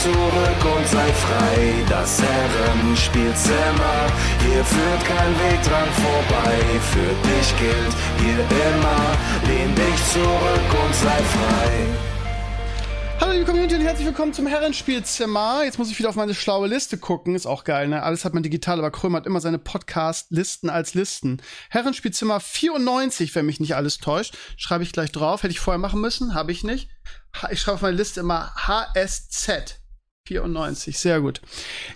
zurück und sei frei. Das Herrenspielzimmer, hier führt kein Weg dran vorbei. Für dich gilt hier immer, lehn dich zurück und sei frei. Hallo liebe Community und herzlich willkommen zum Herrenspielzimmer. Jetzt muss ich wieder auf meine schlaue Liste gucken. Ist auch geil, ne? Alles hat man digital, aber Krömer hat immer seine Podcast-Listen als Listen. Herrenspielzimmer 94, wenn mich nicht alles täuscht. Schreibe ich gleich drauf. Hätte ich vorher machen müssen, habe ich nicht. Ich schreibe auf meine Liste immer HSZ. 94, sehr gut.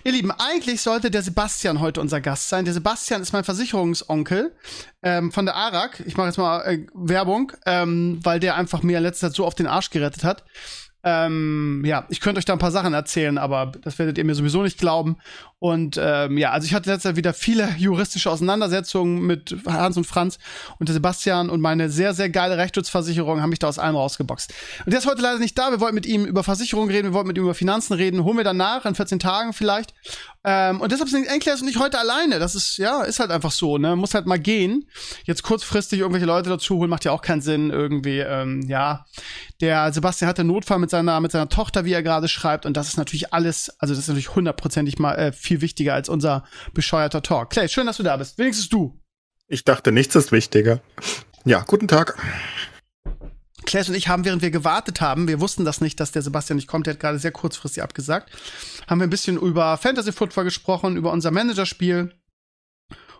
Ihr Lieben, eigentlich sollte der Sebastian heute unser Gast sein. Der Sebastian ist mein Versicherungsonkel ähm, von der ARAG. Ich mache jetzt mal äh, Werbung, ähm, weil der einfach mir in letzter Zeit so auf den Arsch gerettet hat. Ähm, ja, ich könnte euch da ein paar Sachen erzählen, aber das werdet ihr mir sowieso nicht glauben. Und ähm, ja, also ich hatte letztes Jahr wieder viele juristische Auseinandersetzungen mit Hans und Franz und Sebastian und meine sehr, sehr geile Rechtsschutzversicherung haben mich da aus allem rausgeboxt. Und der ist heute leider nicht da. Wir wollten mit ihm über Versicherungen reden, wir wollten mit ihm über Finanzen reden. Holen wir danach, in 14 Tagen vielleicht. Ähm, und deshalb sind Enkles und ich heute alleine. Das ist, ja, ist halt einfach so, ne? Muss halt mal gehen. Jetzt kurzfristig irgendwelche Leute dazu holen, macht ja auch keinen Sinn. Irgendwie, ähm, ja. Der Sebastian hatte Notfall mit seiner, mit seiner Tochter, wie er gerade schreibt. Und das ist natürlich alles, also das ist natürlich hundertprozentig mal äh, viel wichtiger als unser bescheuerter Talk. Clay, schön, dass du da bist. Wenigstens du. Ich dachte, nichts ist wichtiger. Ja, guten Tag. Claes und ich haben, während wir gewartet haben, wir wussten das nicht, dass der Sebastian nicht kommt, der hat gerade sehr kurzfristig abgesagt, haben wir ein bisschen über Fantasy Football gesprochen, über unser Managerspiel.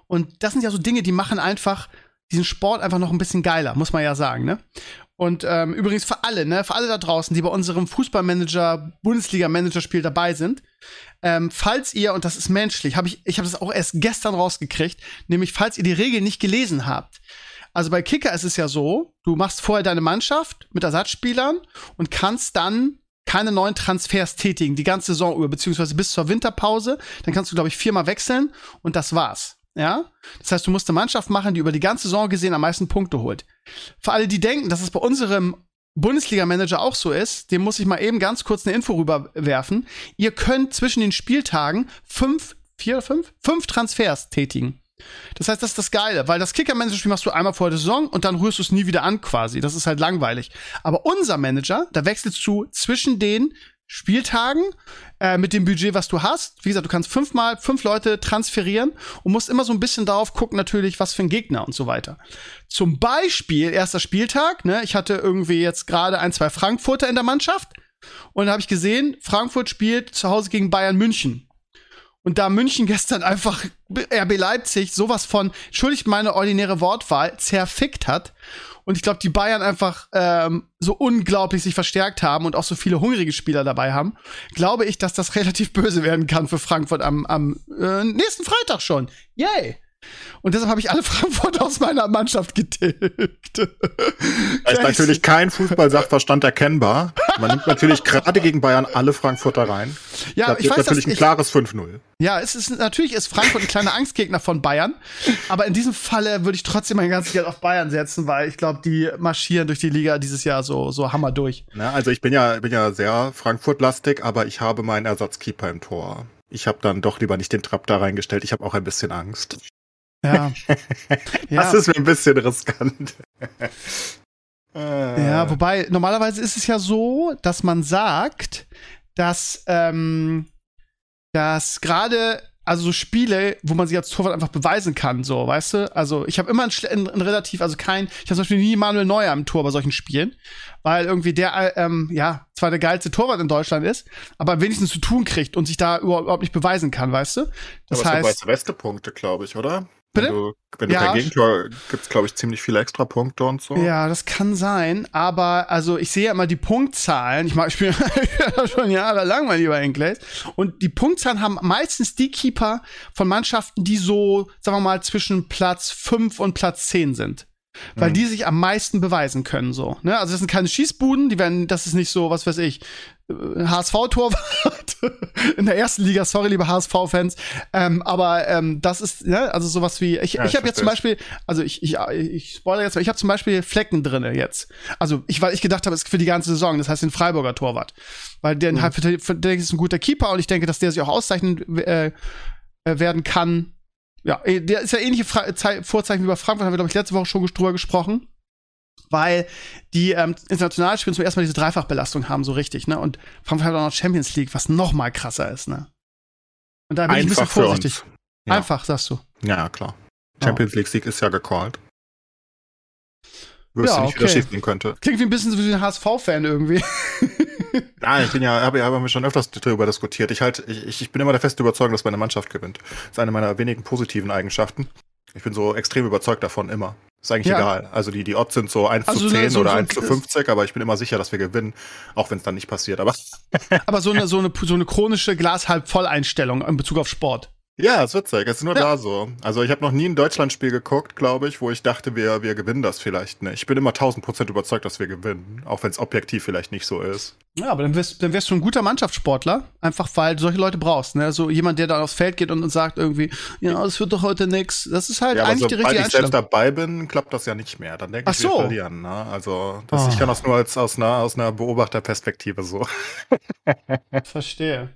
Und das sind ja so Dinge, die machen einfach diesen Sport einfach noch ein bisschen geiler, muss man ja sagen, ne? Und ähm, übrigens für alle, ne, für alle da draußen, die bei unserem Fußballmanager, Bundesliga-Managerspiel dabei sind, ähm, falls ihr, und das ist menschlich, habe ich, ich habe das auch erst gestern rausgekriegt, nämlich falls ihr die Regeln nicht gelesen habt. Also bei Kicker ist es ja so, du machst vorher deine Mannschaft mit Ersatzspielern und kannst dann keine neuen Transfers tätigen, die ganze Saison über, beziehungsweise bis zur Winterpause. Dann kannst du, glaube ich, viermal wechseln und das war's. Ja? Das heißt, du musst eine Mannschaft machen, die über die ganze Saison gesehen am meisten Punkte holt. Für alle, die denken, dass es bei unserem Bundesliga-Manager auch so ist, dem muss ich mal eben ganz kurz eine Info rüberwerfen. Ihr könnt zwischen den Spieltagen fünf, vier, fünf, fünf Transfers tätigen. Das heißt, das ist das Geile, weil das Kicker-Manager-Spiel machst du einmal vor der Saison und dann rührst du es nie wieder an quasi. Das ist halt langweilig. Aber unser Manager, da wechselst du zwischen den Spieltagen äh, mit dem Budget, was du hast. Wie gesagt, du kannst fünfmal fünf Leute transferieren und musst immer so ein bisschen darauf gucken, natürlich, was für ein Gegner und so weiter. Zum Beispiel erster Spieltag. Ne, ich hatte irgendwie jetzt gerade ein, zwei Frankfurter in der Mannschaft und habe ich gesehen, Frankfurt spielt zu Hause gegen Bayern München. Und da München gestern einfach RB Leipzig sowas von, entschuldigt meine ordinäre Wortwahl, zerfickt hat und ich glaube, die Bayern einfach ähm, so unglaublich sich verstärkt haben und auch so viele hungrige Spieler dabei haben, glaube ich, dass das relativ böse werden kann für Frankfurt am, am äh, nächsten Freitag schon. Yay! Und deshalb habe ich alle Frankfurt aus meiner Mannschaft getilgt. Da ist natürlich kein Fußballsachverstand erkennbar. Man nimmt natürlich gerade gegen Bayern alle Frankfurter rein. Ja, das ich weiß natürlich ein ich, klares 5-0. Ja, es ist natürlich ist Frankfurt ein kleiner Angstgegner von Bayern, aber in diesem Falle würde ich trotzdem mein ganzes Geld auf Bayern setzen, weil ich glaube, die marschieren durch die Liga dieses Jahr so so hammer durch. Na, also ich bin ja bin ja sehr Frankfurt-lastig, aber ich habe meinen Ersatzkeeper im Tor. Ich habe dann doch lieber nicht den Trapp da reingestellt. Ich habe auch ein bisschen Angst. Ja. das ist mir ein bisschen riskant. ja, wobei, normalerweise ist es ja so, dass man sagt, dass, ähm, dass gerade also so Spiele, wo man sich als Torwart einfach beweisen kann, so, weißt du? Also ich habe immer ein, ein, ein, relativ, also kein, ich habe zum Beispiel nie Manuel Neuer im Tor bei solchen Spielen, weil irgendwie der, ähm, ja, zwar der geilste Torwart in Deutschland ist, aber wenigstens zu tun kriegt und sich da überhaupt nicht beweisen kann, weißt du? Das aber heißt, es beste Punkte, glaube ich, oder? Bitte? Wenn du, wenn du ja, kein Gegentor gibt's glaube ich ziemlich viele Extrapunkte und so. Ja, das kann sein, aber also ich sehe ja immer die Punktzahlen. Ich mag ich bin schon jahrelang mal lieber Enkles und die Punktzahlen haben meistens die Keeper von Mannschaften, die so, sagen wir mal zwischen Platz 5 und Platz 10 sind weil mhm. die sich am meisten beweisen können so. Ne? Also das sind keine Schießbuden, die werden, das ist nicht so, was weiß ich, HSV-Torwart in der ersten Liga. Sorry, liebe HSV-Fans. Ähm, aber ähm, das ist, ne, also sowas wie, ich, Ja, ich habe jetzt zum Beispiel, also ich, ich, ich spoilere jetzt mal, ich habe zum Beispiel Flecken drinne jetzt. Also ich, weil ich gedacht habe, es ist für die ganze Saison, das heißt den Freiburger Torwart. Weil der, Mhm. halt, für, für, der ist ein guter Keeper und ich denke, dass der sich auch auszeichnen äh, äh, werden kann. Ja, eh, der ist ja ähnliche Fra Zei- Vorzeichen wie bei Frankfurt, haben wir, glaube ich, letzte Woche schon drüber gesprochen. Weil die ähm, international spielen zum ersten Mal diese Dreifachbelastung haben, so richtig, ne? Und Frankfurt hat auch noch Champions League, was noch mal krasser ist, ne? Und da bin ich ein bisschen Einfach vorsichtig. Ja. Einfach, sagst du. Ja, klar. Champions League Sieg ist ja gecallt. Ja, Wüsste nicht, wie das okay. schief gehen könnte. Klingt wie ein bisschen so wie ein HSV-Fan irgendwie. Ja, ich bin ja, habe ja haben schon öfters darüber diskutiert. Ich halt, ich, ich bin immer der festen Überzeugung, dass meine Mannschaft gewinnt. Das ist eine meiner wenigen positiven Eigenschaften. Ich bin so extrem überzeugt davon immer. Ist eigentlich Ja. egal. Also die, die Odds sind so 1 Also zu 10 so- oder so- 1 zu 50, aber ich bin immer sicher, dass wir gewinnen, auch wenn es dann nicht passiert. Aber Aber so eine, so eine, so eine chronische Glas-halb-voll-Einstellung in Bezug auf Sport. ja, ist witzig. Es ist nur Ja. da so. Also ich habe noch nie ein Deutschlandspiel geguckt, glaube ich, wo ich dachte, wir, wir gewinnen das vielleicht nicht. Ich bin immer 1000 Prozent überzeugt, dass wir gewinnen, auch wenn es objektiv vielleicht nicht so ist. Ja, aber dann wärst, dann wärst du ein guter Mannschaftssportler, einfach weil du solche Leute brauchst, ne? So jemand, der da aufs Feld geht und, und sagt irgendwie, ja, es wird doch heute nix. Das ist halt Ja, eigentlich die sobald richtige ich selbst Einstellung. dabei bin, klappt das ja nicht mehr. Dann denke ich, wir so. verlieren. Ne? Also das, Oh. ich kann das nur als aus einer, aus einer Beobachterperspektive so. Verstehe.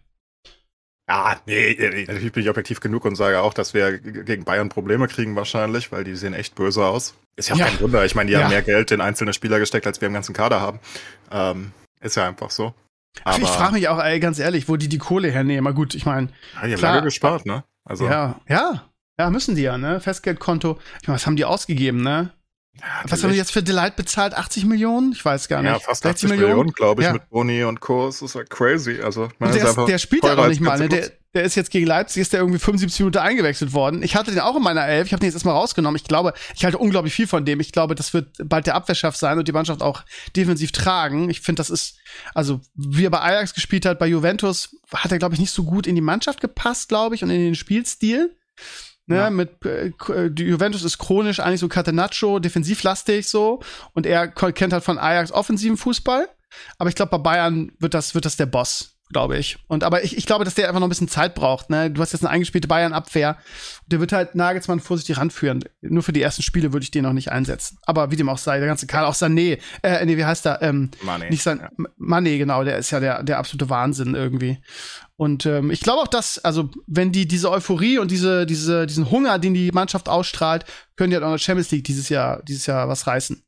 Ja, nee, natürlich bin ich objektiv genug und sage auch, dass wir gegen Bayern Probleme kriegen wahrscheinlich, weil die sehen echt böse aus. Ist ja auch Ja. kein Wunder. Ich meine, die Ja. haben mehr Geld in einzelne Spieler gesteckt, als wir im ganzen Kader haben. Ähm, ist ja einfach so. Aber ich frage mich auch, ey, ganz ehrlich, wo die die Kohle hernehmen. Aber gut, ich meine, ja, die haben klar. lange gespart, ne? Also, ja, ja, ja, müssen die ja, ne? Festgeldkonto. Ich meine, was haben die ausgegeben, ne? ja, Was haben die jetzt für Delight bezahlt? 80 Millionen? Ich weiß gar nicht. Ja, fast 80 Millionen, glaube ich, Ja. mit Boni und Co. Das ist ja crazy. Also, meine, Und der, ist der spielt ja als nicht mal, ne? Der. Der ist jetzt gegen Leipzig, ist der irgendwie 75 Minuten eingewechselt worden. Ich hatte den auch in meiner Elf, ich habe den jetzt erstmal rausgenommen. Ich glaube, ich halte unglaublich viel von dem. Ich glaube, das wird bald der Abwehrschaft sein und die Mannschaft auch defensiv tragen. Ich finde, das ist, also, wie er bei Ajax gespielt hat, bei Juventus, hat er, glaube ich, nicht so gut in die Mannschaft gepasst, glaube ich, und in den Spielstil. Ne, Ja. mit äh, K- die Juventus ist chronisch eigentlich so Catenaccio, defensivlastig so und er kennt halt von Ajax offensiven Fußball, aber ich glaube bei Bayern wird das wird das der Boss, glaube ich. Und aber ich, ich glaube, dass der einfach noch ein bisschen Zeit braucht, ne? Du hast jetzt eine eingespielte Bayern Abwehr, der wird halt Nagelsmann vorsichtig ranführen. Nur für die ersten Spiele würde ich den noch nicht einsetzen. Aber wie dem auch sei, der ganze Kader auch Sané, äh nee, wie heißt er? Ähm, Mane. nicht sein Ja. Mané, genau, der ist ja der, der absolute Wahnsinn irgendwie. Und ähm, ich glaube auch, dass, also, wenn die diese Euphorie und diese, diese, diesen Hunger, den die Mannschaft ausstrahlt, können die halt auch in der Champions League dieses Jahr, dieses Jahr was reißen.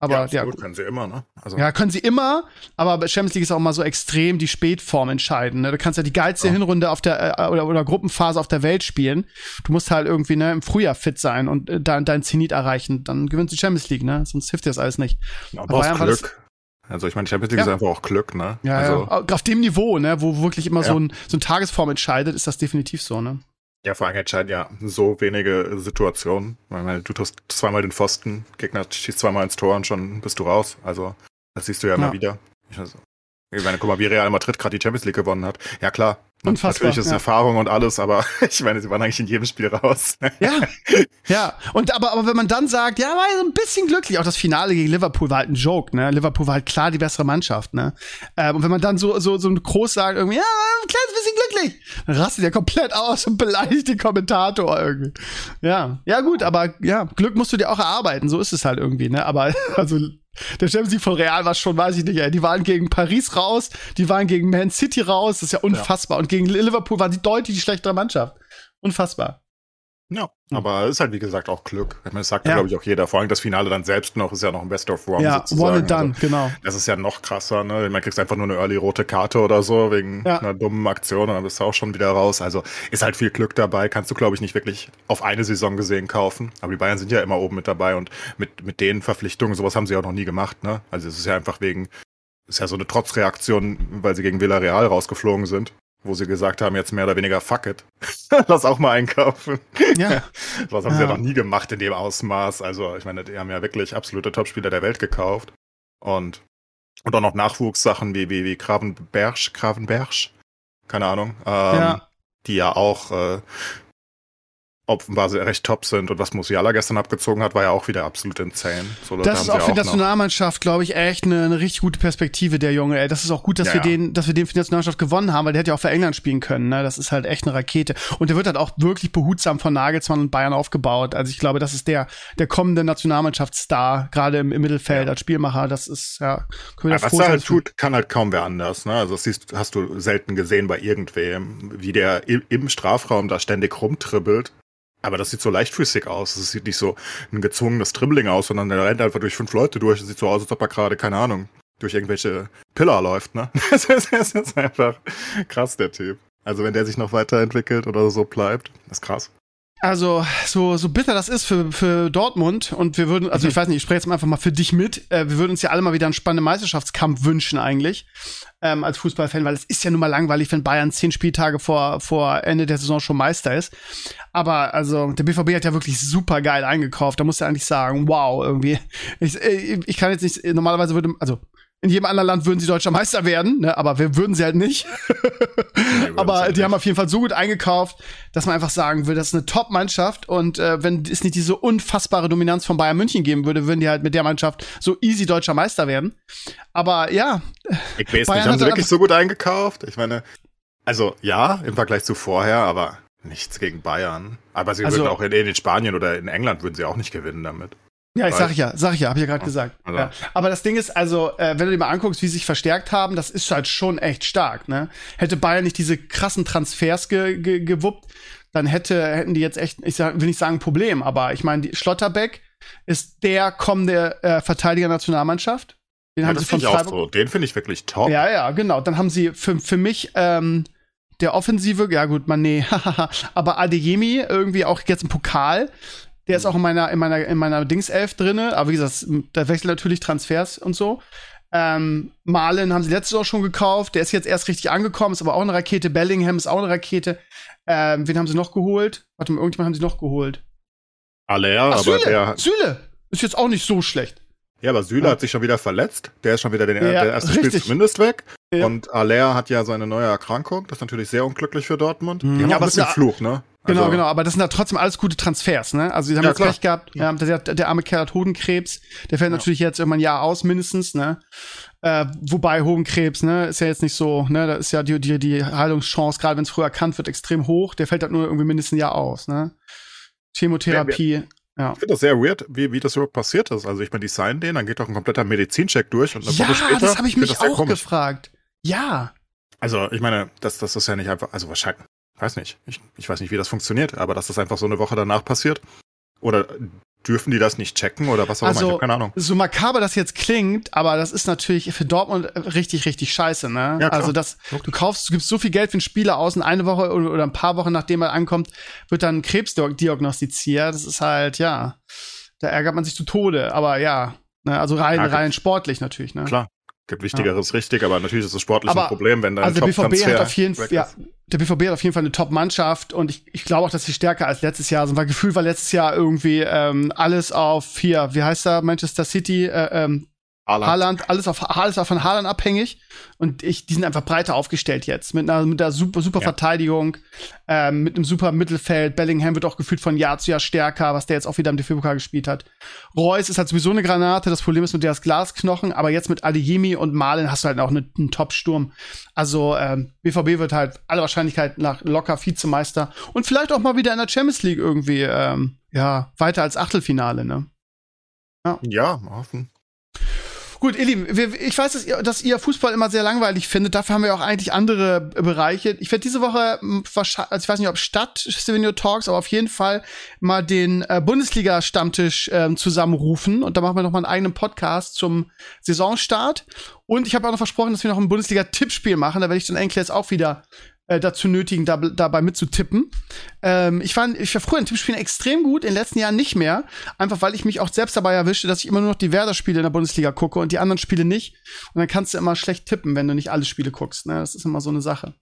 Aber ja, ja, können sie immer, ne? Also, ja, können sie immer, aber bei Champions League ist auch mal so extrem die Spätform entscheiden. Ne? Du kannst ja die geilste Ja. Hinrunde auf der äh, oder, oder Gruppenphase auf der Welt spielen. Du musst halt irgendwie ne, im Frühjahr fit sein und äh, dein, dein Zenit erreichen. Dann gewinnst du die Champions League, ne? Sonst hilft dir das alles nicht. Aber das- Glück. Also ich meine, Champions League Ja. ist einfach auch Glück, ne? Ja, also, ja. Auf dem Niveau, ne, wo wirklich immer so, ein, so ein Tagesform entscheidet, ist das definitiv so, ne? Ja, vor allem entscheiden ja so wenige Situationen. Ich meine, du tust zweimal den Pfosten, Gegner schießt zweimal ins Tor und schon bist du raus. Also, das siehst du ja immer Ja. wieder. Ich meine, guck mal, wie Real Madrid gerade die Champions League gewonnen hat. Ja, klar. Unfassbar, Natürlich ist es ja. Erfahrung und alles, aber ich meine, sie waren eigentlich in jedem Spiel raus. Ja, ja. Und aber, aber wenn man dann sagt, ja, war so ein bisschen glücklich, auch das Finale gegen Liverpool war halt ein Joke, ne? Liverpool war halt klar die bessere Mannschaft, ne? Ähm, und wenn man dann so, so, so ein Groß sagt, irgendwie, ja, ein kleines bisschen glücklich, dann rastet der komplett aus und beleidigt den Kommentator irgendwie. Ja, ja, gut, aber ja, Glück musst du dir auch erarbeiten, so ist es halt irgendwie, ne? Aber, also, der Champions League von Real war schon, weiß ich nicht, ey. Die waren gegen Paris raus, die waren gegen Man City raus, das ist ja unfassbar. Und gegen Liverpool war die deutlich die schlechtere Mannschaft. Unfassbar. Ja, aber es ist halt, wie gesagt, auch Glück. Ich meine, das sagt ja. Glaube ich, auch jeder. Vor allem das Finale dann selbst noch, ist ja noch ein Best of One Ja, sozusagen. one and done, Also, genau. das ist ja noch krasser, ne? Man kriegst einfach nur eine early rote Karte oder so, wegen Ja. einer dummen Aktion und dann bist du auch schon wieder raus. Also ist halt viel Glück dabei. Kannst du, glaube ich, nicht wirklich auf eine Saison gesehen kaufen. Aber die Bayern sind ja immer oben mit dabei und mit, mit den Verpflichtungen, sowas haben sie auch noch nie gemacht, ne? Also es ist ja einfach wegen, ist ja so eine Trotzreaktion, weil sie gegen Villarreal rausgeflogen sind. Wo sie gesagt haben, jetzt mehr oder weniger fuck it. Lass auch mal einkaufen. Ja. Was haben sie ja Ja. noch nie gemacht in dem Ausmaß. Also, ich meine, die haben ja wirklich absolute Topspieler der Welt gekauft. Und, und auch noch Nachwuchssachen wie, wie, wie Gravenberg, Gravenberg, keine Ahnung, ähm, Ja. die ja auch, äh, offenbar sehr recht top sind. Und was Musiala gestern abgezogen hat, war ja auch wieder absolut insane. So, das ist auch für die Nationalmannschaft, glaube ich, echt eine, eine, richtig gute Perspektive, der Junge. Ey. Das ist auch gut, dass ja, wir ja. den, dass wir den für die Nationalmannschaft gewonnen haben, weil der hätte ja auch für England spielen können. Ne? Das ist halt echt eine Rakete. Und der wird halt auch wirklich behutsam von Nagelsmann und Bayern aufgebaut. Also ich glaube, das ist der, der kommende Nationalmannschaftsstar, gerade im, im, Mittelfeld ja. als Spielmacher. Das ist, ja, können wir ja, Was er halt tut, kann halt kaum wer anders. Ne? Also das siehst, hast du selten gesehen bei irgendwem, wie der im Strafraum da ständig rumtribbelt aber das sieht so leichtfüßig aus. Es sieht nicht so ein gezwungenes Dribbling aus, sondern der rennt einfach durch fünf Leute durch. Es sieht so aus, als ob er gerade, keine Ahnung, durch irgendwelche Pillar läuft, ne? Das ist, das ist einfach krass, der Typ. Also wenn der sich noch weiterentwickelt oder so bleibt, ist krass. Also, so, so bitter das ist für, für Dortmund und wir würden, also ich weiß nicht, ich spreche jetzt mal einfach mal für dich mit. Äh, wir würden uns ja alle mal wieder einen spannenden Meisterschaftskampf wünschen eigentlich, ähm, als Fußballfan, weil es ist ja nun mal langweilig, wenn Bayern zehn Spieltage vor, vor Ende der Saison schon Meister ist. Aber also, der BVB hat ja wirklich super geil eingekauft. Da muss ja eigentlich sagen, wow, irgendwie. Ich, äh, ich kann jetzt nicht, normalerweise würde, also in jedem anderen Land würden sie deutscher Meister werden, ne? aber wir würden sie halt nicht. nee, aber halt die nicht. haben auf jeden Fall so gut eingekauft, dass man einfach sagen will, das ist eine Top-Mannschaft und äh, wenn es nicht diese unfassbare Dominanz von Bayern München geben würde, würden die halt mit der Mannschaft so easy deutscher Meister werden. Aber ja. Ich weiß Bayern nicht, haben sie wirklich so gut eingekauft? Ich meine, also ja, im Vergleich zu vorher, aber nichts gegen Bayern. Aber sie also, würden auch in, in Spanien oder in England würden sie auch nicht gewinnen damit. Ja, ich sag ja, sag ich ja, hab ich ja gerade gesagt. Also. Ja. Aber das Ding ist, also, äh, wenn du dir mal anguckst, wie sie sich verstärkt haben, das ist halt schon echt stark, ne? Hätte Bayern nicht diese krassen Transfers ge ge gewuppt, dann hätte, hätten die jetzt echt, ich sag, will nicht sagen Problem, aber ich meine, Schlotterbeck ist der kommende äh, Verteidiger Nationalmannschaft. Den ja, haben sie von Freiburg. So. Den finde ich wirklich top. Ja, ja, genau. Dann haben sie für, für mich ähm, der Offensive, ja gut, man, nee, aber Adeyemi irgendwie auch jetzt im Pokal der ist auch in meiner, in meiner, in meiner Dingself drinne. Aber wie gesagt, da wechseln natürlich Transfers und so. Ähm, Marlin haben sie letztes Jahr schon gekauft. Der ist jetzt erst richtig angekommen, ist aber auch eine Rakete. Bellingham ist auch eine Rakete. Ähm, wen haben sie noch geholt? Warte mal, irgendjemand haben sie noch geholt. Aller, aber Süle, der. Süle ist jetzt auch nicht so schlecht. Ja, aber Süle ja. hat sich schon wieder verletzt. Der ist schon wieder den, ja, der erste richtig. Spiel zumindest weg. Ja. Und Aller hat ja seine neue Erkrankung. Das ist natürlich sehr unglücklich für Dortmund. Mhm. Die haben ja, auch ein bisschen Fluch, ne? Genau, also, genau, aber das sind ja trotzdem alles gute Transfers, ne? Also, die haben ja, jetzt Pech gehabt, ja. der, der, arme Kerl hat Hodenkrebs, der fällt ja. natürlich jetzt irgendwann ein Jahr aus, mindestens, ne? Äh, wobei Hodenkrebs, ne, ist ja jetzt nicht so, ne, da ist ja die, die, die Heilungschance, gerade wenn es früh erkannt wird, extrem hoch. Der fällt halt nur irgendwie mindestens ein Jahr aus, ne? Chemotherapie. Ja. Ich finde das sehr weird, wie, wie das überhaupt passiert ist. Also ich meine, die signen den, dann geht doch ein kompletter Medizincheck durch und eine ja, Woche später. Das habe ich mich auch gefragt. Ja. Also ich meine, das, das ist ja nicht einfach, also wahrscheinlich, weiß nicht. Ich, ich weiß nicht, wie das funktioniert, aber dass das einfach so eine Woche danach passiert. Oder dürfen die das nicht checken oder was auch also, immer? Ich habe keine Ahnung. So makaber das jetzt klingt, aber das ist natürlich für Dortmund richtig, richtig scheiße, ne? Ja. Also das, du kaufst, du gibst so viel Geld für einen Spieler aus und eine Woche oder, oder ein paar Wochen nachdem er ankommt, wird dann Krebs diagnostiziert. Das ist halt, ja, da ärgert man sich zu Tode, aber ja. Ne? Also rein, ja, rein sportlich natürlich, ne? Klar gibt Wichtigeres ja. richtig, aber natürlich ist es sportlich aber, ein Problem, wenn da also der BVB hat auf jeden Fall, ja, der BVB hat auf jeden Fall eine Top-Mannschaft und ich, ich glaube auch, dass sie stärker als letztes Jahr sind, weil Gefühl war letztes Jahr irgendwie ähm, alles auf hier, wie heißt er, Manchester City, äh, ähm, Haaland. Haaland, alles auf alles auf von Haaland abhängig. Und ich die sind einfach breiter aufgestellt jetzt. Mit einer mit einer super super ja. Verteidigung ähm, mit einem super Mittelfeld. Bellingham wird auch gefühlt von Jahr zu Jahr stärker was der jetzt auch wieder im DFB-Pokal gespielt hat. Reus ist halt sowieso eine Granate. Das Problem ist mit der das Glasknochen. Aber jetzt mit Adeyemi und Malen hast du halt auch eine, einen Top-Sturm. Also ähm, BVB wird halt alle Wahrscheinlichkeit nach locker Vizemeister. Und vielleicht auch mal wieder in der Champions League irgendwie ähm, ja weiter als Achtelfinale ne? Ja, ja hoffen Gut, ihr Lieben, wir, ich weiß, dass ihr, dass ihr Fußball immer sehr langweilig findet. Dafür haben wir auch eigentlich andere Bereiche. Ich werde diese Woche, also ich weiß nicht, ob statt Stevenio Talks, aber auf jeden Fall mal den äh, Bundesliga-Stammtisch äh, zusammenrufen. Und da machen wir noch mal einen eigenen Podcast zum Saisonstart. Und ich habe auch noch versprochen, dass wir noch ein Bundesliga-Tippspiel machen. Da werde ich dann Enkles auch wieder äh, dazu nötigen, da, dabei mitzutippen. Ähm, ich, fand, ich war früher in Tippspielen extrem gut, in den letzten Jahren nicht mehr. Einfach weil ich mich auch selbst dabei erwischte, dass ich immer nur noch die Werder-Spiele in der Bundesliga gucke und die anderen Spiele nicht. Und dann kannst du immer schlecht tippen, wenn du nicht alle Spiele guckst. Ne? Das ist immer so eine Sache.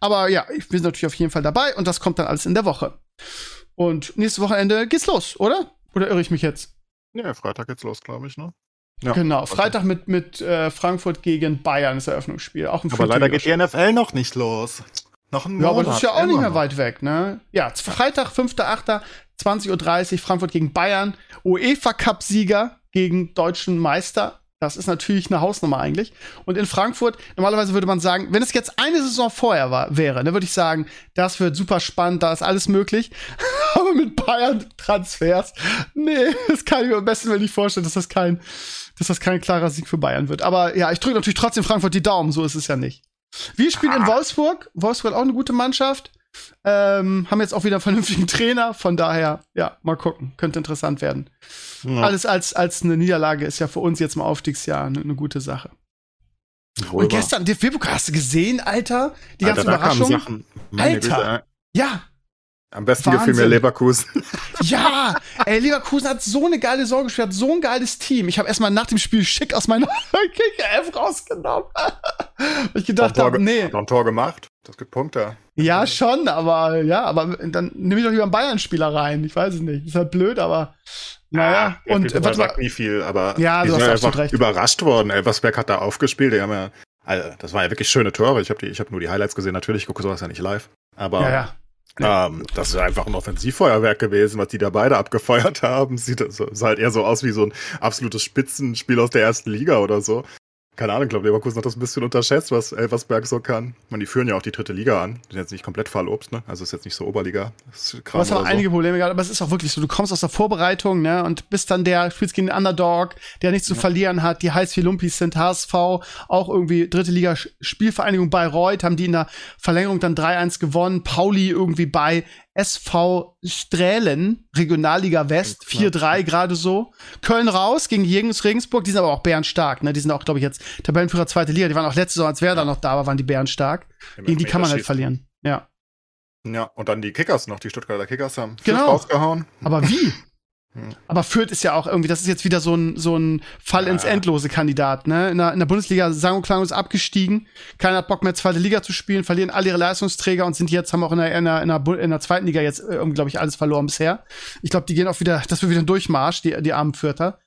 Aber ja, ich bin natürlich auf jeden Fall dabei und das kommt dann alles in der Woche. Und nächstes Wochenende geht's los, oder? Oder irre ich mich jetzt? Ja, Freitag geht's los, glaube ich, ne? Ja, genau, Freitag mit, mit äh, Frankfurt gegen Bayern das Eröffnungsspiel. Auch ein Aber leider geht die NFL noch nicht los. Noch ein Ja, Monat. aber das ist ja auch nicht mehr weit weg, ne? Ja, Freitag, 5.8., 20.30 Uhr, Frankfurt gegen Bayern. UEFA-Cup-Sieger gegen deutschen Meister. Das ist natürlich eine Hausnummer eigentlich. Und in Frankfurt, normalerweise würde man sagen, wenn es jetzt eine Saison vorher war, wäre, dann würde ich sagen, das wird super spannend, da ist alles möglich. Aber mit Bayern-Transfers, nee, das kann ich mir am besten nicht vorstellen, dass das kein, dass das kein klarer Sieg für Bayern wird. Aber ja, ich drücke natürlich trotzdem Frankfurt die Daumen, so ist es ja nicht. Wir spielen in Wolfsburg. Wolfsburg hat auch eine gute Mannschaft. Ähm, haben jetzt auch wieder einen vernünftigen Trainer. Von daher, ja, mal gucken. Könnte interessant werden. Ja. Alles als, als eine Niederlage ist ja für uns jetzt im Aufstiegsjahr eine, eine gute Sache. Wohl Und gestern, DFB-Pokal, hast du gesehen, Alter? Die ganze Überraschung. Alter. Ja, Am besten Wahnsinn. gefiel mir Leverkusen. ja. Ey, Leverkusen hat so eine geile Sorge gespielt, hat so ein geiles Team. Ich habe erstmal nach dem Spiel schick aus meiner Kicker-App rausgenommen. Ich gedacht habe, nee. Hat noch ein Tor gemacht. Das gibt Punkte. Ja, schon, aber ja, aber dann nehme ich doch lieber einen Bayern-Spieler rein. Ich weiß es nicht. Ist halt blöd, aber naja. Ah, und warte sagt mal. nie viel, aber Ja, die du sind hast ja absolut einfach recht. überrascht worden. Elversberg hat da aufgespielt. Die haben ja, also, das waren ja wirklich schöne Tore. Ich habe hab nur die Highlights gesehen. Natürlich ich gucke sowas ja nicht live. Aber Ja, ja. Ähm, das ist einfach ein Offensivfeuerwerk gewesen, was die da beide abgefeuert haben. Sieht, sah halt eher so aus wie so ein absolutes Spitzenspiel aus der ersten Liga oder so. Keine Ahnung, ich glaube, Leverkusen hat das ein bisschen unterschätzt, was Elversberg so kann. Man, die führen ja auch die dritte Liga an. Die sind jetzt nicht komplett verlobst, ne? Also ist jetzt nicht so Oberliga. Das ist Du hast so. einige Probleme gehabt, aber es ist auch wirklich so. Du kommst aus der Vorbereitung, ne, und bist dann der, spielst gegen den Underdog, der nichts zu verlieren hat. Die heiß wie Lumpis sind HSV, auch irgendwie dritte Liga Spielvereinigung Bayreuth, haben die in der Verlängerung dann 3-1 gewonnen. Pauli irgendwie bei SV Strählen, Regionalliga West, 4-3 gerade so. Köln raus gegen Jürgens Regensburg, die sind aber auch bärenstark, ne? Die sind auch, glaube ich, jetzt Tabellenführer zweite Liga. Die waren auch letzte Saison, als Werder noch da war, waren die bärenstark. Im Gegen die kann man halt verlieren. Ja. Ja, und dann die Kickers noch, die Stuttgarter Kickers haben Genau. rausgehauen. Aber wie? Aber Fürth ist ja auch irgendwie, das ist jetzt wieder so ein, so ein Fall Ja. ins Endlose Kandidat, ne? In der, in der Bundesliga sang und klang ist abgestiegen. Keiner hat Bock mehr zweite Liga zu spielen, verlieren alle ihre Leistungsträger und sind jetzt, haben auch in der, in der, in der, in der zweiten Liga jetzt äh, irgendwie, glaube ich, alles verloren bisher. Ich glaube, die gehen auch wieder, das wird wieder ein Durchmarsch, die, die armen Fürther.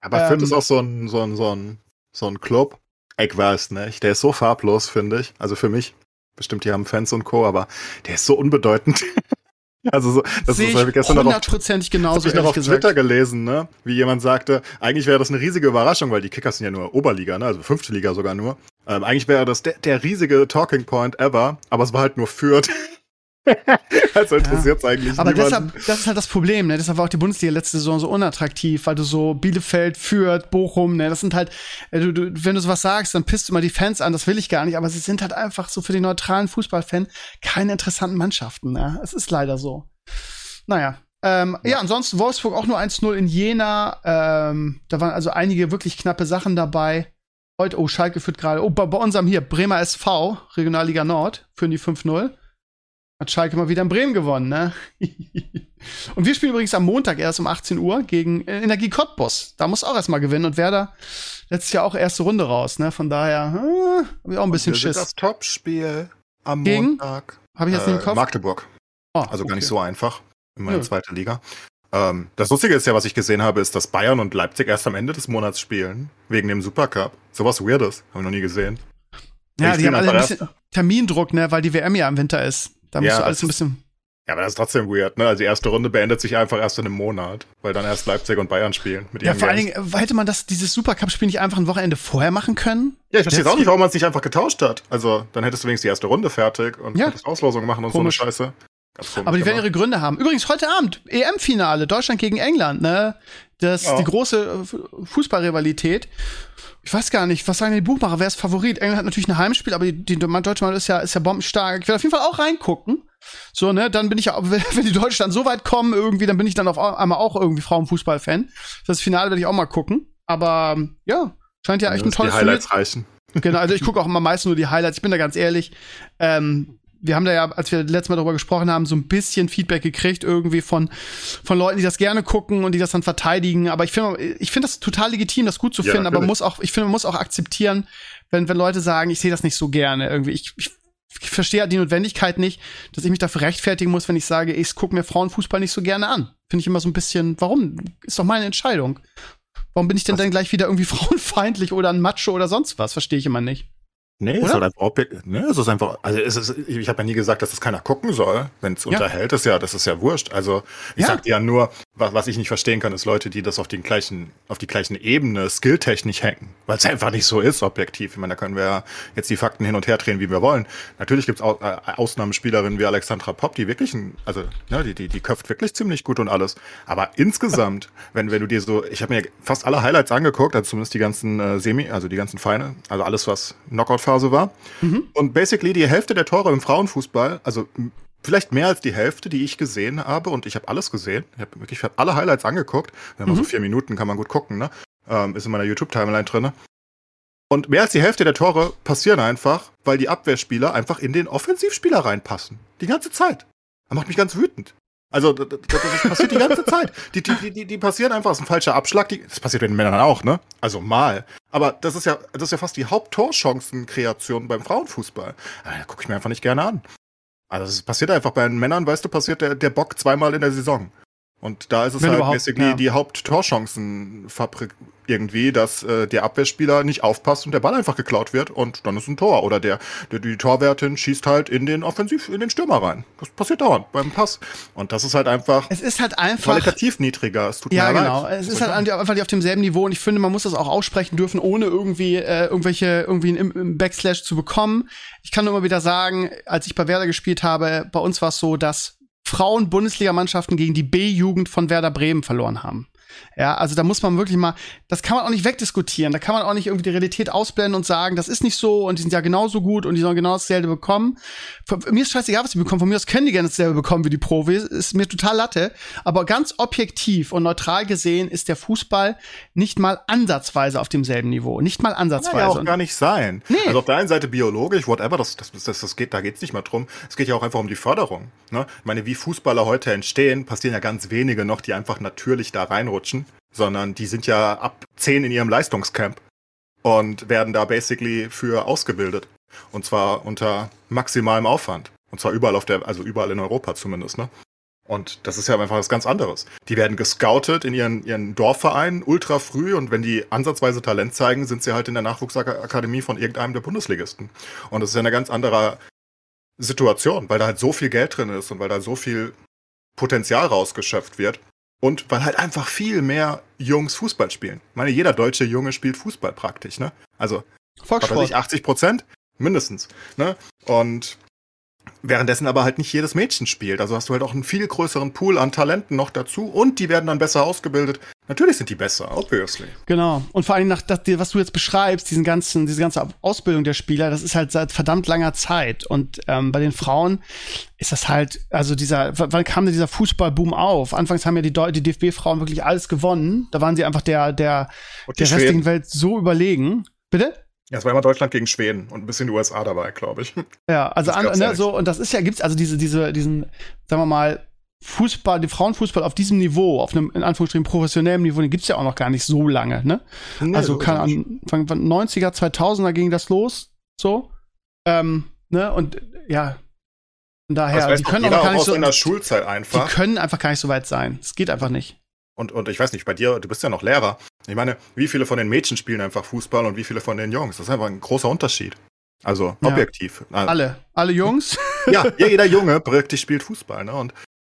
Aber Ähm, Fürth ist auch so ein, so ein, so ein, so ein Club. Ich weiß nicht. Der ist so farblos, finde ich. Also für mich. Bestimmt, die haben Fans und Co., aber der ist so unbedeutend. also so, das Sehe ist habe ich gestern hundertprozentig genauso, hab ich noch auf gesagt. Twitter gelesen, ne? Wie jemand sagte, eigentlich wäre das eine riesige Überraschung, weil die Kickers sind ja nur Oberliga, ne? Also fünfte Liga sogar nur. Ähm, eigentlich wäre das der, der riesige Talking Point ever, aber es war halt nur Fürth. also interessiert es eigentlich Aber niemanden. deshalb, das ist halt das Problem, ne? Deshalb war auch die Bundesliga letzte Saison so unattraktiv, weil du so Bielefeld, Fürth, Bochum, ne? Das sind halt, äh, du, du, wenn du sowas sagst, dann pisst du mal die Fans an, das will ich gar nicht, aber sie sind halt einfach so für den neutralen Fußballfan keine interessanten Mannschaften, ne? Es ist leider so. Naja. Ähm, ja. ansonsten Wolfsburg auch nur 1-0 in Jena. Ähm, da waren also einige wirklich knappe Sachen dabei. Heute, oh, Schalke führt gerade, oh, bei, bei unserem hier, Bremer SV, Regionalliga Nord, führen die 5-0. Hat Schalke mal wieder in Bremen gewonnen, ne? und wir spielen übrigens am Montag erst um 18 Uhr gegen äh, Energie Cottbus. Da muss auch erstmal gewinnen und Werder letztes Jahr auch erste Runde raus, ne? Von daher, äh, hab ich auch ein bisschen Wir sind Schiss. das Topspiel am Gegen? Montag. Habe ich jetzt nicht im Äh, Kopf? Magdeburg. Oh, Also gar nicht okay. so einfach. Immerhin Nö. zweite Liga. Ähm, das Lustige ist ja, was ich gesehen habe, ist, dass Bayern und Leipzig erst am Ende des Monats spielen. Wegen dem Supercup. Sowas Weirdes. Habe ich noch nie gesehen. Ja, Ich die haben bin alle ein bisschen Termindruck, ne? Weil die WM ja im Winter ist. Da Ja, musst du alles ein bisschen. Ja, aber das ist trotzdem weird, ne? Also die erste Runde beendet sich einfach erst in einem Monat, weil dann erst Leipzig und Bayern spielen. Mit Ja, vor allen. Dingen, äh, hätte man das, dieses Supercup-Spiel nicht einfach ein Wochenende vorher machen können? Ja, ich verstehe das- auch nicht, warum man es nicht einfach getauscht hat. Also, dann hättest du wenigstens die erste Runde fertig und Ja. könntest Auslosung machen und Komisch. so eine Scheiße. Aber die werden ihre Gründe haben. Übrigens, heute Abend, EM-Finale, Deutschland gegen England, ne? Das ist Ja. die große äh, Fußballrivalität. Ich weiß gar nicht, was sagen die Buchmacher? Wer ist Favorit? England hat natürlich ein Heimspiel, aber die, die deutsche Mannschaft ist ja, ist ja bombenstark. Ich werde auf jeden Fall auch reingucken. So, ne, dann bin ich ja, wenn die Deutschen dann so weit kommen irgendwie, dann bin ich dann auf einmal auch irgendwie Frauenfußball-Fan. Das Finale werde ich auch mal gucken. Aber ja, scheint ja echt ein die tolles Highlights reichen. Genau, also ich gucke auch immer meist nur die Highlights. Ich bin da ganz ehrlich. Ähm, wir haben da ja, als wir letztes Mal darüber gesprochen haben, so ein bisschen Feedback gekriegt irgendwie von, von Leuten, die das gerne gucken und die das dann verteidigen. Aber ich finde, ich finde das total legitim, das gut zu Ja, finden. Aber natürlich. muss auch, ich finde, man muss auch akzeptieren, wenn, wenn Leute sagen, ich sehe das nicht so gerne irgendwie. Ich, ich, ich verstehe halt die Notwendigkeit nicht, dass ich mich dafür rechtfertigen muss, wenn ich sage, ich gucke mir Frauenfußball nicht so gerne an. Finde ich immer so ein bisschen, warum? Ist doch meine Entscheidung. Warum bin ich denn Was? dann gleich wieder irgendwie frauenfeindlich oder ein Macho oder sonst was? Verstehe ich immer nicht. Nee, Oder? ist halt einfach Objekt. Nee, es ist einfach. Also es ist, ich habe ja nie gesagt, dass das keiner gucken soll. Wenn es Ja. unterhält, ist ja, das ist ja wurscht. Also ich Ja. sag dir ja nur, was, was ich nicht verstehen kann, ist Leute, die das auf den gleichen, auf die gleichen Ebene skilltechnisch hängen, weil es einfach nicht so ist, objektiv. Ich meine, da können wir ja jetzt die Fakten hin und her drehen, wie wir wollen. Natürlich gibt's au äh, Ausnahmespielerinnen wie Alexandra Popp, die wirklich, ein, also ne, die, die, die köpft wirklich ziemlich gut und alles. Aber insgesamt, wenn, wenn du dir so, ich habe mir fast alle Highlights angeguckt, also zumindest die ganzen äh, Semi, also die ganzen Feine, also alles, was Knockout-Phase war. Und basically die Hälfte der Tore im Frauenfußball, also vielleicht mehr als die Hälfte, die ich gesehen habe, und ich habe alles gesehen. Ich habe wirklich alle Highlights angeguckt. Wenn man so vier Minuten kann man gut gucken, ne? Ähm, ist in meiner YouTube-Timeline drinne. Und mehr als die Hälfte der Tore passieren einfach, weil die Abwehrspieler einfach in den Offensivspieler reinpassen. Die ganze Zeit. Das macht mich ganz wütend. Also, das, das, passiert die ganze Zeit. Die, die, die, die, passieren einfach, das ist ein falscher Abschlag. Die, das passiert bei den Männern auch, ne? Also mal. Aber das ist ja, das ist ja fast die Haupttorchancenkreation beim Frauenfußball. Aber Da gucke ich mir einfach nicht gerne an. Also, es passiert einfach bei den Männern, weißt du, passiert der, der Bock zweimal in der Saison. Und da ist es Wenn halt basically ja. die Haupttorchancenfabrik irgendwie, dass äh, der Abwehrspieler nicht aufpasst und der Ball einfach geklaut wird und dann ist ein Tor. Oder der, der die Torwärtin schießt halt in den Offensiv, in den Stürmer rein. Das passiert dauernd beim Pass. Und das ist halt einfach Es ist halt einfach. qualitativ niedriger. Es tut Ja, mir genau. leid. Es ist halt einfach auf demselben Niveau und ich finde, man muss das auch aussprechen dürfen, ohne irgendwie äh, irgendwelche irgendwie einen Backslash zu bekommen. Ich kann nur immer wieder sagen, als ich bei Werder gespielt habe, bei uns war es so, dass Frauen-Bundesligamannschaften gegen die B-Jugend von Werder Bremen verloren haben. Ja, also da muss man wirklich mal, das kann man auch nicht wegdiskutieren. Da kann man auch nicht irgendwie die Realität ausblenden und sagen, das ist nicht so und die sind ja genauso gut und die sollen genau dasselbe bekommen. Von, mir ist scheißegal, was die bekommen. Von mir aus können die gerne dasselbe bekommen wie die Profis. Ist mir total Latte. Aber ganz objektiv und neutral gesehen ist der Fußball nicht mal ansatzweise auf demselben Niveau. Nicht mal Kann ansatzweise. ja auch gar nicht sein. Nee. Also auf der einen Seite biologisch, whatever, das, das, das, das geht, da geht's nicht mehr drum. Es geht ja auch einfach um die Förderung. Ne? Ich meine, wie Fußballer heute entstehen, passieren ja ganz wenige noch, die einfach natürlich da reinrutschen, sondern die sind ja ab 10 in ihrem Leistungscamp und werden da basically für ausgebildet. Und zwar unter maximalem Aufwand. Und zwar überall auf der, also überall in Europa zumindest, ne? Und das ist ja einfach was ganz anderes. Die werden gescoutet in ihren, ihren Dorfvereinen ultra früh und wenn die ansatzweise Talent zeigen, sind sie halt in der Nachwuchsakademie von irgendeinem der Bundesligisten. Und das ist ja eine ganz andere Situation, weil da halt so viel Geld drin ist und weil da so viel Potenzial rausgeschöpft wird. Und weil halt einfach viel mehr Jungs Fußball spielen. Ich meine, jeder deutsche Junge spielt Fußball praktisch, ne? Also Volkssport. ich, 80 Prozent? Mindestens. Ne? Und währenddessen aber halt nicht jedes Mädchen spielt. Also hast du halt auch einen viel größeren Pool an Talenten noch dazu und die werden dann besser ausgebildet. Natürlich sind die besser, obviously. Genau. Und vor allem nach das, was du jetzt beschreibst, diesen ganzen, diese ganze Ausbildung der Spieler, das ist halt seit verdammt langer Zeit. Und ähm, bei den Frauen ist das halt, also dieser, wann kam denn dieser Fußballboom auf? Anfangs haben ja die, die DFB-Frauen wirklich alles gewonnen. Da waren sie einfach der, der, der restlichen Schweden. Welt so überlegen. Bitte? Ja, es war immer Deutschland gegen Schweden und ein bisschen die USA dabei, glaube ich. Ja, also an, ne, so, und das ist ja, gibt's also diese, diese, diesen, sagen wir mal, Fußball, den Frauenfußball auf diesem Niveau, auf einem in Anführungsstrichen professionellen Niveau, den gibt's ja auch noch gar nicht so lange, ne? Nee, also kann es nicht. Anfang von 90er, 2000er ging das los, so. Ähm, ne, und ja, von daher, weiß die können auch gar nicht so, seiner Schulzeit die einfach. können einfach gar nicht so weit sein. Es geht einfach nicht. Und, und ich weiß nicht, bei dir, du bist ja noch Lehrer. Ich meine, wie viele von den Mädchen spielen einfach Fußball und wie viele von den Jungs? Das ist einfach ein großer Unterschied. Also Ja. objektiv. Also, Alle, alle Jungs. ja, ja, jeder Junge praktisch spielt Fußball, ne? Und,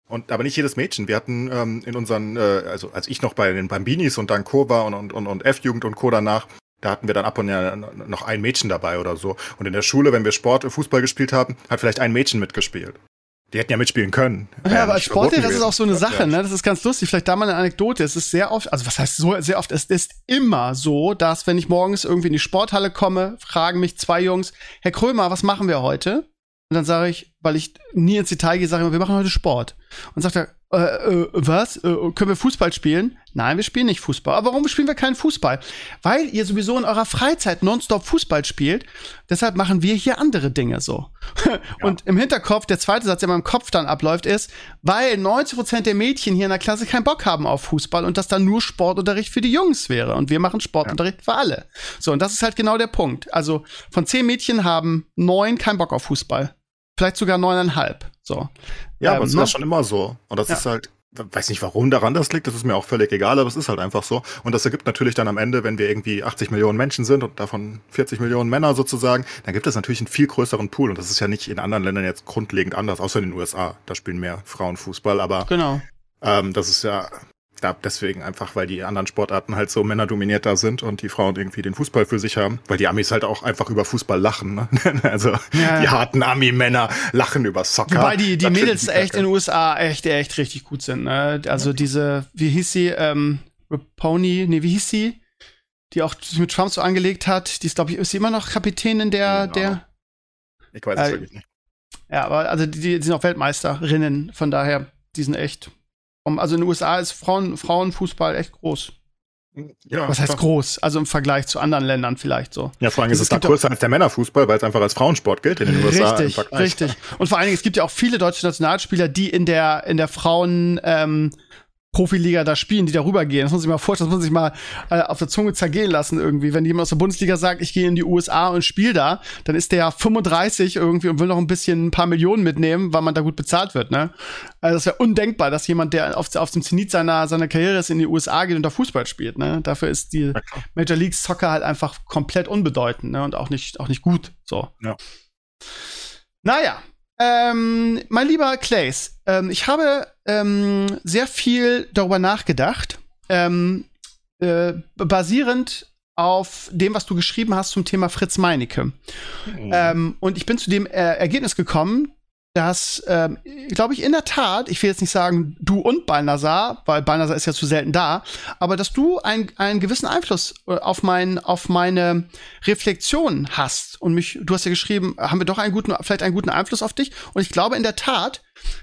und aber nicht jedes Mädchen. Wir hatten ähm, in unseren, äh, also als ich noch bei den Bambinis und dann Co. war und, und, und, und F-Jugend und Co. danach, da hatten wir dann ab und an noch ein Mädchen dabei oder so. Und in der Schule, wenn wir Sport, äh, Fußball gespielt haben, hat vielleicht ein Mädchen mitgespielt. Die hätten ja mitspielen können. Ja, aber als Sportlehrer, das ist auch so eine Sache, Ja. ne? Das ist ganz lustig. Vielleicht da mal eine Anekdote. Es ist sehr oft, also was heißt so, sehr oft, es ist immer so, dass wenn ich morgens irgendwie in die Sporthalle komme, fragen mich zwei Jungs, Herr Krömer, was machen wir heute? Und dann sage ich, weil ich nie ins Detail gehe, sage ich wir machen heute Sport. Und sagt er, äh, äh, was? Äh, können wir Fußball spielen? Nein, wir spielen nicht Fußball. Aber warum spielen wir keinen Fußball? Weil ihr sowieso in eurer Freizeit nonstop Fußball spielt. Deshalb machen wir hier andere Dinge so. Und im Hinterkopf, der zweite Satz, der in meinem Kopf dann abläuft, ist, weil 90% der Mädchen hier in der Klasse keinen Bock haben auf Fußball und das dann nur Sportunterricht für die Jungs wäre. Und wir machen Sportunterricht für alle. So, und das ist halt genau der Punkt. Also von zehn Mädchen haben neun keinen Bock auf Fußball. Vielleicht sogar neuneinhalb. So. Ja, Ähm, aber es ne? war schon immer so. Und das Ja. ist halt weiß nicht, warum daran das liegt, das ist mir auch völlig egal, aber es ist halt einfach so. Und das ergibt natürlich dann am Ende, wenn wir irgendwie 80 Millionen Menschen sind und davon 40 Millionen Männer sozusagen, dann gibt es natürlich einen viel größeren Pool. Und das ist ja nicht in anderen Ländern jetzt grundlegend anders, außer in den USA. Da spielen mehr Frauen Fußball, aber genau. ähm, das ist ja da deswegen einfach, weil die anderen Sportarten halt so männerdominierter sind und die Frauen irgendwie den Fußball für sich haben, weil die Amis halt auch einfach über Fußball lachen. Ne? also Ja. die harten Ami-Männer lachen über Soccer. Wobei die, die Das Mädels die echt in den USA echt, echt richtig gut sind. Ne? Also diese, wie hieß sie, ähm, Pony, nee, wie hieß sie? Die auch mit Trump so angelegt hat. Die ist, glaube ich, ist sie immer noch Kapitänin der, Genau. der. Ich weiß es äh, wirklich nicht. Ja, aber also die, die sind auch Weltmeisterinnen, von daher, die sind echt. Also in den USA ist Frauen, Frauenfußball echt groß. Ja, Was heißt klar. groß? Also im Vergleich zu anderen Ländern vielleicht so. Ja, vor allem ist Es es da größer als der Männerfußball, weil es einfach als Frauensport gilt in den USA. Richtig, richtig. Und vor allen Dingen, es gibt ja auch viele deutsche Nationalspieler, die in der, in der Frauen, ähm, Profiliga da spielen, die da rübergehen. Das muss ich mal vorstellen, das muss ich mal äh, auf der Zunge zergehen lassen irgendwie. Wenn jemand aus der Bundesliga sagt, ich gehe in die USA und spiele da, dann ist der 35 irgendwie und will noch ein bisschen ein paar Millionen mitnehmen, weil man da gut bezahlt wird, ne? Also das wäre undenkbar, dass jemand, der auf, auf dem Zenit seiner, seiner Karriere ist, in die USA geht und da Fußball spielt, ne? Dafür ist die Ja. Major League Soccer halt einfach komplett unbedeutend, ne? Und auch nicht, auch nicht gut, so. Ja. Naja, ähm, mein lieber Clays, ähm, ich habe ähm, sehr viel darüber nachgedacht, ähm, äh, basierend auf dem, was du geschrieben hast zum Thema Fritz Meinecke. Mhm. Ähm, und ich bin zu dem äh, Ergebnis gekommen, dass, ähm, glaube ich, in der Tat, ich will jetzt nicht sagen du und Balnasar, weil Balnasar ist ja zu selten da, aber dass du ein, einen gewissen Einfluss äh, auf, mein, auf meine Reflexion hast. Und mich, du hast ja geschrieben, haben wir doch einen guten, vielleicht einen guten Einfluss auf dich. Und ich glaube in der Tat,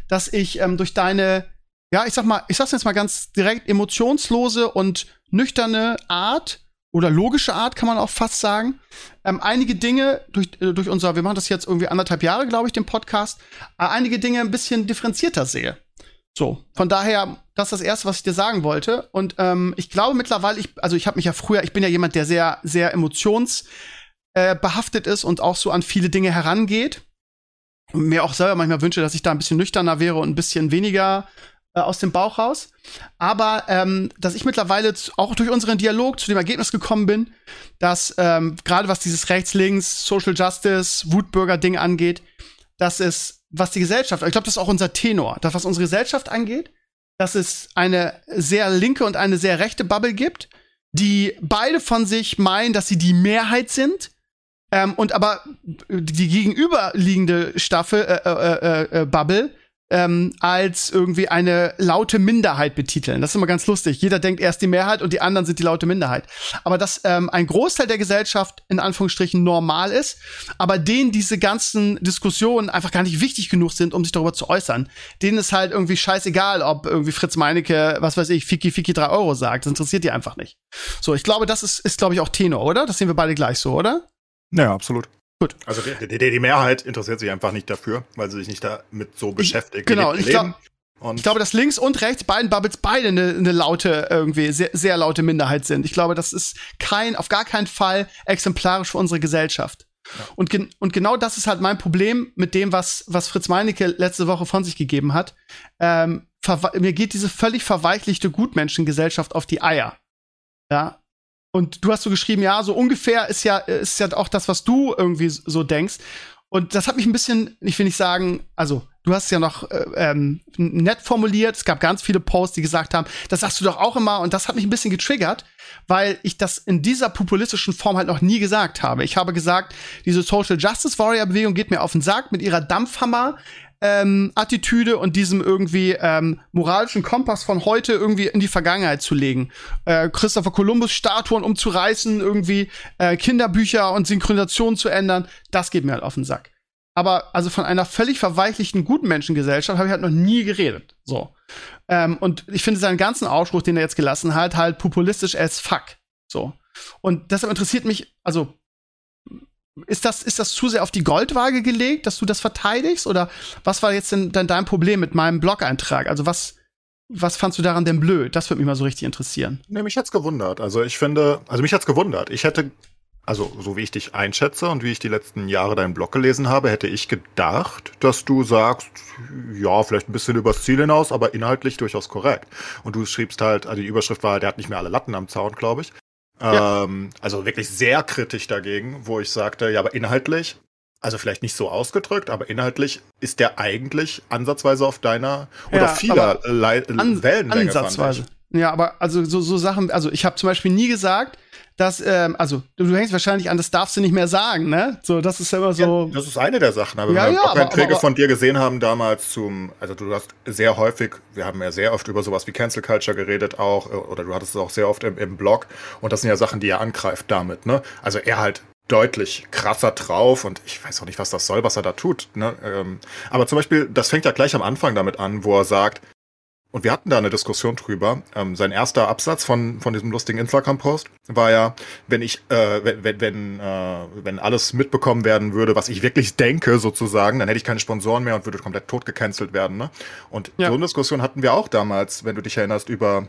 dass ich ähm, durch deine, ja, ich sag mal, ich sag's jetzt mal ganz direkt, emotionslose und nüchterne Art oder logische Art, kann man auch fast sagen, ähm, einige Dinge durch, äh, durch unser, wir machen das jetzt irgendwie anderthalb Jahre, glaube ich, den Podcast, äh, einige Dinge ein bisschen differenzierter sehe. So, von daher, das ist das Erste, was ich dir sagen wollte. Und ähm, ich glaube mittlerweile, ich, also ich habe mich ja früher, ich bin ja jemand, der sehr, sehr emotionsbehaftet äh, ist und auch so an viele Dinge herangeht. Und mir auch selber manchmal wünsche, dass ich da ein bisschen nüchterner wäre und ein bisschen weniger äh, aus dem Bauch raus. Aber ähm, dass ich mittlerweile auch durch unseren Dialog zu dem Ergebnis gekommen bin, dass ähm, gerade was dieses Rechts-Links, Social Justice, Wutbürger-Ding angeht, dass es, was die Gesellschaft, ich glaube, das ist auch unser Tenor, dass was unsere Gesellschaft angeht, dass es eine sehr linke und eine sehr rechte Bubble gibt, die beide von sich meinen, dass sie die Mehrheit sind. Ähm, und aber die gegenüberliegende Staffel, äh, äh, äh, äh, Bubble, ähm, als irgendwie eine laute Minderheit betiteln. Das ist immer ganz lustig. Jeder denkt erst die Mehrheit und die anderen sind die laute Minderheit. Aber dass ähm, ein Großteil der Gesellschaft in Anführungsstrichen normal ist, aber denen diese ganzen Diskussionen einfach gar nicht wichtig genug sind, um sich darüber zu äußern. Denen ist halt irgendwie scheißegal, ob irgendwie Fritz Meinecke, was weiß ich, Fiki Fiki drei Euro sagt. Das interessiert die einfach nicht. So, ich glaube, das ist, ist glaube ich, auch Tenor, oder? Das sehen wir beide gleich so, oder? Ja, absolut. Gut. Also die, die, die Mehrheit interessiert sich einfach nicht dafür, weil sie sich nicht damit so beschäftigt. genau, ich leben glaub- und Ich glaube, dass links und rechts beiden Bubbles beide eine, eine laute, irgendwie sehr, sehr laute Minderheit sind. Ich glaube, das ist kein, auf gar keinen Fall exemplarisch für unsere Gesellschaft. Und, gen und genau das ist halt mein Problem mit dem, was, was Fritz Meinecke letzte Woche von sich gegeben hat. Ähm, mir geht diese völlig verweichlichte Gutmenschengesellschaft auf die Eier. Ja. Und du hast so geschrieben, ja, so ungefähr ist ja, ist ja auch das, was du irgendwie so denkst. Und das hat mich ein bisschen, ich will nicht sagen, also du hast es ja noch äh, ähm, nett formuliert. Es gab ganz viele Posts, die gesagt haben, das sagst du doch auch immer. Und das hat mich ein bisschen getriggert, weil ich das in dieser populistischen Form halt noch nie gesagt habe. Ich habe gesagt, diese Social Justice Warrior Bewegung geht mir auf den Sack mit ihrer Dampfhammer. Ähm, Attitüde und diesem irgendwie ähm, moralischen Kompass von heute irgendwie in die Vergangenheit zu legen. Äh, Christopher Columbus Statuen umzureißen, irgendwie äh, Kinderbücher und Synchronisation zu ändern, das geht mir halt auf den Sack. Aber also von einer völlig verweichlichten Gutmenschengesellschaft habe ich halt noch nie geredet. So. Ähm, und ich finde seinen ganzen Ausspruch, den er jetzt gelassen hat, halt populistisch as fuck. So. Und deshalb interessiert mich, also ist das, ist das zu sehr auf die Goldwaage gelegt, dass du das verteidigst? Oder was war jetzt denn, denn dein Problem mit meinem Blog-Eintrag? Also was, was fandst du daran denn blöd? Das würde mich mal so richtig interessieren. Nee, mich hat's gewundert. Also ich finde, also mich hat's gewundert. Ich hätte also so wie ich dich einschätze und wie ich die letzten Jahre deinen Blog gelesen habe, hätte ich gedacht, dass du sagst, ja, vielleicht ein bisschen übers Ziel hinaus, aber inhaltlich durchaus korrekt. Und du schriebst halt, also die Überschrift war, der hat nicht mehr alle Latten am Zaun, glaube ich. Ja. Ähm, also wirklich sehr kritisch dagegen, wo ich sagte, ja, aber inhaltlich, also vielleicht nicht so ausgedrückt, aber inhaltlich ist der eigentlich ansatzweise auf deiner oder ja, vieler an, Wellenlänge. Ansatzweise. Ja, aber also so, so Sachen, also ich habe zum Beispiel nie gesagt, dass, ähm, also du, du hängst wahrscheinlich an, das darfst du nicht mehr sagen, ne? So, das ist immer so. Ja, das ist eine der Sachen, aber ja, wenn wir ja, Einträge von dir gesehen haben damals zum, also du hast sehr häufig, wir haben ja sehr oft über sowas wie Cancel Culture geredet auch, äh, oder du hattest es auch sehr oft im, im Blog und das sind ja Sachen, die er angreift damit, ne? Also er halt deutlich krasser drauf und ich weiß auch nicht, was das soll, was er da tut. Ne? Ähm, aber zum Beispiel, das fängt ja gleich am Anfang damit an, wo er sagt, und wir hatten da eine Diskussion drüber. Ähm, sein erster Absatz von, von diesem lustigen Instagram-Post war ja, wenn ich, äh, wenn, wenn, wenn, äh, wenn alles mitbekommen werden würde, was ich wirklich denke, sozusagen, dann hätte ich keine Sponsoren mehr und würde komplett tot gecancelt werden. Ne? Und ja. so eine Diskussion hatten wir auch damals, wenn du dich erinnerst, über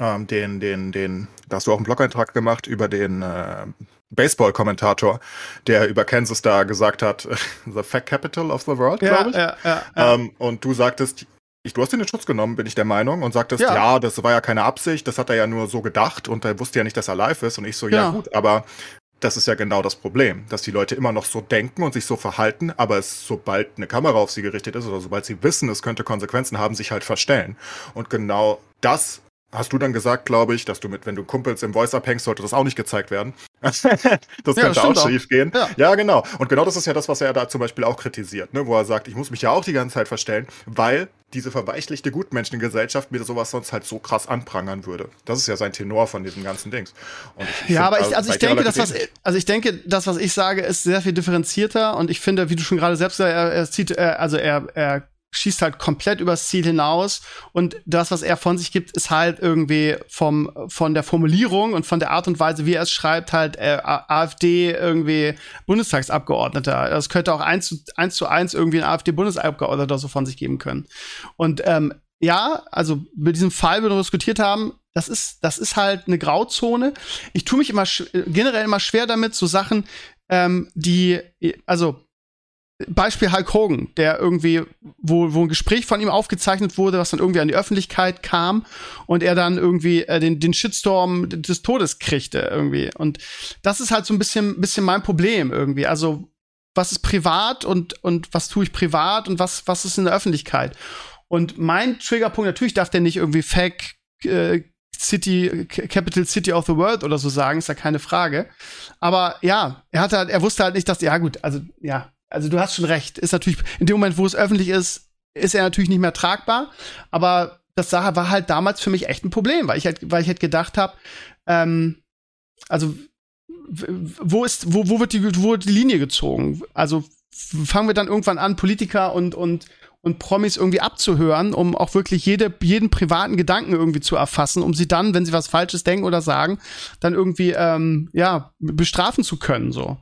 ähm, den, den, den, da hast du auch einen Blog-Eintrag gemacht über den äh, Baseball-Kommentator, der über Kansas da gesagt hat, the fact capital of the world, ja, glaube ich. Ja, ja, ja. Ähm, und du sagtest, ich, du hast ihn in Schutz genommen, bin ich der Meinung, und sagtest, ja. ja. das war ja keine Absicht, das hat er ja nur so gedacht und er wusste ja nicht, dass er live ist. Und ich so, ja, ja gut, aber das ist ja genau das Problem, dass die Leute immer noch so denken und sich so verhalten, aber es, sobald eine Kamera auf sie gerichtet ist oder sobald sie wissen, es könnte Konsequenzen haben, sich halt verstellen. Und genau das hast du dann gesagt, glaube ich, dass du mit, wenn du Kumpels im Voice abhängst, sollte das auch nicht gezeigt werden. das könnte ja, das auch schief gehen. Ja. ja. genau. Und genau das ist ja das, was er da zum Beispiel auch kritisiert, ne? wo er sagt, ich muss mich ja auch die ganze Zeit verstellen, weil diese verweichlichte Gutmenschengesellschaft mir sowas sonst halt so krass anprangern würde. Das ist ja sein Tenor von diesem ganzen Dings. Ich ja, aber ich, also ich denke, das, was, also ich denke, das, was ich sage, ist sehr viel differenzierter und ich finde, wie du schon gerade selbst, er, er zieht, er, also er, er schießt halt komplett übers Ziel hinaus und das, was er von sich gibt, ist halt irgendwie vom von der Formulierung und von der Art und Weise, wie er es schreibt, halt äh, AfD irgendwie Bundestagsabgeordneter. Das könnte auch eins zu eins, zu eins irgendwie ein AfD-Bundesabgeordneter so von sich geben können. Und ähm, ja, also mit diesem Fall, wir diskutiert haben, das ist, das ist halt eine Grauzone. Ich tue mich immer generell immer schwer damit, so Sachen, ähm, die, also Beispiel Hulk Hogan, der irgendwie, wo, wo ein Gespräch von ihm aufgezeichnet wurde, was dann irgendwie an die Öffentlichkeit kam und er dann irgendwie äh, den, den Shitstorm des Todes kriegte irgendwie. Und das ist halt so ein bisschen, bisschen mein Problem irgendwie. Also, was ist privat und, und was tue ich privat und was, was ist in der Öffentlichkeit? Und mein Triggerpunkt, natürlich darf der nicht irgendwie Fake äh, City, Capital City of the World oder so sagen, ist ja keine Frage. Aber ja, er hatte halt, er wusste halt nicht, dass, ja gut, also ja, also du hast schon recht. Ist natürlich, in dem Moment, wo es öffentlich ist, ist er natürlich nicht mehr tragbar. Aber das war halt damals für mich echt ein Problem, weil ich halt, weil ich halt gedacht habe, ähm, also wo ist, wo, wo wird die, wo wird die Linie gezogen? Also fangen wir dann irgendwann an, Politiker und, und, und Promis irgendwie abzuhören, um auch wirklich jede, jeden privaten Gedanken irgendwie zu erfassen, um sie dann, wenn sie was Falsches denken oder sagen, dann irgendwie ähm, ja bestrafen zu können so.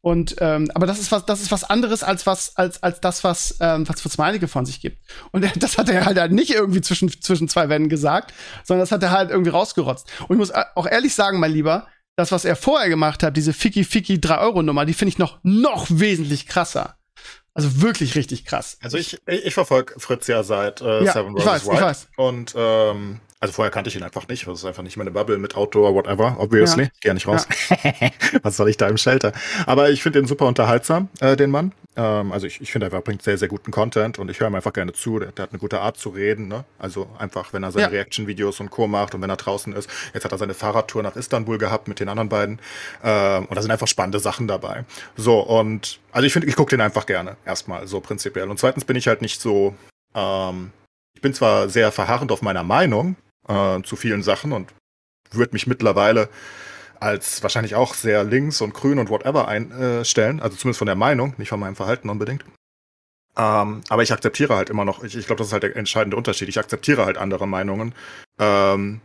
Und ähm, aber das ist was, das ist was anderes als was als als das was ähm, was Fritz Meinecke von sich gibt. Und das hat er halt nicht irgendwie zwischen zwischen zwei Wänden gesagt, sondern das hat er halt irgendwie rausgerotzt. Und ich muss auch ehrlich sagen, mein Lieber, das was er vorher gemacht hat, diese Ficky Ficky 3 Euro Nummer, die finde ich noch noch wesentlich krasser. Also wirklich richtig krass. Also ich, ich, ich verfolge Fritz ja seit äh, ja, Seven Roses White. Ich weiß. Und ähm, also vorher kannte ich ihn einfach nicht. Das ist einfach nicht meine Bubble mit Outdoor, whatever, obviously. Ja. Geh nicht raus. Ja. Was soll ich da im Shelter? Aber ich finde ihn super unterhaltsam, äh, den Mann. Ähm, also ich, ich finde, er bringt sehr, sehr guten Content und ich höre ihm einfach gerne zu. Der, der, hat eine gute Art zu reden. Ne? Also einfach, wenn er seine ja. Reaction-Videos und Co. macht und wenn er draußen ist. Jetzt hat er seine Fahrradtour nach Istanbul gehabt mit den anderen beiden. Ähm, und da sind einfach spannende Sachen dabei. So, und also ich finde, ich gucke den einfach gerne. Erstmal, so prinzipiell. Und zweitens bin ich halt nicht so. Ähm, ich bin zwar sehr verharrend auf meiner Meinung, äh, zu vielen Sachen und würde mich mittlerweile als wahrscheinlich auch sehr links und grün und whatever einstellen, also zumindest von der Meinung, nicht von meinem Verhalten unbedingt. Ähm, aber ich akzeptiere halt immer noch, ich, ich glaube, das ist halt der entscheidende Unterschied. Ich akzeptiere halt andere Meinungen. Ähm,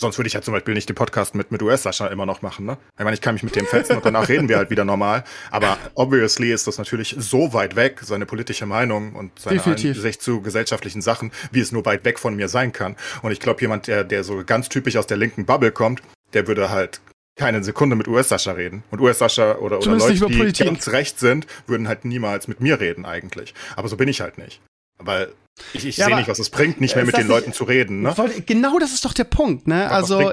Sonst würde ich ja zum Beispiel nicht den Podcast mit, mit US-Sascha immer noch machen, ne? Ich meine, ich kann mich mit dem fetzen und danach reden wir halt wieder normal. Aber obviously ist das natürlich so weit weg, seine politische Meinung und seine Sicht zu gesellschaftlichen Sachen, wie es nur weit weg von mir sein kann. Und ich glaube, jemand, der, der so ganz typisch aus der linken Bubble kommt, der würde halt keine Sekunde mit US-Sascha reden. Und US-Sascha oder, oder Leute, die ganz recht sind, würden halt niemals mit mir reden eigentlich. Aber so bin ich halt nicht. Weil ich, ich ja, sehe nicht, was es bringt, nicht mehr mit den Leuten zu reden. Ne? Genau das ist doch der Punkt. Ne? Aber also,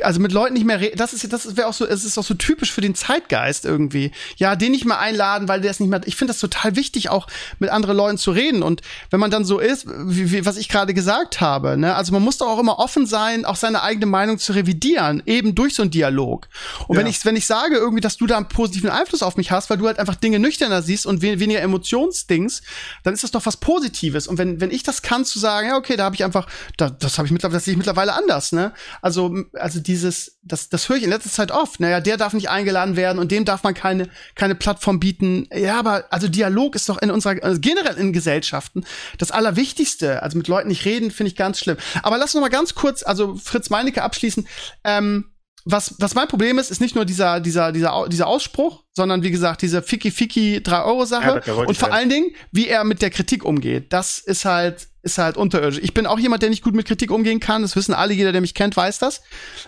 also mit Leuten nicht mehr reden. Das ist das wäre auch so. Es ist auch so typisch für den Zeitgeist irgendwie. Ja, den nicht mehr einladen, weil der ist nicht mehr. Ich finde das total wichtig, auch mit anderen Leuten zu reden. Und wenn man dann so ist, wie, wie, was ich gerade gesagt habe, ne? also man muss doch auch immer offen sein, auch seine eigene Meinung zu revidieren, eben durch so einen Dialog. Und ja. wenn ich wenn ich sage irgendwie, dass du da einen positiven Einfluss auf mich hast, weil du halt einfach Dinge nüchterner siehst und weniger Emotionsdings, dann ist das doch was Positives. Und wenn, wenn ich das kann, zu sagen, ja, okay, da habe ich einfach, da, das habe ich mittlerweile, das sehe ich mittlerweile anders, ne? Also, also dieses, das, das höre ich in letzter Zeit oft. Naja, der darf nicht eingeladen werden und dem darf man keine, keine Plattform bieten. Ja, aber also Dialog ist doch in unserer, also generell in Gesellschaften das Allerwichtigste. Also mit Leuten nicht reden, finde ich ganz schlimm. Aber lass uns noch mal ganz kurz, also Fritz Meinecke abschließen. Ähm, was, was mein Problem ist, ist nicht nur dieser, dieser, dieser, dieser Ausspruch, sondern wie gesagt, diese Fiki-Fiki 3-Euro-Sache. Ja, und vor allen Dingen, wie er mit der Kritik umgeht. Das ist halt, ist halt unterirdisch. Ich bin auch jemand, der nicht gut mit Kritik umgehen kann. Das wissen alle, jeder, der mich kennt, weiß das.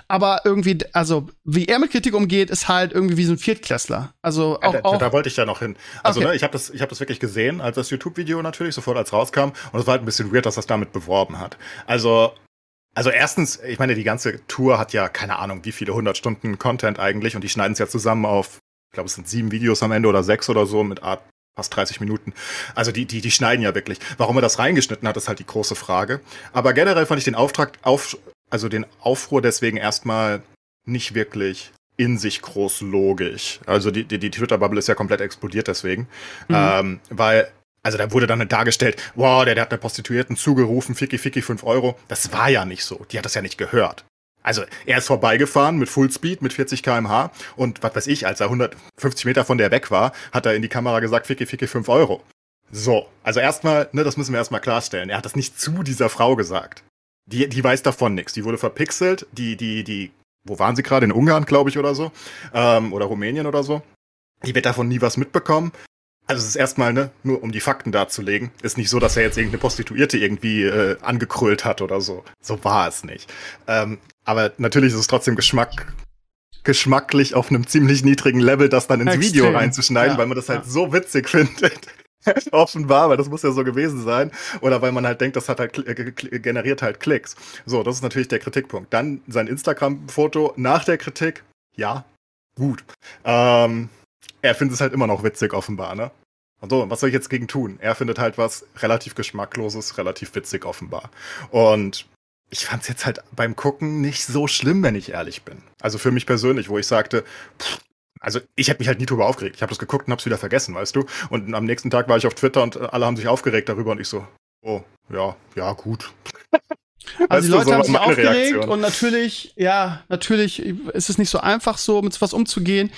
Aber irgendwie, also, wie er mit Kritik umgeht, ist halt irgendwie wie so ein Viertklässler. Also auch, ja, da, da wollte ich ja noch hin. Also, okay. ne, ich habe das, ich habe das wirklich gesehen, als das YouTube-Video natürlich sofort als rauskam. Und es war halt ein bisschen weird, dass das damit beworben hat. Also, also erstens, ich meine, die ganze Tour hat ja keine Ahnung, wie viele hundert Stunden Content eigentlich und die schneiden es ja zusammen auf, ich glaube, es sind sieben Videos am Ende oder sechs oder so mit Art fast 30 Minuten. Also die, die, die schneiden ja wirklich. Warum er das reingeschnitten hat, ist halt die große Frage. Aber generell fand ich den Auftrag, auf, also den Aufruhr deswegen erstmal nicht wirklich in sich groß logisch. Also die, die, die Twitter-Bubble ist ja komplett explodiert deswegen. Mhm. Ähm, weil also da wurde dann dargestellt, wow, der, der hat der Prostituierten zugerufen, Ficky, Ficky, 5 Euro. Das war ja nicht so. Die hat das ja nicht gehört. Also er ist vorbeigefahren mit Fullspeed, mit 40 km/h und was weiß ich, als er 150 Meter von der weg war, hat er in die Kamera gesagt, Ficky, Ficky, 5 Euro. So, also erstmal, ne, das müssen wir erstmal klarstellen. Er hat das nicht zu dieser Frau gesagt. Die, die weiß davon nichts. Die wurde verpixelt, die, die, die, wo waren sie gerade? In Ungarn, glaube ich, oder so. Ähm, oder Rumänien oder so. Die wird davon nie was mitbekommen. Also es ist erstmal, ne, nur um die Fakten darzulegen, ist nicht so, dass er jetzt irgendeine Prostituierte irgendwie äh, angekrüllt hat oder so. So war es nicht. Ähm, aber natürlich ist es trotzdem Geschmack, geschmacklich auf einem ziemlich niedrigen Level, das dann ins Extrem. Video reinzuschneiden, ja, weil man das halt ja. so witzig findet. Offenbar, weil das muss ja so gewesen sein. Oder weil man halt denkt, das hat halt äh, generiert halt Klicks. So, das ist natürlich der Kritikpunkt. Dann sein Instagram-Foto nach der Kritik. Ja, gut. Ähm, er findet es halt immer noch witzig, offenbar, ne? Und so, was soll ich jetzt gegen tun? Er findet halt was relativ geschmackloses, relativ witzig, offenbar. Und ich fand es jetzt halt beim Gucken nicht so schlimm, wenn ich ehrlich bin. Also für mich persönlich, wo ich sagte, pff, also ich hätte mich halt nie drüber aufgeregt. Ich habe das geguckt und hab's wieder vergessen, weißt du? Und am nächsten Tag war ich auf Twitter und alle haben sich aufgeregt darüber und ich so, oh, ja, ja, gut. Also die Leute haben sich aufgeregt Reaktion. und natürlich, ja, natürlich ist es nicht so einfach, so mit was umzugehen.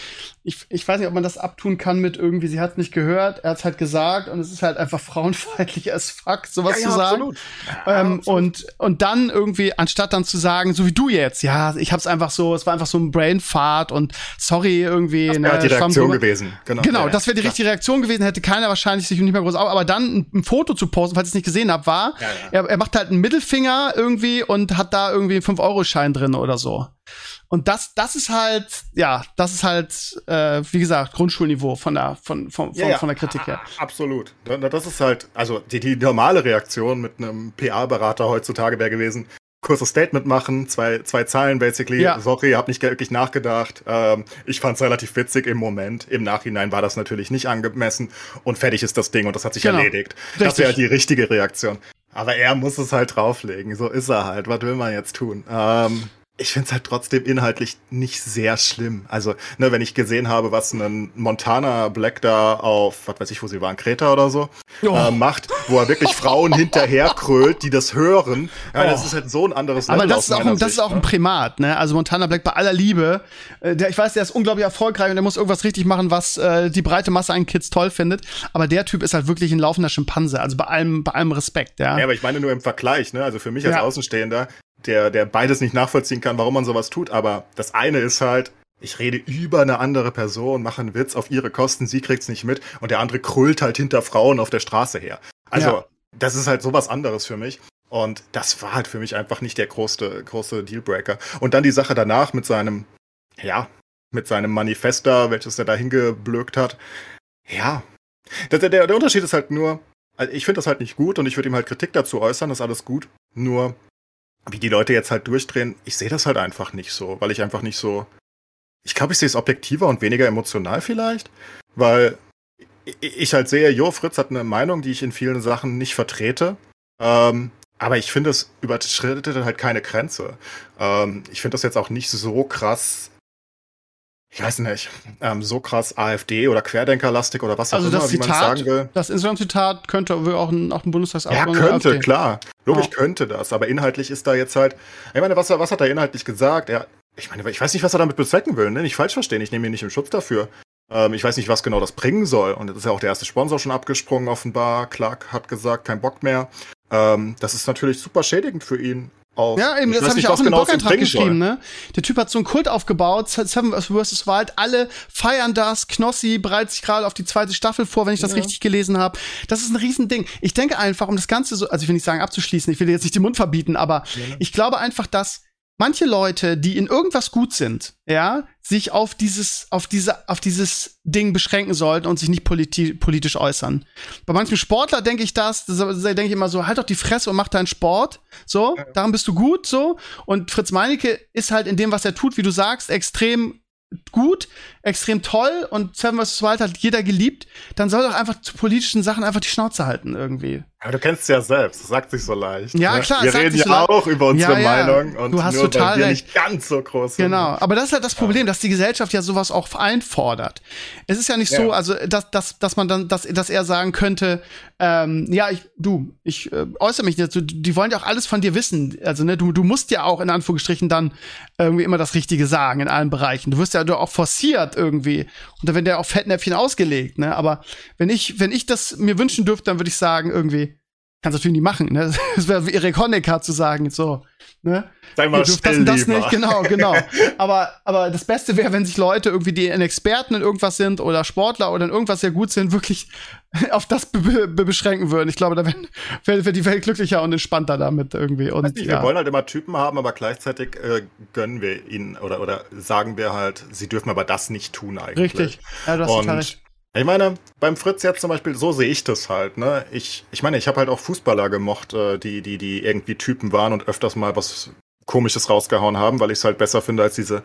Ich, ich weiß nicht, ob man das abtun kann mit irgendwie, sie hat es nicht gehört, er hat es halt gesagt und es ist halt einfach frauenfeindlich as fuck, sowas ja, ja, zu sagen. Absolut. Ja, ähm, absolut. Und, und dann irgendwie, anstatt dann zu sagen, so wie du jetzt, ja, ich hab's einfach so, es war einfach so ein Brainfart und sorry irgendwie. Das wäre ne, die Reaktion gewesen. Genau, genau das wäre die richtige Reaktion gewesen, hätte keiner wahrscheinlich sich nicht mehr groß auf, aber dann ein, ein Foto zu posten, falls ich es nicht gesehen habe, war, Er, er macht halt einen Mittelfinger irgendwie und hat da irgendwie einen 5-Euro-Schein drin oder so. Und das, das ist halt, ja, das ist halt, äh, wie gesagt, Grundschulniveau von der, von, von, von, ja. von der Kritik her. Absolut. Das ist halt, also die, die normale Reaktion mit einem PA-Berater heutzutage wäre gewesen, kurzes Statement machen, zwei, zwei Zeilen basically. Ja. Sorry, hab nicht wirklich nachgedacht. Ähm, ich fand's relativ witzig im Moment. Im Nachhinein war das natürlich nicht angemessen und fertig ist das Ding und das hat sich genau. erledigt. Richtig. Das wäre halt die richtige Reaktion. Aber er muss es halt drauflegen. So ist er halt. Was will man jetzt tun? Ähm, ich finde es halt trotzdem inhaltlich nicht sehr schlimm. Also, ne, wenn ich gesehen habe, was ein Montana Black da auf, was weiß ich, wo sie waren, Kreta oder so, oh. äh, macht, wo er wirklich Frauen hinterherkrölt, die das hören. Ja, oh. das ist halt so ein anderes Level Aber das ist auch, ein, das Sicht, ist auch ein? Primat, ne? Also Montana Black bei aller Liebe, äh, der, ich weiß, der ist unglaublich erfolgreich und der muss irgendwas richtig machen, was äh, die breite Masse an Kids toll findet. Aber der Typ ist halt wirklich ein laufender Schimpanse. Also bei allem, bei allem Respekt, ja. Ja, aber ich meine nur im Vergleich, ne? Also für mich als ja. Außenstehender, der, der beides nicht nachvollziehen kann, warum man sowas tut. Aber das eine ist halt, ich rede über eine andere Person, mache einen Witz auf ihre Kosten, sie kriegt's nicht mit und der andere krüllt halt hinter Frauen auf der Straße her. Also, ja. das ist halt sowas anderes für mich. Und das war halt für mich einfach nicht der große, große Dealbreaker. Und dann die Sache danach mit seinem ja, mit seinem Manifester, welches er da hingeblökt hat. Ja. Der, der, der Unterschied ist halt nur, also ich finde das halt nicht gut und ich würde ihm halt Kritik dazu äußern, das ist alles gut. Nur, wie die Leute jetzt halt durchdrehen, ich sehe das halt einfach nicht so, weil ich einfach nicht so. Ich glaube, ich sehe es objektiver und weniger emotional vielleicht, weil ich halt sehe, Jo, Fritz hat eine Meinung, die ich in vielen Sachen nicht vertrete. Ähm, aber ich finde, es überschreitet halt keine Grenze. Ähm, ich finde das jetzt auch nicht so krass ich weiß nicht, ähm, so krass AfD oder Querdenkerlastig oder was auch also immer, das wie man Zitat, sagen will. Das Instagram-Zitat könnte auch ein, auch ein Ja, Bundestagsabgeordneter könnte, AfD. klar. Logisch Ja. könnte das, aber inhaltlich ist da jetzt halt. Ich meine, was, was hat er inhaltlich gesagt? Er, ich meine, ich weiß nicht, was er damit bezwecken will, ne? Nicht falsch verstehen, ich nehme ihn nicht im Schutz dafür. Ähm, ich weiß nicht, was genau das bringen soll. Und jetzt ist ja auch der erste Sponsor schon abgesprungen, offenbar. Clark hat gesagt, kein Bock mehr. Ähm, das ist natürlich super schädigend für ihn. Auf, Ja, eben, das habe ich auch in den genau Blog-Eintrag geschrieben, ne? Der Typ hat so einen Kult aufgebaut, Seven vs. Wild, alle feiern das, Knossi bereitet sich gerade auf die zweite Staffel vor, wenn ich das Ja. richtig gelesen habe. Das ist ein Riesending. Ich denke einfach, um das Ganze so, also ich will nicht sagen abzuschließen, ich will dir jetzt nicht den Mund verbieten, aber ich glaube einfach, dass manche Leute, die in irgendwas gut sind, ja, sich auf dieses, auf diese, auf dieses Ding beschränken sollten und sich nicht politi politisch äußern. Bei manchem Sportler denke ich das, da denke ich immer so, halt doch die Fresse und mach deinen Sport, so, daran bist du gut, so. Und Fritz Meinecke ist halt in dem, was er tut, wie du sagst, extrem gut, extrem toll und Seven vs. Wild hat jeder geliebt, dann soll doch einfach zu politischen Sachen einfach die Schnauze halten irgendwie. Ja, du kennst es ja selbst, das sagt sich so leicht. Ja, ne? klar, Wir es sagt reden ja so auch über unsere Ja, ja. Meinung und Du hast nur total weil wir recht. nicht ganz so groß sind. Genau, aber das ist halt das Problem, dass die Gesellschaft ja sowas auch einfordert. Es ist ja nicht so, Ja. also dass, dass, dass man dann, dass, dass er sagen könnte, ähm, ja, ich, du, ich äh, äußere mich du, die wollen ja auch alles von dir wissen. Also, ne, du, du musst ja auch in Anführungsstrichen dann irgendwie immer das Richtige sagen in allen Bereichen. Du wirst ja auch forciert irgendwie. Und dann wird ja auch Fettnäpfchen ausgelegt, ne? Aber wenn ich, wenn ich das mir wünschen dürfte, dann würde ich sagen, irgendwie, kannst du natürlich nicht machen, ne? Das wäre wie Erik Honecker zu sagen, so, ne? Sei mal Ihr dürft das und das lieber. nicht, genau, genau. aber, aber das Beste wäre, wenn sich Leute irgendwie, die ein Experten in irgendwas sind oder Sportler oder in irgendwas sehr gut sind, wirklich auf das be be beschränken würden. Ich glaube, da wäre wär, die Welt glücklicher und entspannter damit irgendwie. Und nicht, ja. Wir wollen halt immer Typen haben, aber gleichzeitig äh, gönnen wir ihnen oder, oder sagen wir halt, sie dürfen aber das nicht tun eigentlich. Richtig. Ja, du hast total Und recht. Ich meine, beim Fritz jetzt zum Beispiel, so sehe ich das halt. Ne? Ich, ich meine, ich habe halt auch Fußballer gemocht, äh, die, die, die irgendwie Typen waren und öfters mal was Komisches rausgehauen haben, weil ich es halt besser finde als diese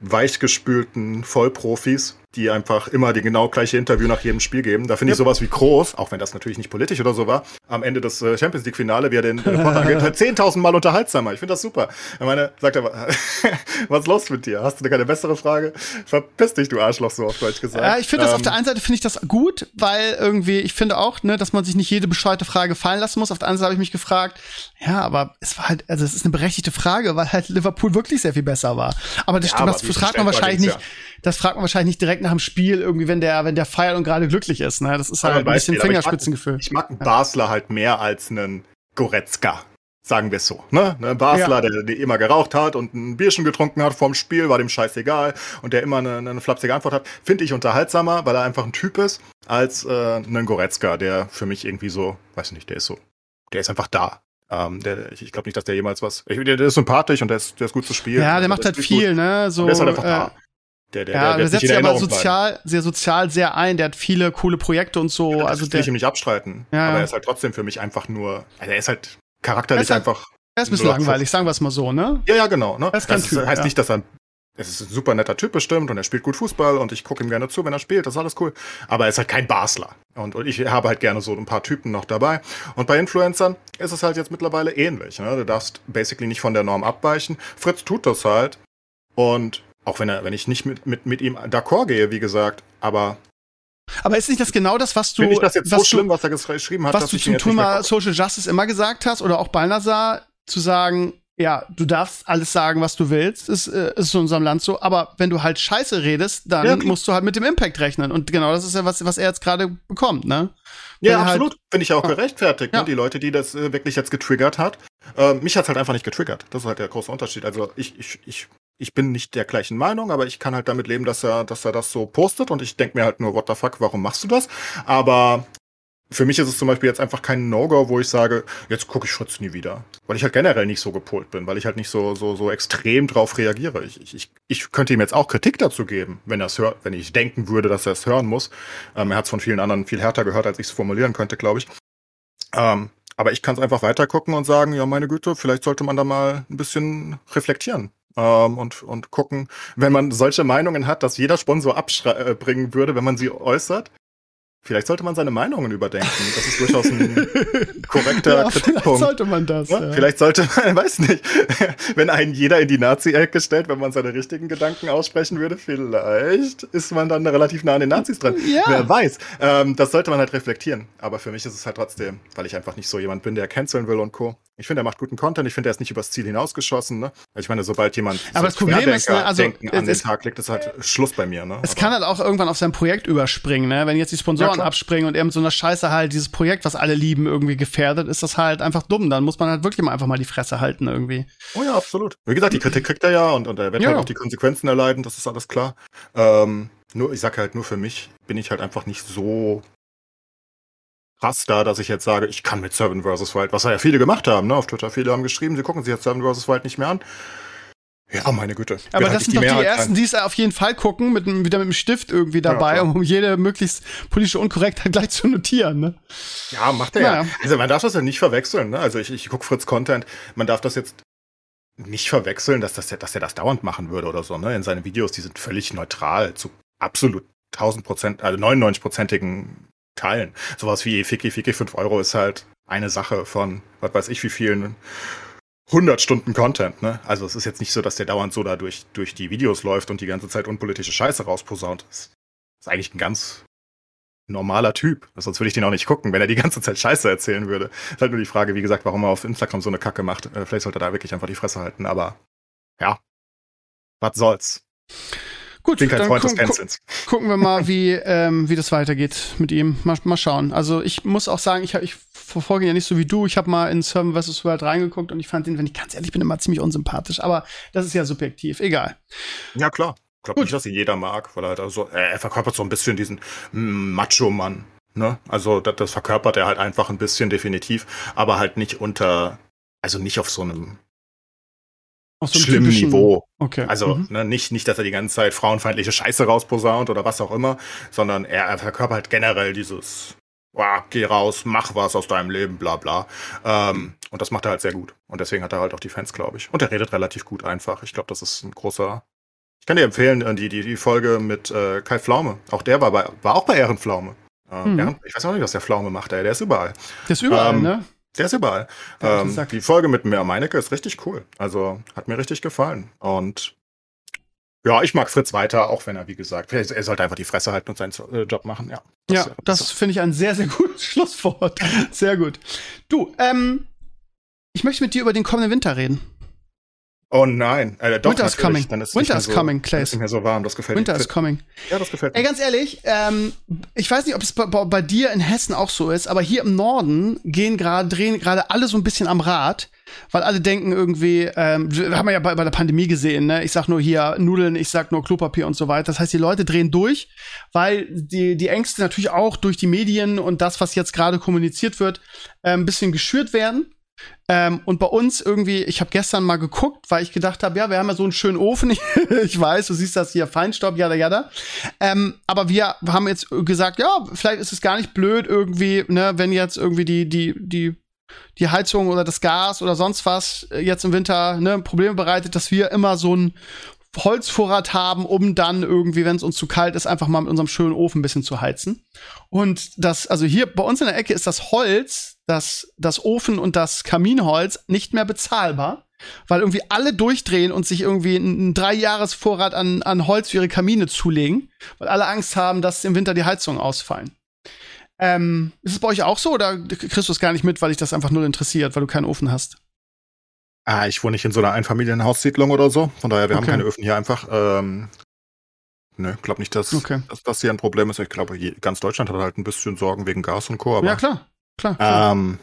weichgespülten Vollprofis, die einfach immer die genau gleiche Interview nach jedem Spiel geben. Da finde ich sowas wie Groß, auch wenn das natürlich nicht politisch oder so war, am Ende des äh, Champions League Finale, wie er den Reporter angeht, halt 10.000 Mal unterhaltsamer. Ich finde das super. Ich meine, sagt er, was ist los mit dir? Hast du keine bessere Frage? Verpiss dich, du Arschloch, so auf Deutsch gesagt. Ja, ich finde das auf Ähm, der einen Seite finde ich das gut, weil irgendwie, ich finde auch, ne, dass man sich nicht jede bescheuerte Frage fallen lassen muss. Auf der anderen Seite habe ich mich gefragt, ja, aber es war halt, also es ist eine berechtigte Frage, weil halt Liverpool wirklich sehr viel besser war. Aber das, Ja, stimmt, aber das fragt man wahrscheinlich nicht, ist das fragt man wahrscheinlich nicht direkt nach dem Spiel, irgendwie, wenn der, wenn der feiert und gerade glücklich ist, ne. Das ist halt ein bisschen Beispiel, aber ich mag- Fingerspitzengefühl. Ich mag einen Basler halt mehr als einen Goretzka. Sagen wir es so. Ne? Ne Basler, Ja. der, der immer geraucht hat und ein Bierchen getrunken hat vorm Spiel, war dem scheißegal und der immer eine, eine flapsige Antwort hat, finde ich unterhaltsamer, weil er einfach ein Typ ist, als äh, einen Goretzka, der für mich irgendwie so, weiß nicht, der ist so, der ist einfach da. Ähm, der, ich ich glaube nicht, dass der jemals was. Ich, der, der ist sympathisch und der ist, der ist gut zu spielen. Ja, der Also, macht halt ist gut. viel, ne, so. Der ist halt einfach äh, da. Der, der, ja, der, der setzt sich aber bleiben. sozial, sehr sozial sehr ein. Der hat viele coole Projekte und so. Ja, also das will der, ich ihm nicht abstreiten. Ja, aber er ist halt trotzdem für mich einfach nur. Also er ist halt charakterlich Er ist halt- einfach. er ist ein bisschen langweilig, sagen wir es mal so, ne? Ja, ja, genau. Ne? Er ist kein das Typ, heißt ja. nicht, dass er. Es ist ein super netter Typ bestimmt und er spielt gut Fußball und ich gucke ihm gerne zu, wenn er spielt, das ist alles cool. Aber er ist halt kein Basler. Und, und ich habe halt gerne so ein paar Typen noch dabei. Und bei Influencern ist es halt jetzt mittlerweile ähnlich. Ne? Du darfst basically nicht von der Norm abweichen. Fritz tut das halt. Und auch wenn er, wenn ich nicht mit, mit, mit ihm d'accord gehe, wie gesagt, aber Aber ist nicht das genau das, was du, finde ich das jetzt was so schlimm, du, was er ges- geschrieben hat, was dass du zum Thema Social Justice immer gesagt hast oder auch Balnasar zu sagen, ja, du darfst alles sagen, was du willst, ist, äh, ist in unserem Land so, aber wenn du halt Scheiße redest, dann Ja, klar. musst du halt mit dem Impact rechnen und genau das ist ja was, was er jetzt gerade bekommt, ne? Ja, Weil halt- absolut. Finde ich auch Ja. gerechtfertigt. Ja. Ne? Die Leute, die das äh, wirklich jetzt getriggert hat. Äh, mich hat's halt einfach nicht getriggert. Das ist halt der große Unterschied. Also ich, ich, ich, ich bin nicht der gleichen Meinung, aber ich kann halt damit leben, dass er, dass er das so postet und ich denke mir halt nur, what the fuck, warum machst du das? Aber für mich ist es zum Beispiel jetzt einfach kein No-Go, wo ich sage, jetzt gucke ich Fritz nie wieder. Weil ich halt generell nicht so gepolt bin, weil ich halt nicht so, so, so extrem drauf reagiere. Ich, ich, ich könnte ihm jetzt auch Kritik dazu geben, wenn er es hört, wenn ich denken würde, dass er es hören muss. Ähm, er hat es von vielen anderen viel härter gehört, als ich es formulieren könnte, glaube ich. Ähm, aber ich kann es einfach weiter gucken und sagen, ja, meine Güte, vielleicht sollte man da mal ein bisschen reflektieren. Ähm, und, und gucken, wenn man solche Meinungen hat, dass jeder Sponsor abbringen äh, würde, wenn man sie äußert, Vielleicht sollte man seine Meinungen überdenken. Das ist durchaus ein korrekter ja, Kritikpunkt. Vielleicht sollte man das. Ja? Ja. Vielleicht sollte man, weiß nicht, wenn einen jeder in die Nazi-Ecke stellt, wenn man seine richtigen Gedanken aussprechen würde, vielleicht ist man dann relativ nah an den Nazis dran. Wer weiß. Ähm, das sollte man halt reflektieren. Aber für mich ist es halt trotzdem, weil ich einfach nicht so jemand bin, der canceln will und Co. Ich finde, er macht guten Content. Ich finde, er ist nicht übers Ziel hinausgeschossen. Ne? Ich meine, sobald jemand Aber so das Problem ist, ne, also, an den Tag legt, ist halt Schluss bei mir. Ne? Es Aber kann halt auch irgendwann auf sein Projekt überspringen. Ne? Wenn jetzt die Sponsoren ja, abspringen und er mit so einer Scheiße halt dieses Projekt, was alle lieben, irgendwie gefährdet, ist das halt einfach dumm. Dann muss man halt wirklich mal einfach mal die Fresse halten irgendwie. Oh ja, absolut. Wie gesagt, die Kritik kriegt er ja und, und er wird ja. halt auch die Konsequenzen erleiden. Das ist alles klar. Ähm, nur, ich sag halt, nur für mich bin ich halt einfach nicht so krass da, dass ich jetzt sage, ich kann mit Seven vs. Wild, was ja viele gemacht haben, ne, auf Twitter. Viele haben geschrieben, sie gucken sich jetzt Seven vs. Wild nicht mehr an. Ja, meine Güte. Aber das sind doch die ersten, die es auf jeden Fall gucken, mit, wieder mit dem Stift irgendwie dabei, ja, um jede möglichst politische Unkorrektheit gleich zu notieren. Ne? Ja, macht er ja. ja. Also man darf das ja nicht verwechseln. Ne? Also ich, ich gucke Fritz Content, man darf das jetzt nicht verwechseln, dass, das, dass er das dauernd machen würde oder so. Ne? In seinen Videos, die sind völlig neutral zu absolut 1000 Prozent, also 99-prozentigen Teilen. Sowas wie Ficky Ficky 5 Euro ist halt eine Sache von, was weiß ich, wie vielen 100 Stunden Content, ne? Also es ist jetzt nicht so, dass der dauernd so da durch, durch die Videos läuft und die ganze Zeit unpolitische Scheiße rausposaunt. Das ist eigentlich ein ganz normaler Typ. Sonst würde ich den auch nicht gucken, wenn er die ganze Zeit Scheiße erzählen würde. Ist halt nur die Frage, wie gesagt, warum er auf Instagram so eine Kacke macht. Äh, vielleicht sollte er da wirklich einfach die Fresse halten, aber ja, was soll's. Gut, kein dann Freund gu gu gucken wir mal, wie, ähm, wie das weitergeht mit ihm. Mal, mal schauen. Also ich muss auch sagen, ich, ich verfolge ihn ja nicht so wie du. Ich habe mal in Server vs. World reingeguckt und ich fand ihn, wenn ich ganz ehrlich bin, immer ziemlich unsympathisch. Aber das ist ja subjektiv. Egal. Ja, klar. Ich glaube nicht, dass ihn jeder mag, weil er halt also, er verkörpert so ein bisschen diesen mm, Macho-Mann. Ne? Also das, das verkörpert er halt einfach ein bisschen definitiv, aber halt nicht unter, also nicht auf so einem so schlimmen Niveau. Okay. Also mhm. ne, nicht, nicht, dass er die ganze Zeit frauenfeindliche Scheiße rausposaunt oder was auch immer, sondern er, er verkörpert generell dieses, wow, geh raus, mach was aus deinem Leben, bla bla. Ähm, und das macht er halt sehr gut. Und deswegen hat er halt auch die Fans, glaube ich. Und er redet relativ gut einfach. Ich glaube, das ist ein großer. Ich kann dir empfehlen, äh, die, die, die Folge mit äh, Kai Pflaume. Auch der war, bei, war auch bei Ehrenpflaume. Äh, mhm. Ehren, ich weiß auch nicht, was der Pflaume macht, ey. Der ist überall. Der ist überall, ähm, ne? Der ist überall. Ähm, die Folge mit Mehr Meinecke ist richtig cool. Also hat mir richtig gefallen. Und ja, ich mag Fritz weiter, auch wenn er, wie gesagt, er sollte einfach die Fresse halten und seinen äh, Job machen, ja. Das, ja, das, das finde ich ein sehr, sehr gutes Schlusswort. Sehr gut. Du, ähm, ich möchte mit dir über den kommenden Winter reden. Oh nein, äh, doch, Winter is coming. Dann ist Winter is so, coming, Clays. Ist mehr so warm, das gefällt Winter mir. Winter is coming. Ja, das gefällt mir. Ey, ganz ehrlich, ähm, ich weiß nicht, ob es bei, bei, dir in Hessen auch so ist, aber hier im Norden gehen gerade, drehen gerade alle so ein bisschen am Rad, weil alle denken irgendwie, ähm, haben wir ja bei, bei der Pandemie gesehen, ne? Ich sag nur hier Nudeln, ich sag nur Klopapier und so weiter. Das heißt, die Leute drehen durch, weil die, die Ängste natürlich auch durch die Medien und das, was jetzt gerade kommuniziert wird, äh, ein bisschen geschürt werden. Ähm, und bei uns irgendwie, ich habe gestern mal geguckt, weil ich gedacht habe, ja, wir haben ja so einen schönen Ofen. ich weiß, du siehst das hier, Feinstaub, jada, jada. Ähm, aber wir haben jetzt gesagt, ja, vielleicht ist es gar nicht blöd irgendwie, ne, wenn jetzt irgendwie die, die, die, die Heizung oder das Gas oder sonst was jetzt im Winter ne, Probleme bereitet, dass wir immer so ein Holzvorrat haben, um dann irgendwie, wenn es uns zu kalt ist, einfach mal mit unserem schönen Ofen ein bisschen zu heizen. Und das, also hier bei uns in der Ecke ist das Holz, das, das Ofen und das Kaminholz nicht mehr bezahlbar, weil irgendwie alle durchdrehen und sich irgendwie einen Dreijahresvorrat an, an Holz für ihre Kamine zulegen, weil alle Angst haben, dass im Winter die Heizungen ausfallen. Ähm, ist es bei euch auch so oder kriegst du es gar nicht mit, weil dich das einfach null interessiert, weil du keinen Ofen hast? Ah, ich wohne nicht in so einer Einfamilienhaussiedlung oder so. Von daher, wir okay. haben keine Öfen hier einfach. Ähm, ne, glaube nicht, dass, okay. dass das hier ein Problem ist. Ich glaube, ganz Deutschland hat halt ein bisschen Sorgen wegen Gas und Co. Aber, ja, klar. Klar, klar. Ähm,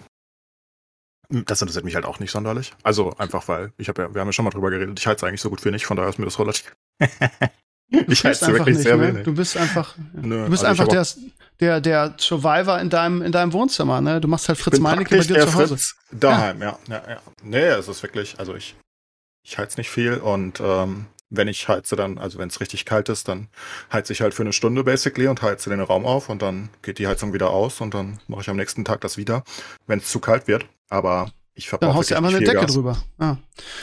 das interessiert mich halt auch nicht sonderlich. Also einfach, weil ich habe ja, wir haben ja schon mal drüber geredet, ich halte es eigentlich so gut für nicht, von daher ist mir das relativ. ich heize wirklich nicht, sehr ne? wenig. Du bist einfach, Nö, du bist also einfach der, der, der Survivor in deinem, in deinem Wohnzimmer, ne? Du machst halt Fritz Meinecke bei dir zu Hause. Fritz daheim, ja. ja, ja, ja. Nee, es ist wirklich, also ich, ich heiz nicht viel und ähm, wenn ich heize dann, also wenn es richtig kalt ist, dann heize ich halt für eine Stunde basically und heize den Raum auf und dann geht die Heizung wieder aus und dann mache ich am nächsten Tag das wieder, wenn es zu kalt wird. Aber ich verbrauche Dann haust du einfach eine Decke Gas. drüber. Ah.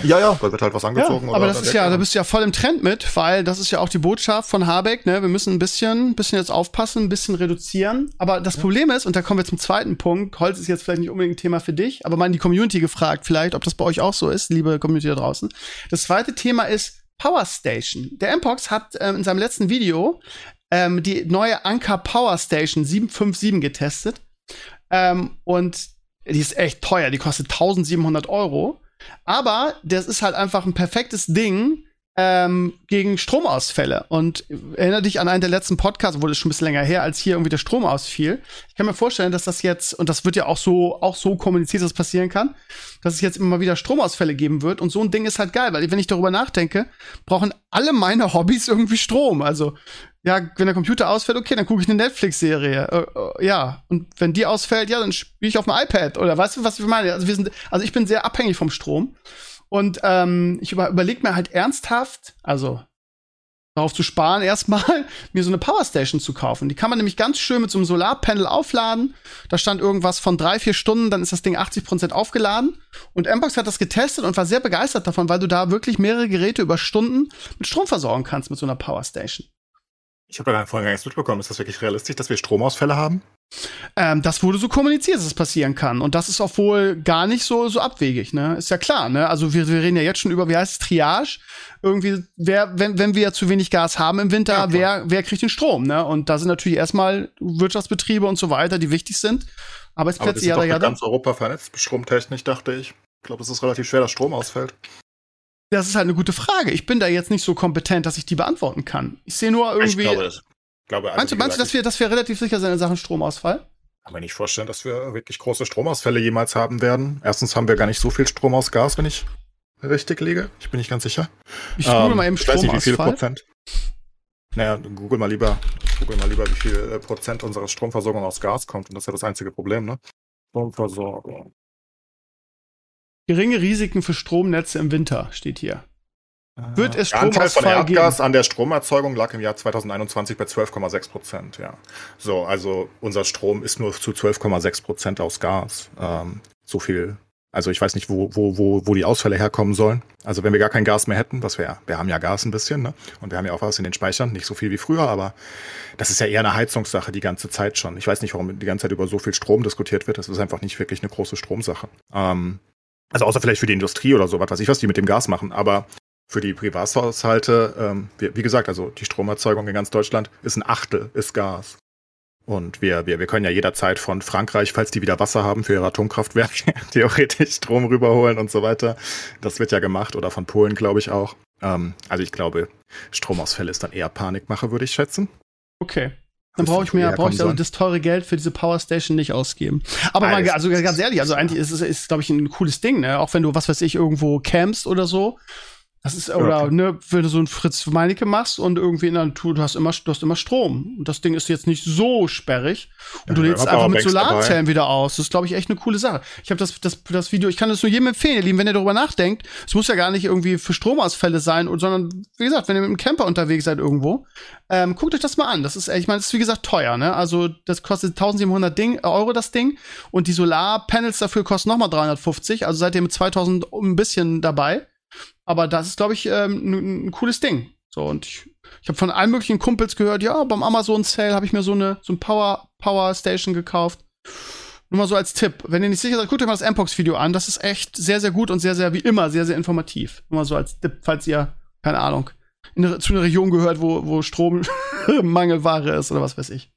Ja, ja, da wird halt was angezogen. Ja, aber das ist ja, da bist du ja voll im Trend mit, weil das ist ja auch die Botschaft von Habeck, ne? Wir müssen ein bisschen, bisschen jetzt aufpassen, ein bisschen reduzieren. Aber das ja. Problem ist, und da kommen wir zum zweiten Punkt, Holz ist jetzt vielleicht nicht unbedingt ein Thema für dich, aber mal in die Community gefragt, vielleicht, ob das bei euch auch so ist, liebe Community da draußen. Das zweite Thema ist Power Station. Der Mpox hat ähm, in seinem letzten Video ähm, die neue Anker Power Station 757 getestet. Ähm, und die ist echt teuer, die kostet 1700 Euro. Aber das ist halt einfach ein perfektes Ding ähm, gegen Stromausfälle. Und erinnere dich an einen der letzten Podcasts, wurde schon ein bisschen länger her, als hier irgendwie der Strom ausfiel. Ich kann mir vorstellen, dass das jetzt, und das wird ja auch so, auch so kommuniziert, dass es passieren kann, dass es jetzt immer mal wieder Stromausfälle geben wird. Und so ein Ding ist halt geil, weil wenn ich darüber nachdenke, brauchen alle meine Hobbys irgendwie Strom. Also ja, wenn der Computer ausfällt, okay, dann gucke ich eine Netflix-Serie. Äh, äh, ja, und wenn die ausfällt, ja, dann spiele ich auf dem iPad. Oder weißt du, was ich meine? Also, wir sind, also ich bin sehr abhängig vom Strom. Und ähm, ich über, überlege mir halt ernsthaft, also darauf zu sparen, erstmal mir so eine Powerstation zu kaufen. Die kann man nämlich ganz schön mit so einem Solarpanel aufladen. Da stand irgendwas von drei, vier Stunden, dann ist das Ding 80% aufgeladen. Und Mbox hat das getestet und war sehr begeistert davon, weil du da wirklich mehrere Geräte über Stunden mit Strom versorgen kannst mit so einer Powerstation. Ich habe da vorhin gar nichts mitbekommen. Ist das wirklich realistisch, dass wir Stromausfälle haben? Ähm, das wurde so kommuniziert, dass es passieren kann. Und das ist auch wohl gar nicht so, so abwegig, ne? Ist ja klar, ne? Also wir, wir reden ja jetzt schon über, wie heißt es, Triage. Irgendwie, wer, wenn, wenn wir ja zu wenig Gas haben im Winter, ja, wer, wer kriegt den Strom, ne? Und da sind natürlich erstmal Wirtschaftsbetriebe und so weiter, die wichtig sind. Arbeitsplätze, ja, ja. ganz Europa vernetzt, stromtechnisch, dachte ich. Ich glaube, es ist relativ schwer, dass Strom ausfällt. Das ist halt eine gute Frage. Ich bin da jetzt nicht so kompetent, dass ich die beantworten kann. Ich sehe nur irgendwie. Ich glaube, das, glaube also, meinst du, meinst du, dass wir, dass wir relativ sicher sind in Sachen Stromausfall? Kann mir nicht vorstellen, dass wir wirklich große Stromausfälle jemals haben werden. Erstens haben wir gar nicht so viel Strom aus Gas, wenn ich richtig liege. Ich bin nicht ganz sicher. Ich google ähm, mal eben Stromausfall. Ich weiß nicht, wie viel Prozent. Naja, google mal lieber, google mal lieber, wie viel äh, Prozent unserer Stromversorgung aus Gas kommt. Und das ist ja das einzige Problem, ne? Stromversorgung. Geringe Risiken für Stromnetze im Winter steht hier. Wird es Der Anteil von Erdgas geben? an der Stromerzeugung lag im Jahr 2021 bei 12,6 Prozent. Ja, so also unser Strom ist nur zu 12,6 Prozent aus Gas. Ähm, so viel. Also ich weiß nicht, wo, wo, wo, wo die Ausfälle herkommen sollen. Also wenn wir gar kein Gas mehr hätten, was wir wir haben ja Gas ein bisschen, ne? Und wir haben ja auch was in den Speichern, nicht so viel wie früher, aber das ist ja eher eine Heizungssache die ganze Zeit schon. Ich weiß nicht, warum die ganze Zeit über so viel Strom diskutiert wird. Das ist einfach nicht wirklich eine große Stromsache. Ähm, also außer vielleicht für die Industrie oder so, was weiß ich, was die mit dem Gas machen. Aber für die Privathaushalte, ähm, wie, wie, gesagt, also die Stromerzeugung in ganz Deutschland ist ein Achtel, ist Gas. Und wir, wir, wir können ja jederzeit von Frankreich, falls die wieder Wasser haben für ihre Atomkraftwerke, theoretisch Strom rüberholen und so weiter. Das wird ja gemacht oder von Polen, glaube ich auch. Ähm, also ich glaube, Stromausfälle ist dann eher Panikmache, würde ich schätzen. Okay. Dann brauche ich mir, brauche ich also das teure Geld für diese Powerstation nicht ausgeben. Aber mal, also ganz ehrlich, also eigentlich ist es, ist, glaube ich, ein cooles Ding, ne? Auch wenn du, was weiß ich, irgendwo campst oder so das ist, oder, okay. ne, wenn du so ein Fritz Meinecke machst und irgendwie in der Natur, du hast immer, du hast immer Strom. Und das Ding ist jetzt nicht so sperrig. Und ja, du lädst einfach mit Solarzellen dabei. wieder aus. Das ist, glaube ich, echt eine coole Sache. Ich habe das, das, das Video, ich kann das nur jedem empfehlen, ihr Lieben, wenn ihr darüber nachdenkt. Es muss ja gar nicht irgendwie für Stromausfälle sein, sondern, wie gesagt, wenn ihr mit dem Camper unterwegs seid irgendwo, ähm, guckt euch das mal an. Das ist, ich meine, das ist wie gesagt teuer, ne? Also, das kostet 1700 Ding, Euro das Ding. Und die Solarpanels dafür kosten nochmal 350. Also seid ihr mit 2000 ein bisschen dabei. Aber das ist, glaube ich, ähm, ein, cooles Ding. So, und ich, ich habe von allen möglichen Kumpels gehört, ja, beim Amazon Sale habe ich mir so eine so ein Power, Power Station gekauft. Nur mal so als Tipp. Wenn ihr nicht sicher seid, guckt euch mal das Mpox-Video an. Das ist echt sehr, sehr gut und sehr, sehr, wie immer, sehr, sehr informativ. Nur mal so als Tipp, falls ihr, keine Ahnung, in, zu einer Region gehört, wo, wo Strom Mangelware ist oder was weiß ich.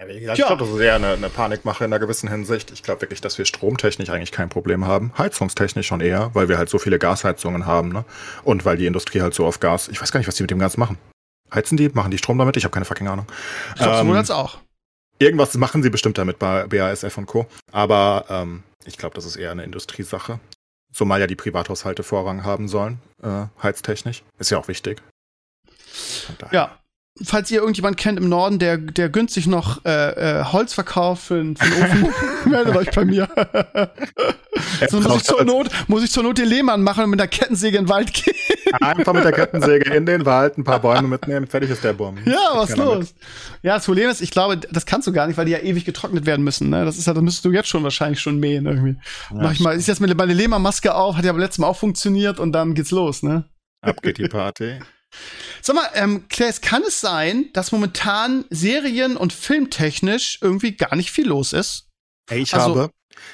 Ja, wie gesagt, ich glaube, das ist eher eine, eine, Panikmache in einer gewissen Hinsicht. Ich glaube wirklich, dass wir stromtechnisch eigentlich kein Problem haben. Heizungstechnisch schon eher, weil wir halt so viele Gasheizungen haben, ne? Und weil die Industrie halt so auf Gas. Ich weiß gar nicht, was die mit dem Gas machen. Heizen die? Machen die Strom damit? Ich habe keine fucking Ahnung. Ich glaube, ähm, jetzt auch. Irgendwas machen sie bestimmt damit bei BASF und Co. Aber ähm, ich glaube, das ist eher eine Industriesache. Zumal ja die Privathaushalte Vorrang haben sollen, äh, heiztechnisch. Ist ja auch wichtig. Ja, falls ihr irgendjemand kennt im Norden, der, der günstig noch äh, äh, Holz verkauft für, einen- einen Ofen, meldet euch bei mir. so muss ich, zur Not, muss ich zur Not den Lehmann machen und mit der Kettensäge in den Wald gehen. Einfach mit der Kettensäge in den Wald, ein paar Bäume mitnehmen, fertig ist der Bumm. Ja, was Keiner los? mit. Ja, das Problem ist, ich glaube, das kannst du gar nicht, weil die ja ewig getrocknet werden müssen. Ne? Das ist ja, das müsstest du jetzt schon wahrscheinlich schon mähen irgendwie. Mach ich mal, ist jetzt mit meine Lehmann-Maske auf, hat ja beim letzten Mal auch funktioniert und dann geht's los, ne? Ab geht die Party. Sag mal, ähm, Claire, es kann es sein, dass momentan serien- und filmtechnisch irgendwie gar nicht viel los ist? Ey, ich Also, habe,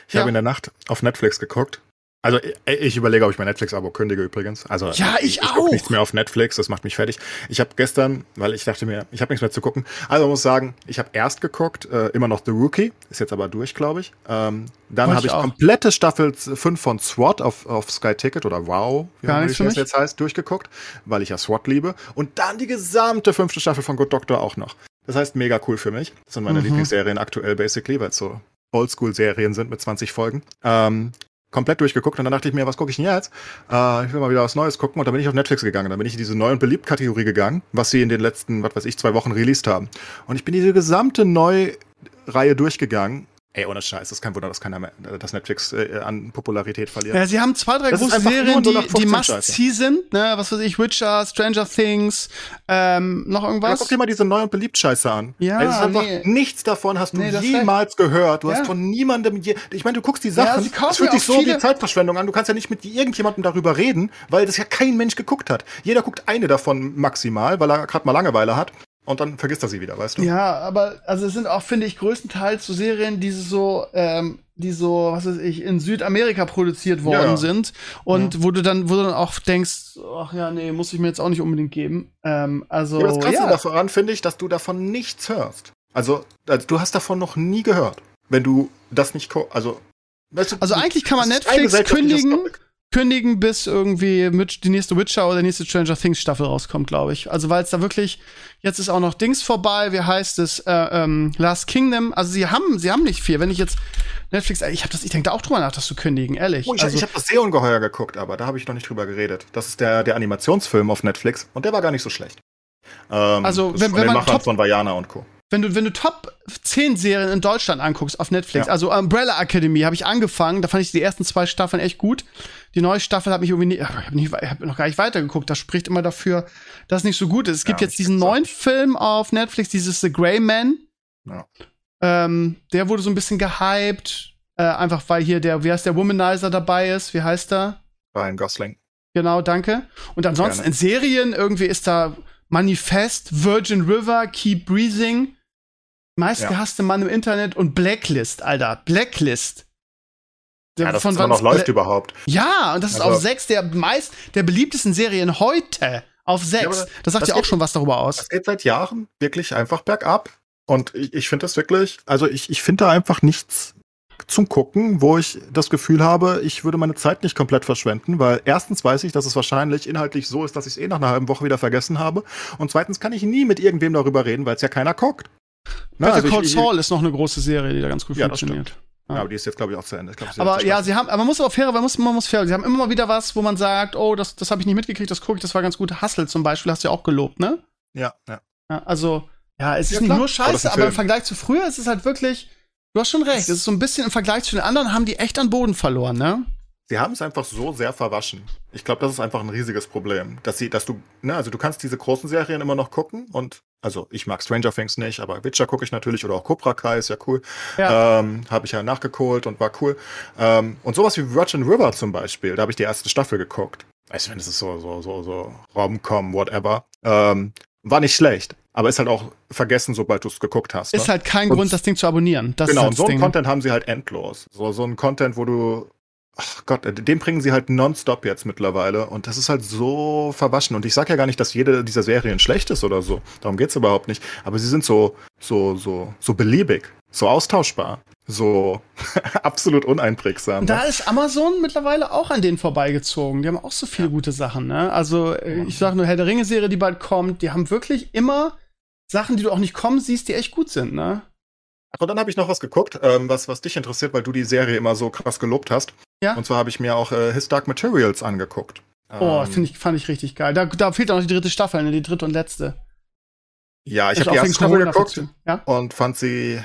ich ja. habe in der Nacht auf Netflix geguckt. Also ich, ich überlege, ob ich mein Netflix-Abo kündige übrigens. Also Ja, ich ich auch. nichts mehr auf Netflix, das macht mich fertig. Ich habe gestern, weil ich dachte mir, ich habe nichts mehr zu gucken. Also ich muss sagen, ich habe erst geguckt, äh, immer noch The Rookie, ist jetzt aber durch, glaube ich. Ähm, dann habe ich ich komplette Staffel 5 von SWAT auf, auf Sky Ticket oder Wow, wie Gar nichts für das mich. jetzt heißt, durchgeguckt, weil ich ja SWAT liebe. Und dann die gesamte fünfte Staffel von Good Doctor auch noch. Das heißt, mega cool für mich. Das sind meine Mhm. Lieblingsserien aktuell, basically, weil es so Oldschool-Serien sind mit 20 Folgen. Ähm, komplett durchgeguckt und dann dachte ich mir, was gucke ich denn jetzt? Äh, ich will mal wieder was Neues gucken und dann bin ich auf Netflix gegangen. Dann bin ich in diese neue und beliebt Kategorie gegangen, was sie in den letzten, was weiß ich, zwei Wochen released haben. Und ich bin diese gesamte Neureihe durchgegangen. Ey, ohne Scheiß, das ist kein Wunder, dass keiner mehr, dass Netflix äh, an Popularität verliert. Ja, sie haben zwei, drei Das große Serien, die, 0815 die. Must-See sind, ne? Was weiß ich, Witcher, Stranger Things, ähm, noch Ja, irgendwas? guck dir mal diese neu und beliebt Scheiße an. Ja, ist einfach nee. nichts davon hast du Nee, das jemals gehört. Du Ja. hast von niemandem je, ich meine, du guckst die Ja, Sachen, kaufen es fühlt ja sich so viele- wie Zeitverschwendung an. Du kannst ja nicht mit irgendjemandem darüber reden, weil das ja kein Mensch geguckt hat. Jeder guckt eine davon maximal, weil er gerade mal Langeweile hat und dann vergisst er sie wieder, weißt du? Ja, aber also es sind auch, finde ich, größtenteils so Serien, die so, ähm, die so, was weiß ich, in Südamerika produziert worden Ja, ja. sind und wo du dann, wo du dann auch denkst, ach ja, nee, muss ich mir jetzt auch nicht unbedingt geben. Ähm, also Ja, das Krasse ja. daran finde ich, dass du davon nichts hörst. Also, also, du hast davon noch nie gehört, wenn du das nicht, also, weißt du, Also eigentlich kann man Netflix kündigen, Topic. Kündigen, bis irgendwie mit die nächste Witcher oder die nächste Stranger Things Staffel rauskommt, glaube ich. Also weil es da wirklich jetzt ist auch noch Dings vorbei, wie heißt es äh, ähm, Last Kingdom. Also sie haben sie haben nicht viel. Wenn ich jetzt Netflix, ich habe das, ich denke da auch drüber nach, das zu kündigen, ehrlich. Oh, ich also, ich habe das Seeungeheuer geguckt, aber da habe ich noch nicht drüber geredet. Das ist der, der Animationsfilm auf Netflix und der war gar nicht so schlecht. Ähm, Also, wenn- wenn man Machern Top- von Vajana und Co. wenn du wenn du Top 10 Serien in Deutschland anguckst auf Netflix, Ja. also Umbrella Academy habe ich angefangen, da fand ich die ersten zwei Staffeln echt gut. Die neue Staffel habe ich irgendwie nie, habe nicht, ich hab noch gar nicht weitergeguckt. Das spricht immer dafür, dass es nicht so gut ist. Es gibt Ja, jetzt diesen neuen Film auf Netflix, dieses The Grey Man. Ja. Ähm, der wurde so ein bisschen gehypt, äh, einfach weil hier der, wie heißt der Womanizer dabei ist, wie heißt er? Ryan Gosling. Genau, danke. Und ansonsten Gerne. in Serien irgendwie ist da Manifest, Virgin River, Keep Breathing, meistgehasste Mann im Internet und Blacklist, Alter. Blacklist. Ja, das Von wann noch läuft Bla- überhaupt. Ja, und das ist Also- auf sechs der meist, der beliebtesten Serien heute. Auf Ja, sechs. aber das sagt das ja auch geht- schon was darüber aus. Es geht seit Jahren wirklich einfach bergab. Und ich, ich finde das wirklich, also ich, ich finde da einfach nichts zum Gucken, wo ich das Gefühl habe, ich würde meine Zeit nicht komplett verschwenden, weil erstens weiß ich, dass es wahrscheinlich inhaltlich so ist, dass ich es eh nach einer halben Woche wieder vergessen habe. Und zweitens kann ich nie mit irgendwem darüber reden, weil es ja keiner guckt. Better also Call Saul ist noch eine große Serie, die da ganz gut Ja, das funktioniert. Ja, aber die ist jetzt, glaube ich, auch zu Ende. Glaub, Aber ja, sie haben, aber man muss auch fair, man muss, man muss fair, sie haben immer mal wieder was, wo man sagt, oh, das, das habe ich nicht mitgekriegt, das gucke ich, das war ganz gut. Hustle zum Beispiel hast du ja auch gelobt, ne? ja, ja. Ja, also, ja, es ist Ja, nicht klar. nur Aber das ist scheiße, ein aber im. Vergleich zu früher ist es halt wirklich, du hast schon recht, es ist so ein bisschen im Vergleich zu den anderen, haben die echt an Boden verloren, ne? Sie haben es einfach so sehr verwaschen. Ich glaube, das ist einfach ein riesiges Problem. Dass sie, dass du, ne, also du kannst diese großen Serien immer noch gucken und, also ich mag Stranger Things nicht, aber Witcher gucke ich natürlich oder auch Cobra Kai ist ja cool. Ja. Ähm, habe ich ja nachgeholt und war cool. Ähm, und sowas wie Virgin River zum Beispiel, da habe ich die erste Staffel geguckt. Weißt du, wenn es ist so, so, so, so Rom-Com, whatever. Ähm, war nicht schlecht, aber ist halt auch vergessen, sobald du es geguckt hast. Ist ne? halt kein Und- Grund, das Ding zu abonnieren. Das genau, ist und halt so das einen Ding. Content haben sie halt endlos. So, so ein Content, wo du. Ach Gott, den bringen sie halt nonstop jetzt mittlerweile. Und das ist halt so verwaschen. Und ich sag ja gar nicht, dass jede dieser Serien schlecht ist oder so. Darum geht's überhaupt nicht. Aber sie sind so, so, so, so beliebig, so austauschbar, so absolut uneinprägsam. Da ist Amazon mittlerweile auch an denen vorbeigezogen. Die haben auch so viele gute Sachen, ne? Also, äh, ich sag nur Herr der Ringe-Serie, die bald kommt, die haben wirklich immer Sachen, die du auch nicht kommen siehst, die echt gut sind, ne? Ach, und dann habe ich noch was geguckt, ähm, was, was dich interessiert, weil du die Serie immer so krass gelobt hast. Ja. Und zwar habe ich mir auch äh, His Dark Materials angeguckt. Oh, ähm, ich, fand ich richtig geil. Da, da fehlt auch noch die dritte Staffel, ne? die dritte und letzte. Ja, ich habe die erste Staffel geguckt ja? und fand sie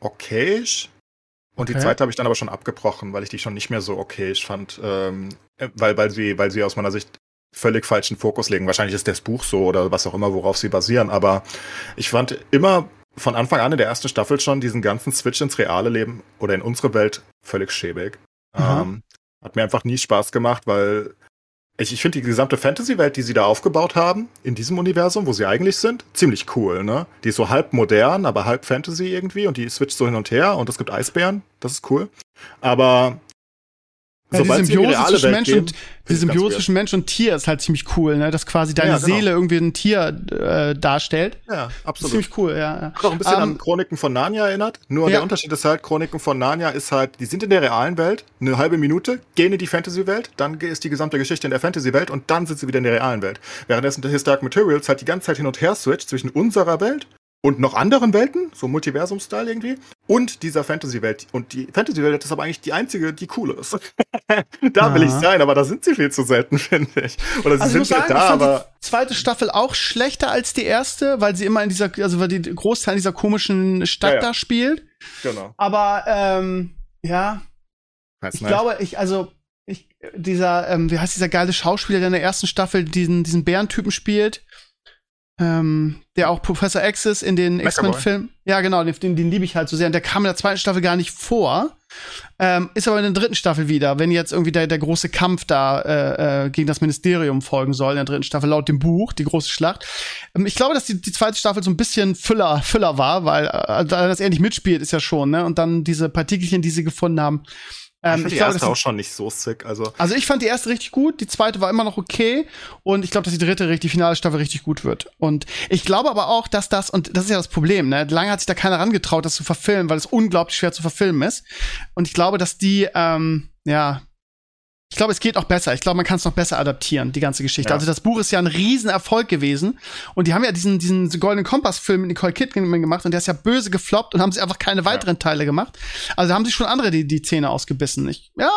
okayisch. Und okay. die zweite habe ich dann aber schon abgebrochen, weil ich die schon nicht mehr so okayisch fand. Ähm, weil, weil, sie, weil sie aus meiner Sicht völlig falschen Fokus legen. Wahrscheinlich ist das Buch so oder was auch immer, worauf sie basieren. Aber ich fand immer von Anfang an in der ersten Staffel schon diesen ganzen Switch ins reale Leben oder in unsere Welt völlig schäbig. Ähm, hat mir einfach nie Spaß gemacht, weil ich, ich finde die gesamte Fantasy-Welt, die sie da aufgebaut haben, in diesem Universum, wo sie eigentlich sind, ziemlich cool, ne? Die ist so halb modern, aber halb Fantasy irgendwie und die switcht so hin und her und es gibt Eisbären, das ist cool. Aber ja, die Symbiose zwischen Mensch gehen, und die Symbiose zwischen Mensch und Tier ist halt ziemlich cool, ne? Dass quasi deine ja, genau. Seele irgendwie ein Tier äh, darstellt. Ja, absolut. ziemlich cool, ja. ja. Hat auch ein bisschen um, an ähm, Chroniken von Narnia erinnert. Nur ja. der Unterschied ist halt, Chroniken von Narnia ist halt, die sind in der realen Welt, eine halbe Minute, gehen in die Fantasy-Welt, dann ist die gesamte Geschichte in der Fantasy-Welt und dann sind sie wieder in der realen Welt. Währenddessen der His Dark Materials halt die ganze Zeit hin und her switcht zwischen unserer Welt und noch anderen Welten, so Multiversum-Style irgendwie, und dieser Fantasy-Welt. Und die Fantasy-Welt ist aber eigentlich die einzige, die cool ist. da ja. will ich sein, aber da sind sie viel zu selten, finde ich. Oder sie also sind sagen, da, aber. Die zweite Staffel auch schlechter als die erste, weil sie immer in dieser, also weil die Großteil dieser komischen Stadt ja, ja. da spielt. Genau. Aber, ähm, ja. Weiß ich nicht. glaube, ich, also, ich, dieser, ähm, wie heißt dieser geile Schauspieler, der in der ersten Staffel diesen, diesen Bärentypen spielt? Ähm, der auch Professor X ist in den X-Men-Filmen. Ja, genau, den, den liebe ich halt so sehr. Und der kam in der zweiten Staffel gar nicht vor. Ähm, ist aber in der dritten Staffel wieder, wenn jetzt irgendwie der, der große Kampf da äh, äh, gegen das Ministerium folgen soll, in der dritten Staffel, laut dem Buch, die große Schlacht. Ähm, ich glaube, dass die, die zweite Staffel so ein bisschen Füller, Füller war, weil äh, dass er nicht mitspielt, ist ja schon, ne? Und dann diese Partikelchen, die sie gefunden haben. Ähm, ich fand die glaube, erste auch schon nicht so sick. Also. also ich fand die erste richtig gut, die zweite war immer noch okay und ich glaube, dass die dritte, die finale Staffel richtig gut wird. Und ich glaube aber auch, dass das, und das ist ja das Problem, ne? Lange hat sich da keiner rangetraut, das zu verfilmen, weil es unglaublich schwer zu verfilmen ist. Und ich glaube, dass die, ähm, ja, ich glaube, es geht auch besser. Ich glaube, man kann es noch besser adaptieren, die ganze Geschichte. Ja. Also das Buch ist ja ein Riesenerfolg gewesen. Und die haben ja diesen, diesen goldenen Kompass-Film mit Nicole Kidman gemacht und der ist ja böse gefloppt und haben sie einfach keine weiteren ja. Teile gemacht. Also da haben sich schon andere die, die Zähne ausgebissen. Ich, ja,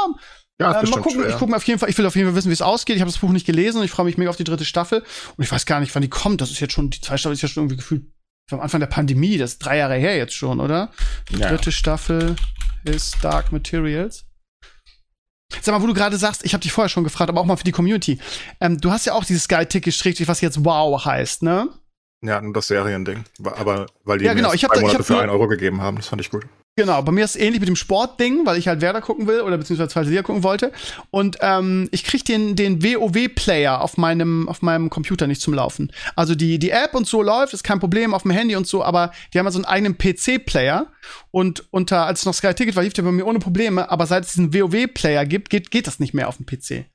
ja, äh, mal gucken. Schwer. Ich gucke auf jeden Fall. Ich will auf jeden Fall wissen, wie es ausgeht. Ich habe das Buch nicht gelesen und ich freue mich mega auf die dritte Staffel. Und ich weiß gar nicht, wann die kommt. Das ist jetzt schon die zweite Staffel ist ja schon irgendwie gefühlt am Anfang der Pandemie. Das ist drei Jahre her jetzt schon, oder? Die ja. dritte Staffel ist Dark Materials. Sag mal, wo du gerade sagst, ich habe dich vorher schon gefragt, aber auch mal für die Community. Ähm, du hast ja auch dieses Sky-Ticket, was jetzt Wow heißt, ne? Ja, nur das Seriending. Aber weil die ja, genau. ich hab, zwei Monate ich hab für einen Euro gegeben haben, das fand ich gut. Genau, bei mir ist es ähnlich mit dem Sportding, weil ich halt Werder gucken will oder beziehungsweise zweite Liga gucken wollte. Und ähm, ich krieg den, den WoW-Player auf meinem, auf meinem Computer nicht zum Laufen. Also die, die App und so läuft, ist kein Problem auf dem Handy und so, aber die haben ja so einen eigenen PC-Player. Und unter, als es noch Sky Ticket war, lief der bei mir ohne Probleme, aber seit es diesen WoW-Player gibt, geht, geht das nicht mehr auf dem PC.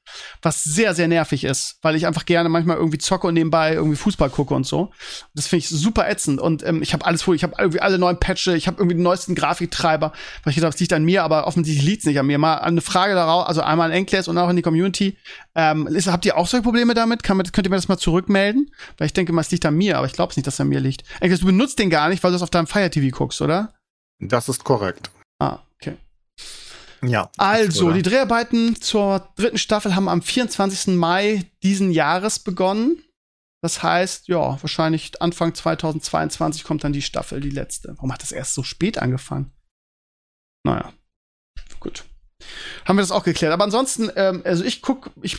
Was sehr, sehr nervig ist, weil ich einfach gerne manchmal irgendwie zocke und nebenbei irgendwie Fußball gucke und so. Das finde ich super ätzend. Und ähm, ich habe alles vor, ich habe irgendwie alle neuen Patches, ich habe irgendwie den neuesten Grafiktreiber, weil ich gedacht, das liegt an mir, aber offensichtlich liegt es nicht an mir. Mal eine Frage darauf, also einmal an Enkles und auch in die Community. Ähm, ist, habt ihr auch solche Probleme damit? Kann könnt ihr mir das mal zurückmelden? Weil ich denke mal, es liegt an mir, aber ich glaube es nicht, dass es an mir liegt. Enkles, du benutzt den gar nicht, weil du es auf deinem Fire TV guckst, oder? Das ist korrekt. Ja. Also, die Dreharbeiten zur dritten Staffel haben am 24. Mai diesen Jahres begonnen. Das heißt, ja, wahrscheinlich Anfang 2022 kommt dann die Staffel, die letzte. Warum hat das erst so spät angefangen? Naja, gut. Haben wir das auch geklärt. Aber ansonsten, ähm, also ich guck, ich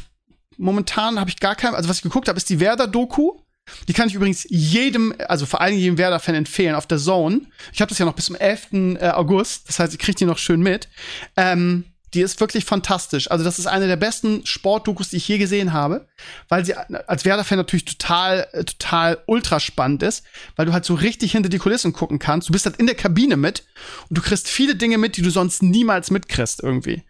momentan habe ich gar kein, also was ich geguckt habe, ist die Werder-Doku. Die kann ich übrigens jedem, also vor allem jedem Werder-Fan empfehlen auf der Zone. Ich habe das ja noch bis zum 11. Äh, August, das heißt, ich kriege die noch schön mit. Ähm, die ist wirklich fantastisch. Also das ist eine der besten Sportdokus, die ich je gesehen habe, weil sie als Werder-Fan natürlich total, total ultra spannend ist, weil du halt so richtig hinter die Kulissen gucken kannst. Du bist halt in der Kabine mit und du kriegst viele Dinge mit, die du sonst niemals mitkriegst irgendwie.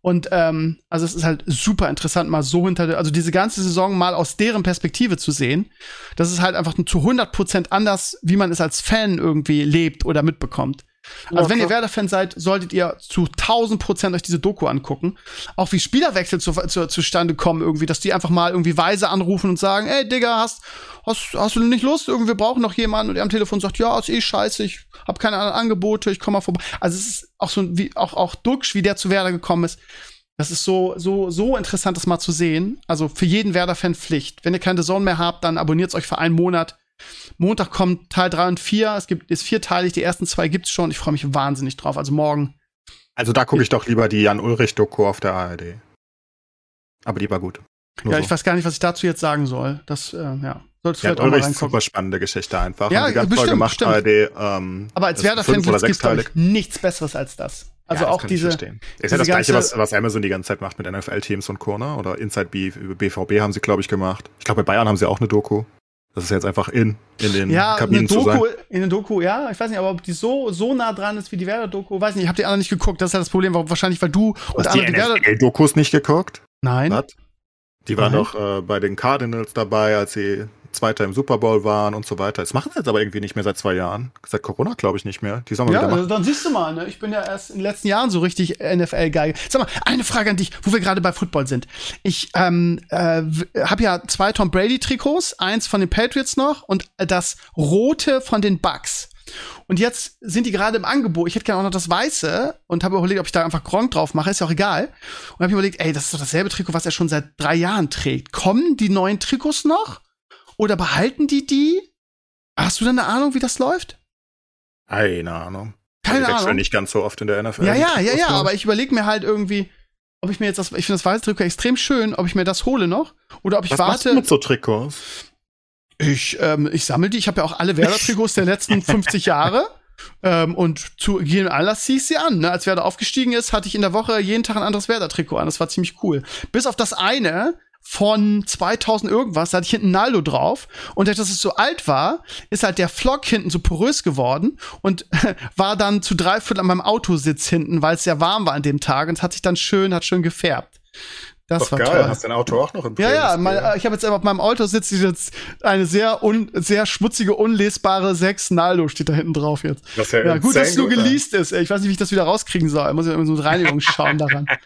Und ähm, also es ist halt super interessant, mal so hinter, also diese ganze Saison mal aus deren Perspektive zu sehen. Das ist halt einfach zu 100 Prozent anders, wie man es als Fan irgendwie lebt oder mitbekommt. Also okay. wenn ihr Werder-Fan seid, solltet ihr zu 1000 Prozent euch diese Doku angucken. Auch wie Spielerwechsel zu, zu, zustande kommen irgendwie, dass die einfach mal irgendwie weise anrufen und sagen, ey Digga, hast, hast, hast du nicht Lust? Irgendwie wir brauchen noch jemanden und er am Telefon sagt, ja, ist eh scheiße, ich hab keine anderen Angebote, ich komme mal vorbei. Also es ist auch so wie auch auch Duxch, wie der zu Werder gekommen ist. Das ist so, so, so interessant, das mal zu sehen. Also für jeden Werder-Fan Pflicht. Wenn ihr keine Zone mehr habt, dann abonniert es euch für einen Monat. Montag kommt Teil 3 und 4. Es gibt, ist vierteilig. Die ersten zwei gibt's schon. Ich freue mich wahnsinnig drauf. Also morgen. Also da gucke ich doch lieber die Jan-Ulrich-Doku auf der ARD. Aber die war gut. Nur ja, so. ich weiß gar nicht, was ich dazu jetzt sagen soll. Das, äh, ja. Solltest du ja, halt auch mal reingucken. super spannende Geschichte einfach. Ja, ganz bestimmt, toll gemacht, bestimmt. ARD. Ähm, Aber als Werder-Fan gibt es nichts Besseres als das. Also ja, auch diese. Ist ja das gleiche, was, was Amazon die ganze Zeit macht mit NFL-Teams und Co. Ne? Oder Inside B, BVB haben sie, glaube ich, gemacht. Ich glaube, bei Bayern haben sie auch eine Doku. Das ist jetzt einfach in, in den ja, Kabinen zu sein. In der Doku, ja. Ich weiß nicht, aber ob die so, so nah dran ist wie die Werder-Doku. Weiß nicht, ich habe die anderen nicht geguckt. Das ist ja das Problem. Wahrscheinlich, weil du und andere die, die NFL-Dokus nicht geguckt? Nein. Was? Die waren doch äh, bei den Cardinals dabei, als sie Zweiter im Super Bowl waren und so weiter. Das machen sie jetzt aber irgendwie nicht mehr seit zwei Jahren. Seit Corona glaube ich nicht mehr. Die sollen wir ja, wieder machen. dann siehst du mal, ne? ich bin ja erst in den letzten Jahren so richtig NFL-geil. Sag mal, eine Frage an dich, wo wir gerade bei Football sind. Ich ähm, äh, habe ja zwei Tom Brady-Trikots, eins von den Patriots noch und das rote von den Bucks. Und jetzt sind die gerade im Angebot. Ich hätte gerne auch noch das Weiße und habe überlegt, ob ich da einfach Gronk drauf mache. Ist ja auch egal. Und habe überlegt, ey, das ist doch dasselbe Trikot, was er schon seit drei Jahren trägt. Kommen die neuen Trikots noch? Oder behalten die die? Hast du denn eine Ahnung, wie das läuft? Keine Ahnung. Keine also, Ahnung. nicht ganz so oft in der NFL. Ja, ja, ja, ja, aber ich überlege mir halt irgendwie, ob ich mir jetzt das, ich finde das weiße Trikot extrem schön, ob ich mir das hole noch oder ob ich Was warte. Machst du mit so Trikots? Ich, ähm, ich sammle die. Ich habe ja auch alle Werder-Trikots der letzten 50 Jahre. Ähm, und zu jedem Anlass ziehe ich sie an. Ne? Als Werder aufgestiegen ist, hatte ich in der Woche jeden Tag ein anderes Werder-Trikot an. Das war ziemlich cool. Bis auf das eine, von 2000 irgendwas, da hatte ich hinten Naldo drauf. Und dass es so alt war, ist halt der Flock hinten so porös geworden und war dann zu drei Viertel an meinem Autositz hinten, weil es sehr warm war an dem Tag und es hat sich dann schön, hat schön gefärbt. Das Doch war geil, toll. hast dein Auto auch noch im Ja, ja, mein, ich habe jetzt auf meinem Auto sitzt jetzt eine sehr un, sehr schmutzige, unlesbare 6 Naldo steht da hinten drauf jetzt. Das ist ja, ja gut, dass es nur geleast ist. Ey. Ich weiß nicht, wie ich das wieder rauskriegen soll. Ich muss ja immer so einen Reinigungsschaum daran.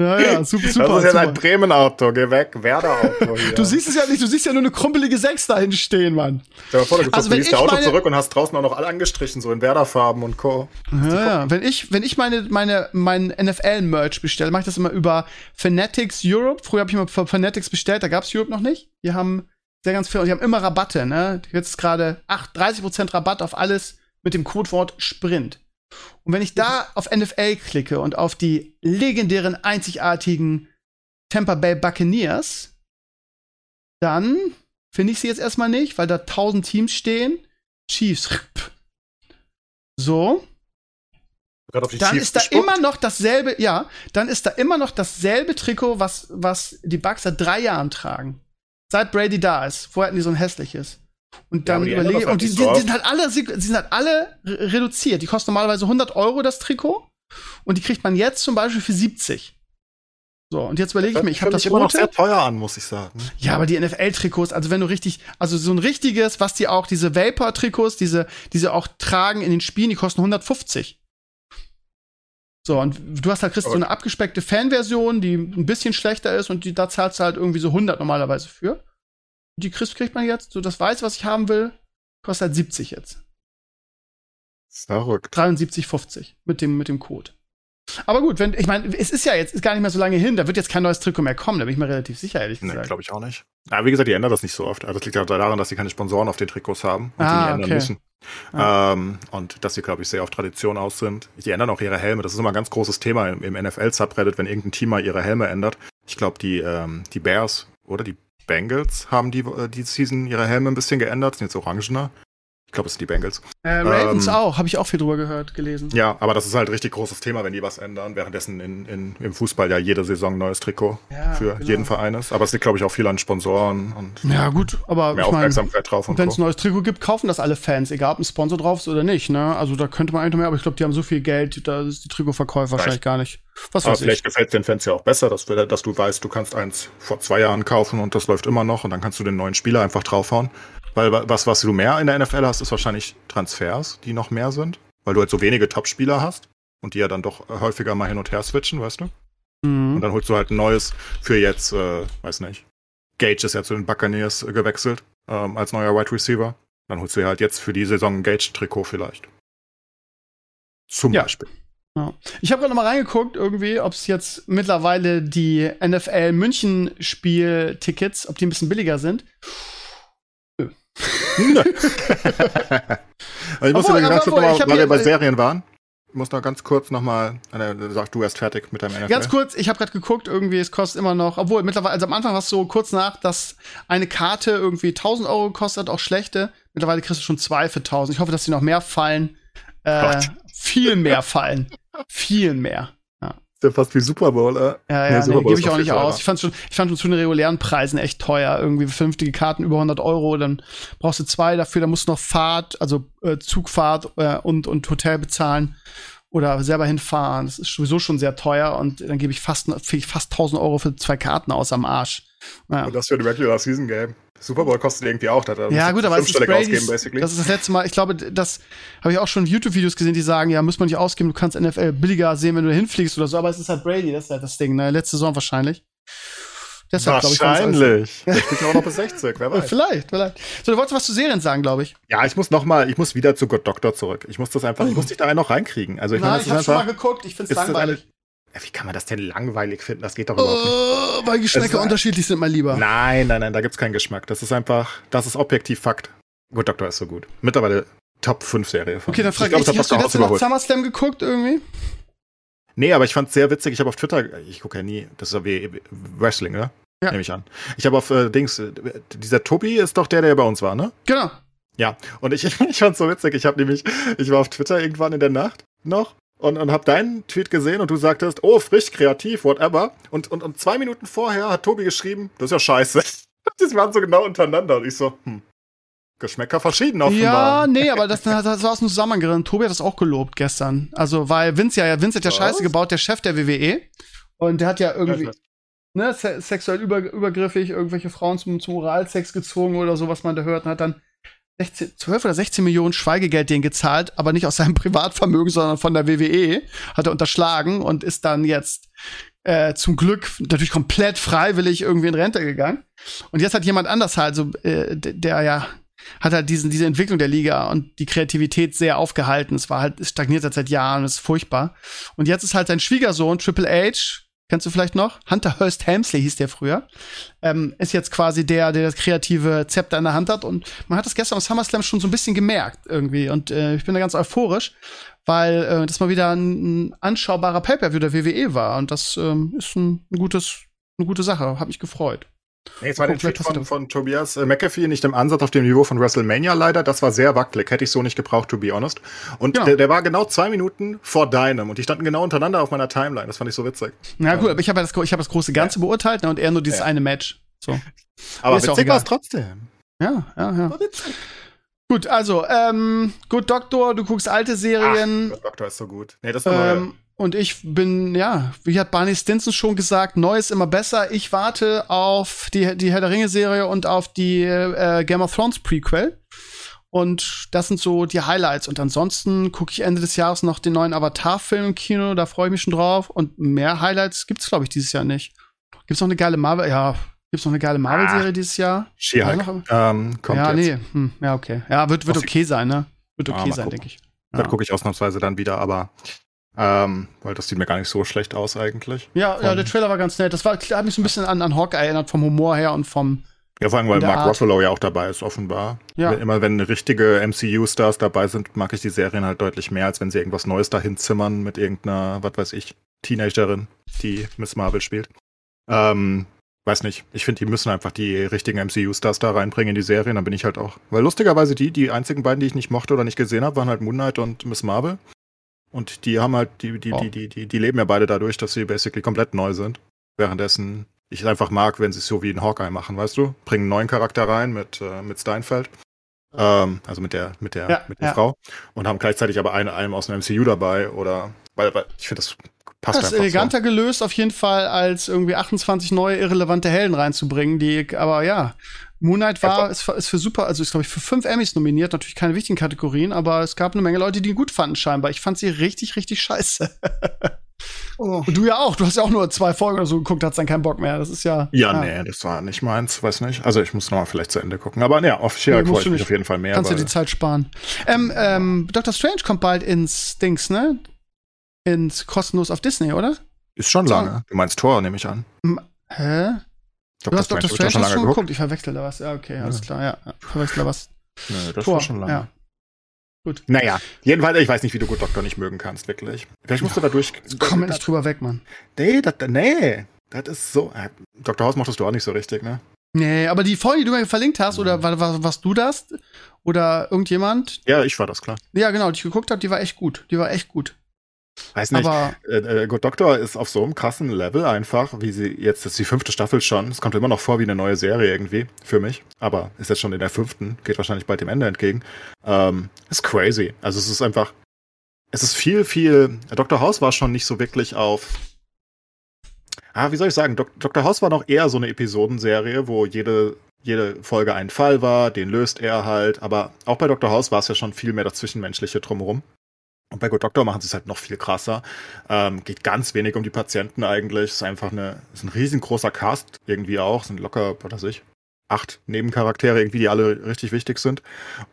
Ja, ja, super, super. Das ist ja super. dein Bremen-Auto, geh weg, Werder-Auto. Du siehst es ja nicht, du siehst ja nur eine krumpelige 6 dahin stehen, Mann. Stell dir vor, du, Also, du wenn liest dein Auto meine- zurück und hast draußen auch noch alle angestrichen, so in Werder-Farben und Co. Ja, ja. Wenn ich, wenn ich meine, meine, mein NFL-Merch bestelle, mache ich das immer über Fanatics Europe. Früher habe ich immer für Fanatics bestellt, da gab's Europe noch nicht. Die haben sehr ganz viel und die haben immer Rabatte, ne? Jetzt gerade 8, 30% Rabatt auf alles mit dem Codewort Sprint. Und wenn ich da auf NFL klicke und auf die legendären, einzigartigen Tampa Bay Buccaneers, dann finde ich sie jetzt erstmal nicht, weil da 1000 Teams stehen. Chiefs. So, dann ist da gespuckt. immer noch dasselbe, ja, dann ist da immer noch dasselbe Trikot, was, was die Bucks seit drei Jahren tragen. Seit Brady da ist. Vorher hatten die so ein hässliches. Und dann ändern überlege das und die, halt die, die sind halt alle, sie sind halt alle re- reduziert. Die kosten normalerweise 100 Euro das Trikot. Und die kriegt man jetzt zum Beispiel für 70. So, und jetzt überlege ich mir, ich habe das immer noch rote. sehr teuer an, muss ich sagen. Ja, aber die NFL-Trikots, also wenn du richtig, also so ein richtiges, was die auch, diese Vapor-Trikots, diese, diese auch tragen in den Spielen, die kosten 150. So, und du hast halt, kriegst so Aber- eine abgespeckte Fanversion, die ein bisschen schlechter ist und die, da zahlst du halt irgendwie so 100 normalerweise für. Die kriegst, kriegt man jetzt, so das Weiß, was ich haben will, kostet halt 70 jetzt. Verrückt. 73,50 mit dem, mit dem Code. Aber gut, wenn, ich meine, es ist ja jetzt ist gar nicht mehr so lange hin, da wird jetzt kein neues Trikot mehr kommen, da bin ich mir relativ sicher, ehrlich Nee, gesagt. glaube ich auch nicht. Aber wie gesagt, die ändern das nicht so oft. Aber das liegt ja daran, dass sie keine Sponsoren auf den Trikots haben und Ah, die nicht ändern okay. müssen. Ähm, und dass sie, glaube ich, sehr auf Tradition aus sind. Die ändern auch ihre Helme. Das ist immer ein ganz großes Thema im, im NFL-Subreddit, wenn irgendein Team mal ihre Helme ändert. Ich glaube, die, ähm, die Bears oder die Bengals haben die, äh, die Season ihre Helme ein bisschen geändert, sind jetzt orangener. Ich glaube, es sind die Bengals. Äh, Ravens Ähm, auch, habe ich auch viel drüber gehört, gelesen. Ja, aber das ist halt ein richtig großes Thema, wenn die was ändern. Währenddessen in, in, im Fußball ja jede Saison ein neues Trikot Ja, für genau. jeden Verein ist. Aber es liegt, glaube ich, auch viel an Sponsoren und Ja, gut, aber mehr Aufmerksamkeit drauf und wenn es ein neues Trikot gibt, kaufen das alle Fans, egal ob ein Sponsor drauf ist oder nicht, ne? Also da könnte man eigentlich mehr, aber ich glaube, die haben so viel Geld, da ist die Trikotverkäufer wahrscheinlich gar nicht. Was Aber vielleicht ich. gefällt es den Fans ja auch besser, dass, dass du weißt, du kannst eins vor zwei Jahren kaufen und das läuft immer noch und dann kannst du den neuen Spieler einfach draufhauen. Weil wa- was, was du mehr in der NFL hast, ist wahrscheinlich Transfers, die noch mehr sind. Weil du halt so wenige Top-Spieler hast und die ja dann doch äh, häufiger mal hin und her switchen, weißt du? Und Mhm. dann holst du halt ein neues für jetzt, äh, weiß nicht. Gage ist ja zu den Buccaneers äh, gewechselt ähm, als neuer Wide Receiver. Dann holst du ja halt jetzt für die Saison ein Gage-Trikot vielleicht. Zum Ja. Beispiel. Ja. Ich habe gerade mal reingeguckt, irgendwie, ob es jetzt mittlerweile die NFL München Spiel-Tickets, ob die ein bisschen billiger sind. ich muss Obwohl, ja ganz kurz noch ich mal, hab weil wir bei Serien waren. Ich muss noch ganz kurz noch mal, äh, sag du erst fertig mit deinem NFL. Ganz kurz, ich habe gerade geguckt, irgendwie, es kostet immer noch, obwohl mittlerweile, also am Anfang war es so kurz nach, dass eine Karte irgendwie 1000 Euro kostet, auch schlechte. Mittlerweile kriegst du schon zwei für 1000. Ich hoffe, dass die noch mehr fallen. Äh, viel mehr fallen. viel mehr. Ist ja fast wie Super Bowl, äh. Ja, Nee, ja, Super nee, Bowl gebe ich auch nicht aus. Ich fand schon, ich fand schon zu den regulären Preisen echt teuer. Irgendwie vernünftige Karten über 100 Euro, dann brauchst du zwei dafür, dann musst du noch Fahrt, also äh, Zugfahrt äh, und, und Hotel bezahlen oder selber hinfahren. Das ist sowieso schon sehr teuer und dann gebe ich fast, fast 1000 Euro für zwei Karten aus am Arsch. Ja. Und das für ein Regular Season Game. Super Bowl kostet irgendwie auch, da Ja, gut, aber es ist Brady's, ausgeben, basically. das ist das letzte Mal, ich glaube, das habe ich auch schon YouTube-Videos gesehen, die sagen, ja, muss man nicht ausgeben, du kannst NFL billiger sehen, wenn du da hinfliegst oder so, aber es ist halt Brady, das ist halt das Ding, ne, letzte Saison wahrscheinlich. Deshalb, glaub ich, Wahrscheinlich. Spielt er auch noch bis 60, wer weiß. Vielleicht, vielleicht. So, du wolltest was zu Serien sagen, glaube ich. Ja, ich muss noch mal, ich muss wieder zu Good Doctor zurück. Ich muss das einfach, ich muss dich da noch reinkriegen. Also ich Nein, das ich habe schon mal geguckt, ich finde es ist das langweilig. Wie kann man das denn langweilig finden? Das geht doch überhaupt nicht. Oh, weil Geschmäcker Es ist- unterschiedlich sind, mein Lieber. Nein, nein, nein, da gibt's keinen Geschmack. Das ist einfach, das ist objektiv Fakt. Good Doctor ist so gut. Mittlerweile Top 5 Serie. von- Okay, dann frage ich, hat hast du letzte überholt. SummerSlam geguckt irgendwie? Nee, aber ich fand's sehr witzig. Ich habe auf Twitter, ich gucke ja nie, das ist ja wie Wrestling, oder? Ja. Nehme ich an. Ich habe auf äh, Dings, äh, dieser Tobi ist doch der, der bei uns war, ne? Genau. Ja, und ich, ich fand's so witzig. Ich habe nämlich, ich war auf Twitter irgendwann in der Nacht noch und, und habe deinen Tweet gesehen und du sagtest, oh, frisch, kreativ, whatever. Und, und, und zwei Minuten vorher hat Tobi geschrieben, das ist ja scheiße. Das waren so genau untereinander und ich so, hm, Geschmäcker verschieden Ja, offenbar. nee, aber das, das war aus dem Zusammenhang. Tobi hat das auch gelobt gestern. Also, weil Vince ja, Vince hat ja Was? Scheiße gebaut, der Chef der WWE. Und der hat ja irgendwie, Ja, ne, se sexuell über, übergriffig irgendwelche Frauen zum, zum Oralsex gezwungen oder so, was man da hört. Und hat dann 16, 12 oder 16 Millionen Schweigegeld denen gezahlt, aber nicht aus seinem Privatvermögen, sondern von der WWE. Hat er unterschlagen und ist dann jetzt äh, zum Glück natürlich komplett freiwillig irgendwie in Rente gegangen. Und jetzt hat jemand anders halt so, äh, der ja hat halt diesen, diese Entwicklung der Liga und die Kreativität sehr aufgehalten. Es war halt, es stagniert halt seit Jahren, es ist furchtbar. Und jetzt ist halt sein Schwiegersohn, Triple H, kennst du vielleicht noch? Hunter Hurst Helmsley hieß der früher. Ähm, ist jetzt quasi der, der das kreative Zepter in der Hand hat. Und man hat das gestern am SummerSlam schon so ein bisschen gemerkt irgendwie. Und äh, ich bin da ganz euphorisch, weil äh, das mal wieder ein, ein anschaubarer Pay-Per-View der WWE war. Und das ähm, ist ein, ein gutes, eine gute Sache. Hat mich gefreut. Nee, es war der Tweet von, von Tobias äh, McAfee nicht im Ansatz auf dem Niveau von WrestleMania leider. Das war sehr wackelig. Hätte ich so nicht gebraucht, to be honest. Und Genau. der, der war genau zwei Minuten vor deinem und die standen genau untereinander auf meiner Timeline. Das fand ich so witzig. Na gut, aber ich habe ja das, ich hab das große Ganze beurteilt ne, und er nur dieses Ja. eine Match. So. Aber Ist ja witzig war es trotzdem. Ja, ja, ja. War witzig. Gut, also, ähm, gut, Doktor, du guckst alte Serien. Ach, Doktor ist so gut. Nee, das ist ähm, und ich bin, ja, wie hat Barney Stinson schon gesagt, neu ist immer besser. Ich warte auf die, die Herr der Ringe-Serie und auf die äh, Game of Thrones Prequel. Und das sind so die Highlights. Und ansonsten gucke ich Ende des Jahres noch den neuen Avatar-Film im Kino, da freue ich mich schon drauf. Und mehr Highlights gibt's, glaube ich, dieses Jahr nicht. Gibt's noch eine geile Marvel, ja, gibt's noch eine geile Marvel-Serie dieses Jahr? Ja, noch- Ähm, kommt ja, jetzt. nee, hm, ja, okay. Ja, wird, wird okay sein, ne? Wird Ja, okay mal sein, denke ich. Das Ja. gucke ich ausnahmsweise dann wieder, aber ähm, weil das sieht mir gar nicht so schlecht aus eigentlich. Ja, ja, der Trailer war ganz nett. Das war, hat mich so ein bisschen an, an Hawkeye erinnert, vom Humor her und vom. Ja, vor allem, weil Mark Art. Ruffalo ja auch dabei ist, offenbar. Ja. Wenn- Immer wenn richtige MCU-Stars dabei sind, mag ich die Serien halt deutlich mehr, als wenn sie irgendwas Neues dahin zimmern mit irgendeiner, was weiß ich, Teenagerin, die Miss Marvel spielt. Ähm, weiß nicht. Ich finde, die müssen einfach die richtigen MCU-Stars da reinbringen in die Serien, dann bin ich halt auch. Weil lustigerweise die, die einzigen beiden, die ich nicht mochte oder nicht gesehen habe, waren halt Moon Knight und Miss Marvel. Und die haben halt, die, die, Oh. die, die, die, die leben ja beide dadurch, dass sie basically komplett neu sind. Währenddessen ich es einfach mag, wenn sie es so wie in Hawkeye machen, weißt du? Bringen einen neuen Charakter rein mit, äh, mit Steinfeld. Ähm, also mit der, mit der, Ja, mit der ja. Frau. Und haben gleichzeitig aber einen, einen aus dem MCU dabei oder, weil, weil ich finde, das passt Das ist eleganter gelöst, auf jeden Fall, als irgendwie 28 neue irrelevante Helden reinzubringen, die, aber ja. Moon Knight war, ist, für- ist für super, also ist, glaube ich, für fünf Emmys nominiert, natürlich keine wichtigen Kategorien, aber es gab eine Menge Leute, die ihn gut fanden, scheinbar. Ich fand sie richtig, richtig scheiße. so. Und du ja auch, du hast ja auch nur zwei Folgen oder so geguckt, hast dann keinen Bock mehr. Das ist ja. Ja, nee, das war nicht meins, weiß nicht. Also ich muss nochmal vielleicht zu Ende gucken. Aber ja, auf Nee, She-Hulk musst freue ich mich auf jeden Fall mehr. Kannst du die Zeit sparen. Ähm, ähm, Doctor Strange kommt bald ins Dings, ne? ins kostenlos auf Disney, oder? Ist schon lange. Du meinst Tor, nehme ich an. M Hä? Dr. Du hast Dr. Strange, doch schon geguckt. Ich verwechsel da was. Ja, okay, alles klar, ja. Ich verwechsel da was. Nö, das Tor, war schon lange. ja. Naja, jedenfalls, ich weiß nicht, wie du Good Doctor nicht mögen kannst, wirklich. Vielleicht musst du da durch. Komm nicht drüber weg, Mann. Nee, das, nee, das ist so. Äh, Dr. House mochtest du auch nicht so richtig, ne? Nee, aber die Folge, die du mir verlinkt hast, Mhm. oder war, war, warst du das? Oder irgendjemand? Ja, ich war das, klar. Ja, genau, die ich geguckt habe, die war echt gut. Die war echt gut. Weiß nicht. Aber äh, äh, Good Doctor ist auf so einem krassen Level einfach, wie sie jetzt, das ist die fünfte Staffel schon. Es kommt immer noch vor wie eine neue Serie irgendwie, für mich. Aber ist jetzt schon in der fünften, geht wahrscheinlich bald dem Ende entgegen. Ähm, ist crazy. Also es ist einfach, es ist viel, viel. Dr. House war schon nicht so wirklich auf. Ah, wie soll ich sagen? Dok Dr. House war noch eher so eine Episodenserie, wo jede, jede Folge ein Fall war, den löst er halt. Aber auch bei Dr. House war es ja schon viel mehr das Zwischenmenschliche drumherum. Und bei Good Doctor machen sie es halt noch viel krasser. Ähm, geht ganz wenig um die Patienten eigentlich. Ist einfach eine, ist ein riesengroßer Cast irgendwie auch. Sind locker, was weiß ich, acht Nebencharaktere irgendwie, die alle richtig wichtig sind.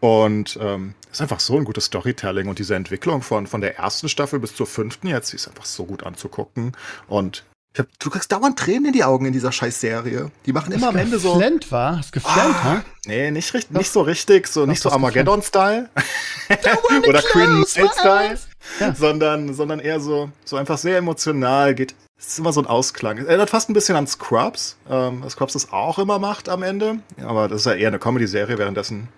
Und ähm, ist einfach so ein gutes Storytelling und diese Entwicklung von, von der ersten Staffel bis zur fünften jetzt, die ist einfach so gut anzugucken. Und hab, du kriegst dauernd Tränen in die Augen in dieser Scheißserie. Die machen immer am Ende so. Geflennt war? Hast geflennt, Ah, nee, nicht, richtig, nicht so richtig, so nicht so Armageddon-Style oder Queen eyes. Ja. sondern, sondern eher so, so einfach sehr emotional. Geht, es ist immer so ein Ausklang. Es erinnert fast ein bisschen an Scrubs, ähm, was Scrubs das auch immer macht am Ende. Aber das ist ja eher eine Comedy-Serie, währenddessen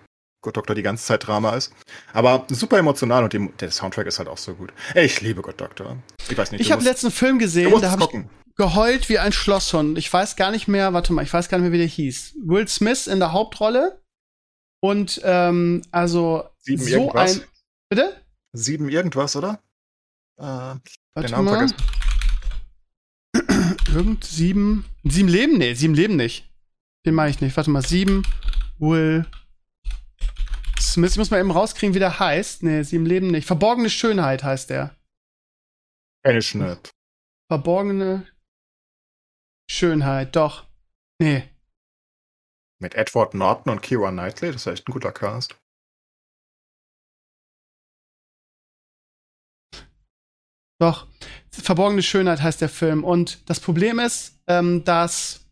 Good Doctor die ganze Zeit Drama ist. Aber super emotional und die, der Soundtrack ist halt auch so gut. Ey, ich liebe Good Doctor. Ich weiß nicht, Ich habe letzten Film gesehen, da habe ich gucken. Geheult wie ein Schlosshund. Ich weiß gar nicht mehr, warte mal, ich weiß gar nicht mehr, wie der hieß. Will Smith in der Hauptrolle. Und ähm, also Sieben so irgendwas. ein. Bitte? Sieben irgendwas, oder? Äh, Warte den Namen mal. vergessen. Irgend sieben. Sieben Leben? Nee, sieben Leben nicht. Den meine ich nicht. Warte mal, sieben Will Smith. Ich muss mal eben rauskriegen, wie der heißt. Nee, sieben Leben nicht. Verborgene Schönheit heißt der. Kenn ich nicht. Verborgene Schönheit, doch. Nee. Mit Edward Norton und Kira Knightley, das ist echt ein guter Cast. Doch. Verborgene Schönheit heißt der Film. Und das Problem ist, ähm, dass.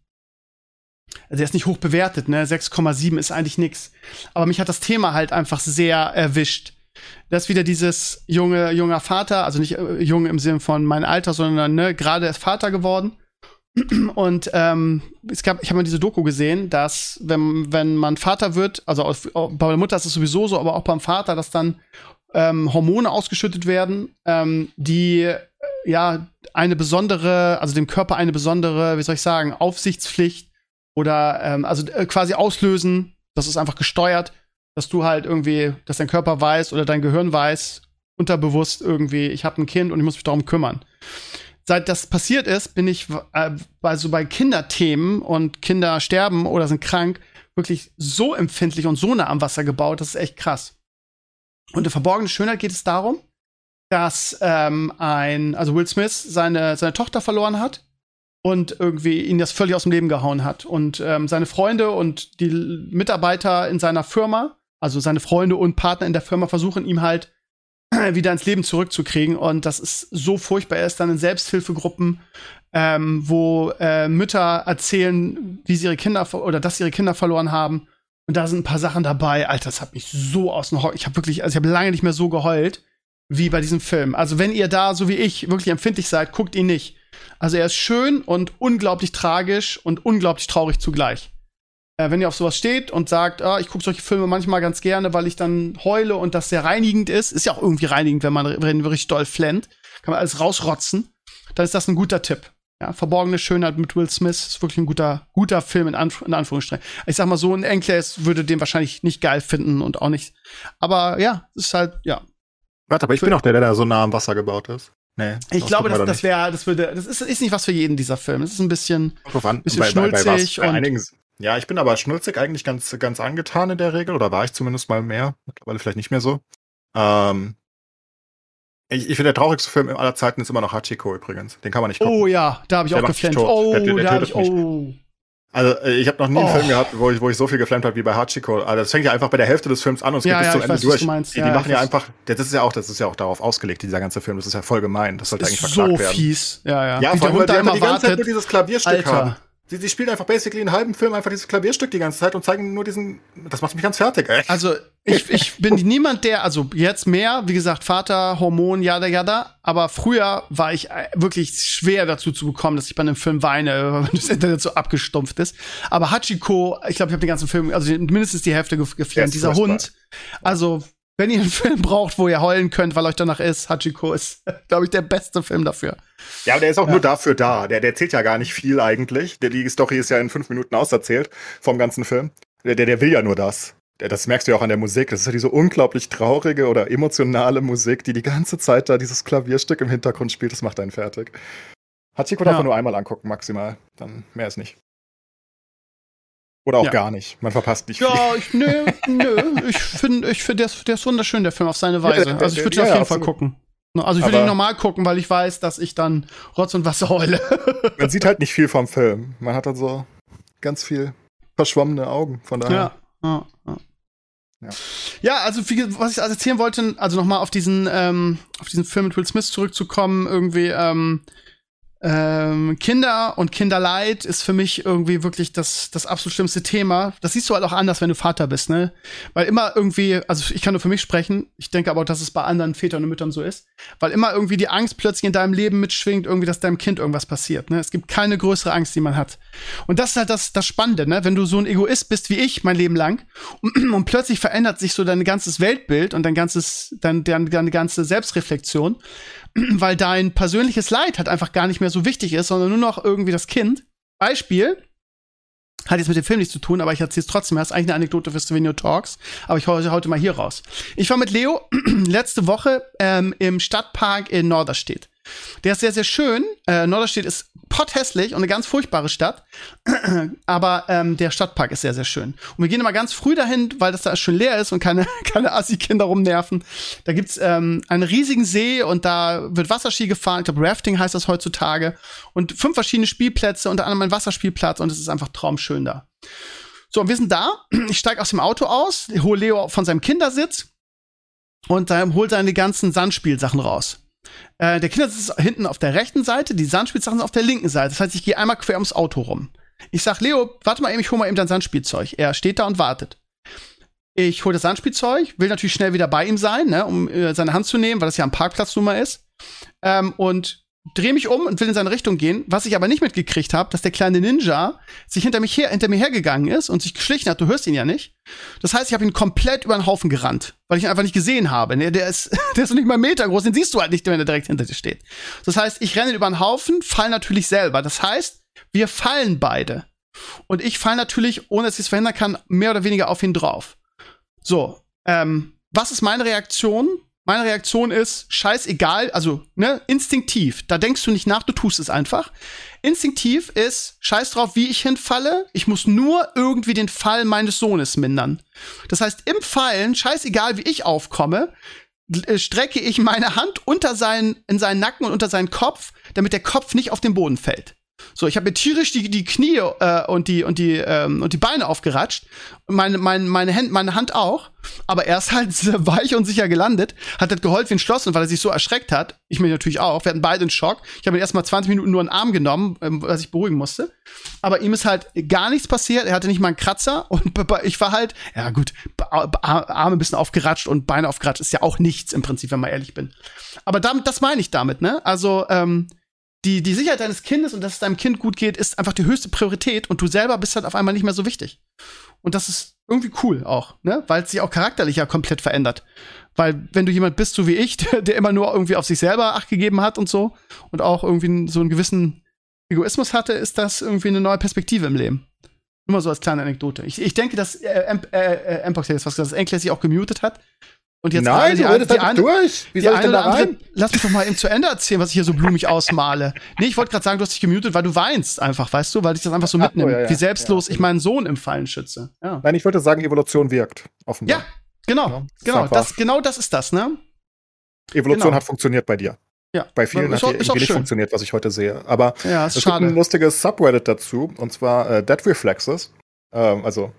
Also, er ist nicht hoch bewertet, ne? 6,7 ist eigentlich nix. Aber mich hat das Thema halt einfach sehr erwischt. Das ist wieder dieses junge, junger Vater, also nicht äh, jung im Sinne von mein Alter, sondern ne, gerade erst Vater geworden. Und ähm, es gab, ich habe mal diese Doku gesehen, dass wenn, wenn man Vater wird, also auf, auf, bei der Mutter ist es sowieso so, aber auch beim Vater, dass dann ähm, Hormone ausgeschüttet werden, ähm, die äh, ja eine besondere, also dem Körper eine besondere, wie soll ich sagen, Aufsichtspflicht oder ähm, also äh, quasi auslösen. Das ist einfach gesteuert, dass du halt irgendwie, dass dein Körper weiß oder dein Gehirn weiß, unterbewusst irgendwie, ich habe ein Kind und ich muss mich darum kümmern. Seit das passiert ist, bin ich äh, bei so bei Kinderthemen und Kinder sterben oder sind krank wirklich so empfindlich und so nah am Wasser gebaut, das ist echt krass. Und in verborgene Schönheit geht es darum, dass ähm, ein, also Will Smith seine, seine Tochter verloren hat und irgendwie ihn das völlig aus dem Leben gehauen hat. Und ähm, seine Freunde und die Mitarbeiter in seiner Firma, also seine Freunde und Partner in der Firma, versuchen ihm halt wieder ins Leben zurückzukriegen. Und das ist so furchtbar. Er ist dann in Selbsthilfegruppen, ähm, wo äh, Mütter erzählen, wie sie ihre Kinder oder dass sie ihre Kinder verloren haben. Und da sind ein paar Sachen dabei. Alter, das hat mich so aus dem Hock. Ich habe wirklich, also ich habe lange nicht mehr so geheult wie bei diesem Film. Also wenn ihr da, so wie ich, wirklich empfindlich seid, guckt ihn nicht. Also er ist schön und unglaublich tragisch und unglaublich traurig zugleich. Äh, wenn ihr auf sowas steht und sagt, ah, ich gucke solche Filme manchmal ganz gerne, weil ich dann heule und das sehr reinigend ist, ist ja auch irgendwie reinigend, wenn man richtig doll flennt, kann man alles rausrotzen, dann ist das ein guter Tipp. Ja, Verborgene Schönheit mit Will Smith ist wirklich ein guter, guter Film in, Anf in Anführungsstrichen. Ich sag mal so, ein Enkles würde den wahrscheinlich nicht geil finden und auch nicht. Aber ja, es ist halt, ja. Warte, aber ich bin auch der, der da so nah am Wasser gebaut ist. Nee. Ich glaube, das, das wäre, das würde, das ist, ist nicht was für jeden dieser Film. Das ist ein bisschen. Drauf an, bisschen bei, bei, bei schnulzig Bei und- einigen, ja, ich bin aber schnulzig eigentlich ganz, ganz angetan in der Regel, oder war ich zumindest mal mehr. Mittlerweile vielleicht nicht mehr so. Ähm, ich, ich finde, der traurigste Film aller Zeiten ist immer noch Hachiko übrigens. Den kann man nicht gucken. oh ja, da habe ich Der auch tot. Oh, Der- der da habe ich, mich. oh. Also äh, ich habe noch nie einen oh. Film gehabt, wo ich, wo ich so viel geflammt habe wie bei Hachiko. Also das fängt ja einfach bei der Hälfte des Films an und es ja, geht ja, bis zum Ende weiß, durch. Die, die machen ja einfach, das ist ja auch, das ist ja auch darauf ausgelegt, dieser ganze Film. Das ist ja voll gemein. Das sollte eigentlich verklagt so werden. fies. Ja, ja. Ja, vor allem, weil die, die ganze Zeit nur dieses Klavierstück Alter. haben. Sie, sie spielen einfach basically einen halben Film einfach dieses Klavierstück die ganze Zeit und zeigen nur diesen. Das macht mich ganz fertig, ey. Also, ich, ich bin niemand, der, also jetzt mehr, wie gesagt, Vater, Hormon, yada yada, aber früher war ich äh, wirklich schwer dazu zu bekommen, dass ich bei einem Film weine, wenn das Internet so abgestumpft ist. Aber Hachiko, ich glaube, ich habe den ganzen Film, also mindestens die Hälfte geflammt. Dieser Hund. Also, wenn ihr einen Film braucht, wo ihr heulen könnt, weil euch danach ist, Hachiko ist, glaube ich, der beste Film dafür. Ja, aber der ist auch ja. nur dafür da. Der, der erzählt ja gar nicht viel eigentlich. Der, die Story ist ja in fünf Minuten auserzählt vom ganzen Film. Der, der, der will ja nur das. Der, das merkst du ja auch an der Musik. Das ist ja diese unglaublich traurige oder emotionale Musik, die die ganze Zeit da dieses Klavierstück im Hintergrund spielt. Das macht einen fertig. Hachiko ja. darf man nur einmal angucken, maximal. Dann mehr ist nicht. Oder auch ja. gar nicht. Man verpasst nicht viel. Ja, ich, nö, nö. Ich finde, ich find, der, ist, der ist wunderschön, der Film, auf seine Weise. also ich würde ihn ja, auf jeden Fall gucken. Also ich würde ihn normal gucken, weil ich weiß, dass ich dann Rotz und Wasser heule. man sieht halt nicht viel vom Film. Man hat dann so ganz viel verschwommene Augen. Von daher. Ja, ja, ja. ja. also wie, was ich also erzählen wollte, also nochmal auf diesen, ähm, auf diesen Film mit Will Smith zurückzukommen, irgendwie, ähm, ähm, Kinder und Kinderleid ist für mich irgendwie wirklich das, das absolut schlimmste Thema. Das siehst du halt auch anders, wenn du Vater bist, ne? Weil immer irgendwie, also ich kann nur für mich sprechen, ich denke aber auch, dass es bei anderen Vätern und Müttern so ist, weil immer irgendwie die Angst plötzlich in deinem Leben mitschwingt, irgendwie, dass deinem Kind irgendwas passiert, ne? Es gibt keine größere Angst, die man hat. Und das ist halt das, das Spannende, ne? Wenn du so ein Egoist bist wie ich mein Leben lang und, und plötzlich verändert sich so dein ganzes Weltbild und dein ganzes, dein, dein, deine ganze Selbstreflexion weil dein persönliches Leid halt einfach gar nicht mehr so wichtig ist, sondern nur noch irgendwie das Kind. Beispiel, hat jetzt mit dem Film nichts zu tun, aber ich erzähle es trotzdem. Das ist eigentlich eine Anekdote für Stevenio Talks, aber ich hau heute mal hier raus. Ich war mit Leo letzte Woche ähm, im Stadtpark in Norderstedt. Der ist sehr, sehr schön. Äh, Norderstedt ist potthässlich und eine ganz furchtbare Stadt. Aber ähm, der Stadtpark ist sehr, sehr schön. Und wir gehen immer ganz früh dahin, weil das da schön leer ist und keine, keine Assi-Kinder rumnerven. Da gibt's ähm, einen riesigen See und da wird Wasserski gefahren. Ich glaube, Rafting heißt das heutzutage. Und fünf verschiedene Spielplätze, unter anderem ein Wasserspielplatz und es ist einfach traumschön da. So, und wir sind da. Ich steige aus dem Auto aus, hole Leo von seinem Kindersitz und dann holt seine ganzen Sandspielsachen raus. Äh, der Kindersitz ist hinten auf der rechten Seite, die Sandspielsachen sind auf der linken Seite. Das heißt, ich gehe einmal quer ums Auto rum. Ich sag, Leo, warte mal eben, ich hole mal eben dein Sandspielzeug. Er steht da und wartet. Ich hole das Sandspielzeug, will natürlich schnell wieder bei ihm sein, ne, um äh, seine Hand zu nehmen, weil das ja am Parkplatz nun mal ist. Ähm, und drehe mich um und will in seine Richtung gehen. Was ich aber nicht mitgekriegt habe, dass der kleine Ninja sich hinter, mich her, hinter mir hergegangen ist und sich geschlichen hat. Du hörst ihn ja nicht. Das heißt, ich habe ihn komplett über den Haufen gerannt, weil ich ihn einfach nicht gesehen habe. Der, der ist, der ist noch nicht mal einen Meter groß, den siehst du halt nicht, wenn er direkt hinter dir steht. Das heißt, ich renne über den Haufen, fall natürlich selber. Das heißt, wir fallen beide. Und ich fall natürlich, ohne dass ich es verhindern kann, mehr oder weniger auf ihn drauf. So, ähm, was ist meine Reaktion? Meine Reaktion ist, scheißegal, also, ne, instinktiv. Da denkst du nicht nach, du tust es einfach. Instinktiv ist, scheiß drauf, wie ich hinfalle. Ich muss nur irgendwie den Fall meines Sohnes mindern. Das heißt, im Fallen, scheißegal, wie ich aufkomme, äh, strecke ich meine Hand unter seinen, in seinen Nacken und unter seinen Kopf, damit der Kopf nicht auf den Boden fällt. So, ich habe mir tierisch die, die Knie äh, und die und die ähm, und die Beine aufgeratscht, meine meine meine Hand meine Hand auch, aber er ist halt weich und sicher gelandet, hat das geheult wie ein Schloss und weil er sich so erschreckt hat, ich mir natürlich auch, wir hatten beide einen Schock. Ich habe ihn erst mal 20 Minuten nur einen Arm genommen, ähm, was ich beruhigen musste, aber ihm ist halt gar nichts passiert, er hatte nicht mal einen Kratzer und ich war halt, ja gut, Arme ein bisschen aufgeratscht und Beine aufgeratscht ist ja auch nichts im Prinzip, wenn man ehrlich bin. Aber damit, das meine ich damit, ne? Also ähm, die, die Sicherheit deines Kindes und dass es deinem Kind gut geht, ist einfach die höchste Priorität und du selber bist halt auf einmal nicht mehr so wichtig. Und das ist irgendwie cool auch, ne? Weil es sich auch charakterlich ja komplett verändert. Weil wenn du jemand bist, so wie ich, der, der immer nur irgendwie auf sich selber Acht gegeben hat und so und auch irgendwie so einen gewissen Egoismus hatte, ist das irgendwie eine neue Perspektive im Leben. Immer so als kleine Anekdote. Ich, ich denke, dass äh, äh, äh, Mpox jetzt was gesagt, dass Enkler sich auch gemutet hat. Und jetzt Nein, die, du redest die, halt durch. Wie soll ich denn da rein? Andere, lass mich doch mal eben zu Ende erzählen, was ich hier so blumig ausmale. Nee, ich wollte gerade sagen, du hast dich gemutet, weil du weinst einfach, weißt du, weil ich das einfach so mitnehme. Oh, ja, ja. Wie selbstlos ja, ich meinen Sohn im Fallen schütze. Nein, ich wollte sagen, Evolution wirkt. Offenbar. Ja, genau. genau, das, genau das ist das, ne? Evolution genau. hat funktioniert bei dir. ja, bei vielen hat auch, nicht schön. funktioniert, was ich heute sehe. Aber es schade. gibt ein lustiges Subreddit dazu, und zwar äh, Dead Reflexes. Ähm, also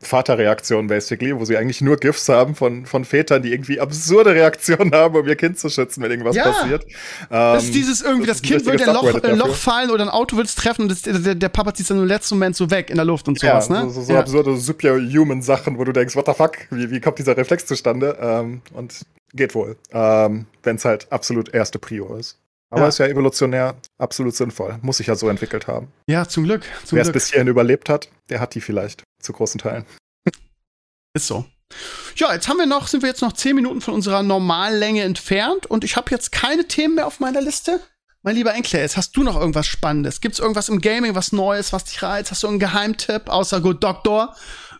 Vaterreaktion basically, wo sie eigentlich nur GIFs haben von, von Vätern, die irgendwie absurde Reaktionen haben, um ihr Kind zu schützen, wenn irgendwas ja. passiert. das ist ähm, dieses irgendwie, das, das Kind würde in ein Loch, Loch, fallen oder ein Auto würde es treffen und das, der, der, Papa zieht es dann im letzten Moment so weg in der Luft und sowas, ja, ne? So, so, ja. absurde superhuman Sachen, wo du denkst, what the fuck, wie, wie kommt dieser Reflex zustande? Ähm, und geht wohl, ähm, wenn es halt absolut erste Prio ist. Aber ja. ist ja evolutionär absolut sinnvoll. Muss sich ja so entwickelt haben. Ja, zum Glück. Wer es bis hierhin überlebt hat, der hat die vielleicht zu großen Teilen. Ist so. Ja, jetzt haben wir noch, sind wir jetzt noch zehn Minuten von unserer Normallänge entfernt und ich habe jetzt keine Themen mehr auf meiner Liste. Mein lieber Enkler, jetzt hast du noch irgendwas Spannendes. Gibt es irgendwas im Gaming, was Neues, was dich reizt? Hast du einen Geheimtipp außer Good Doctor?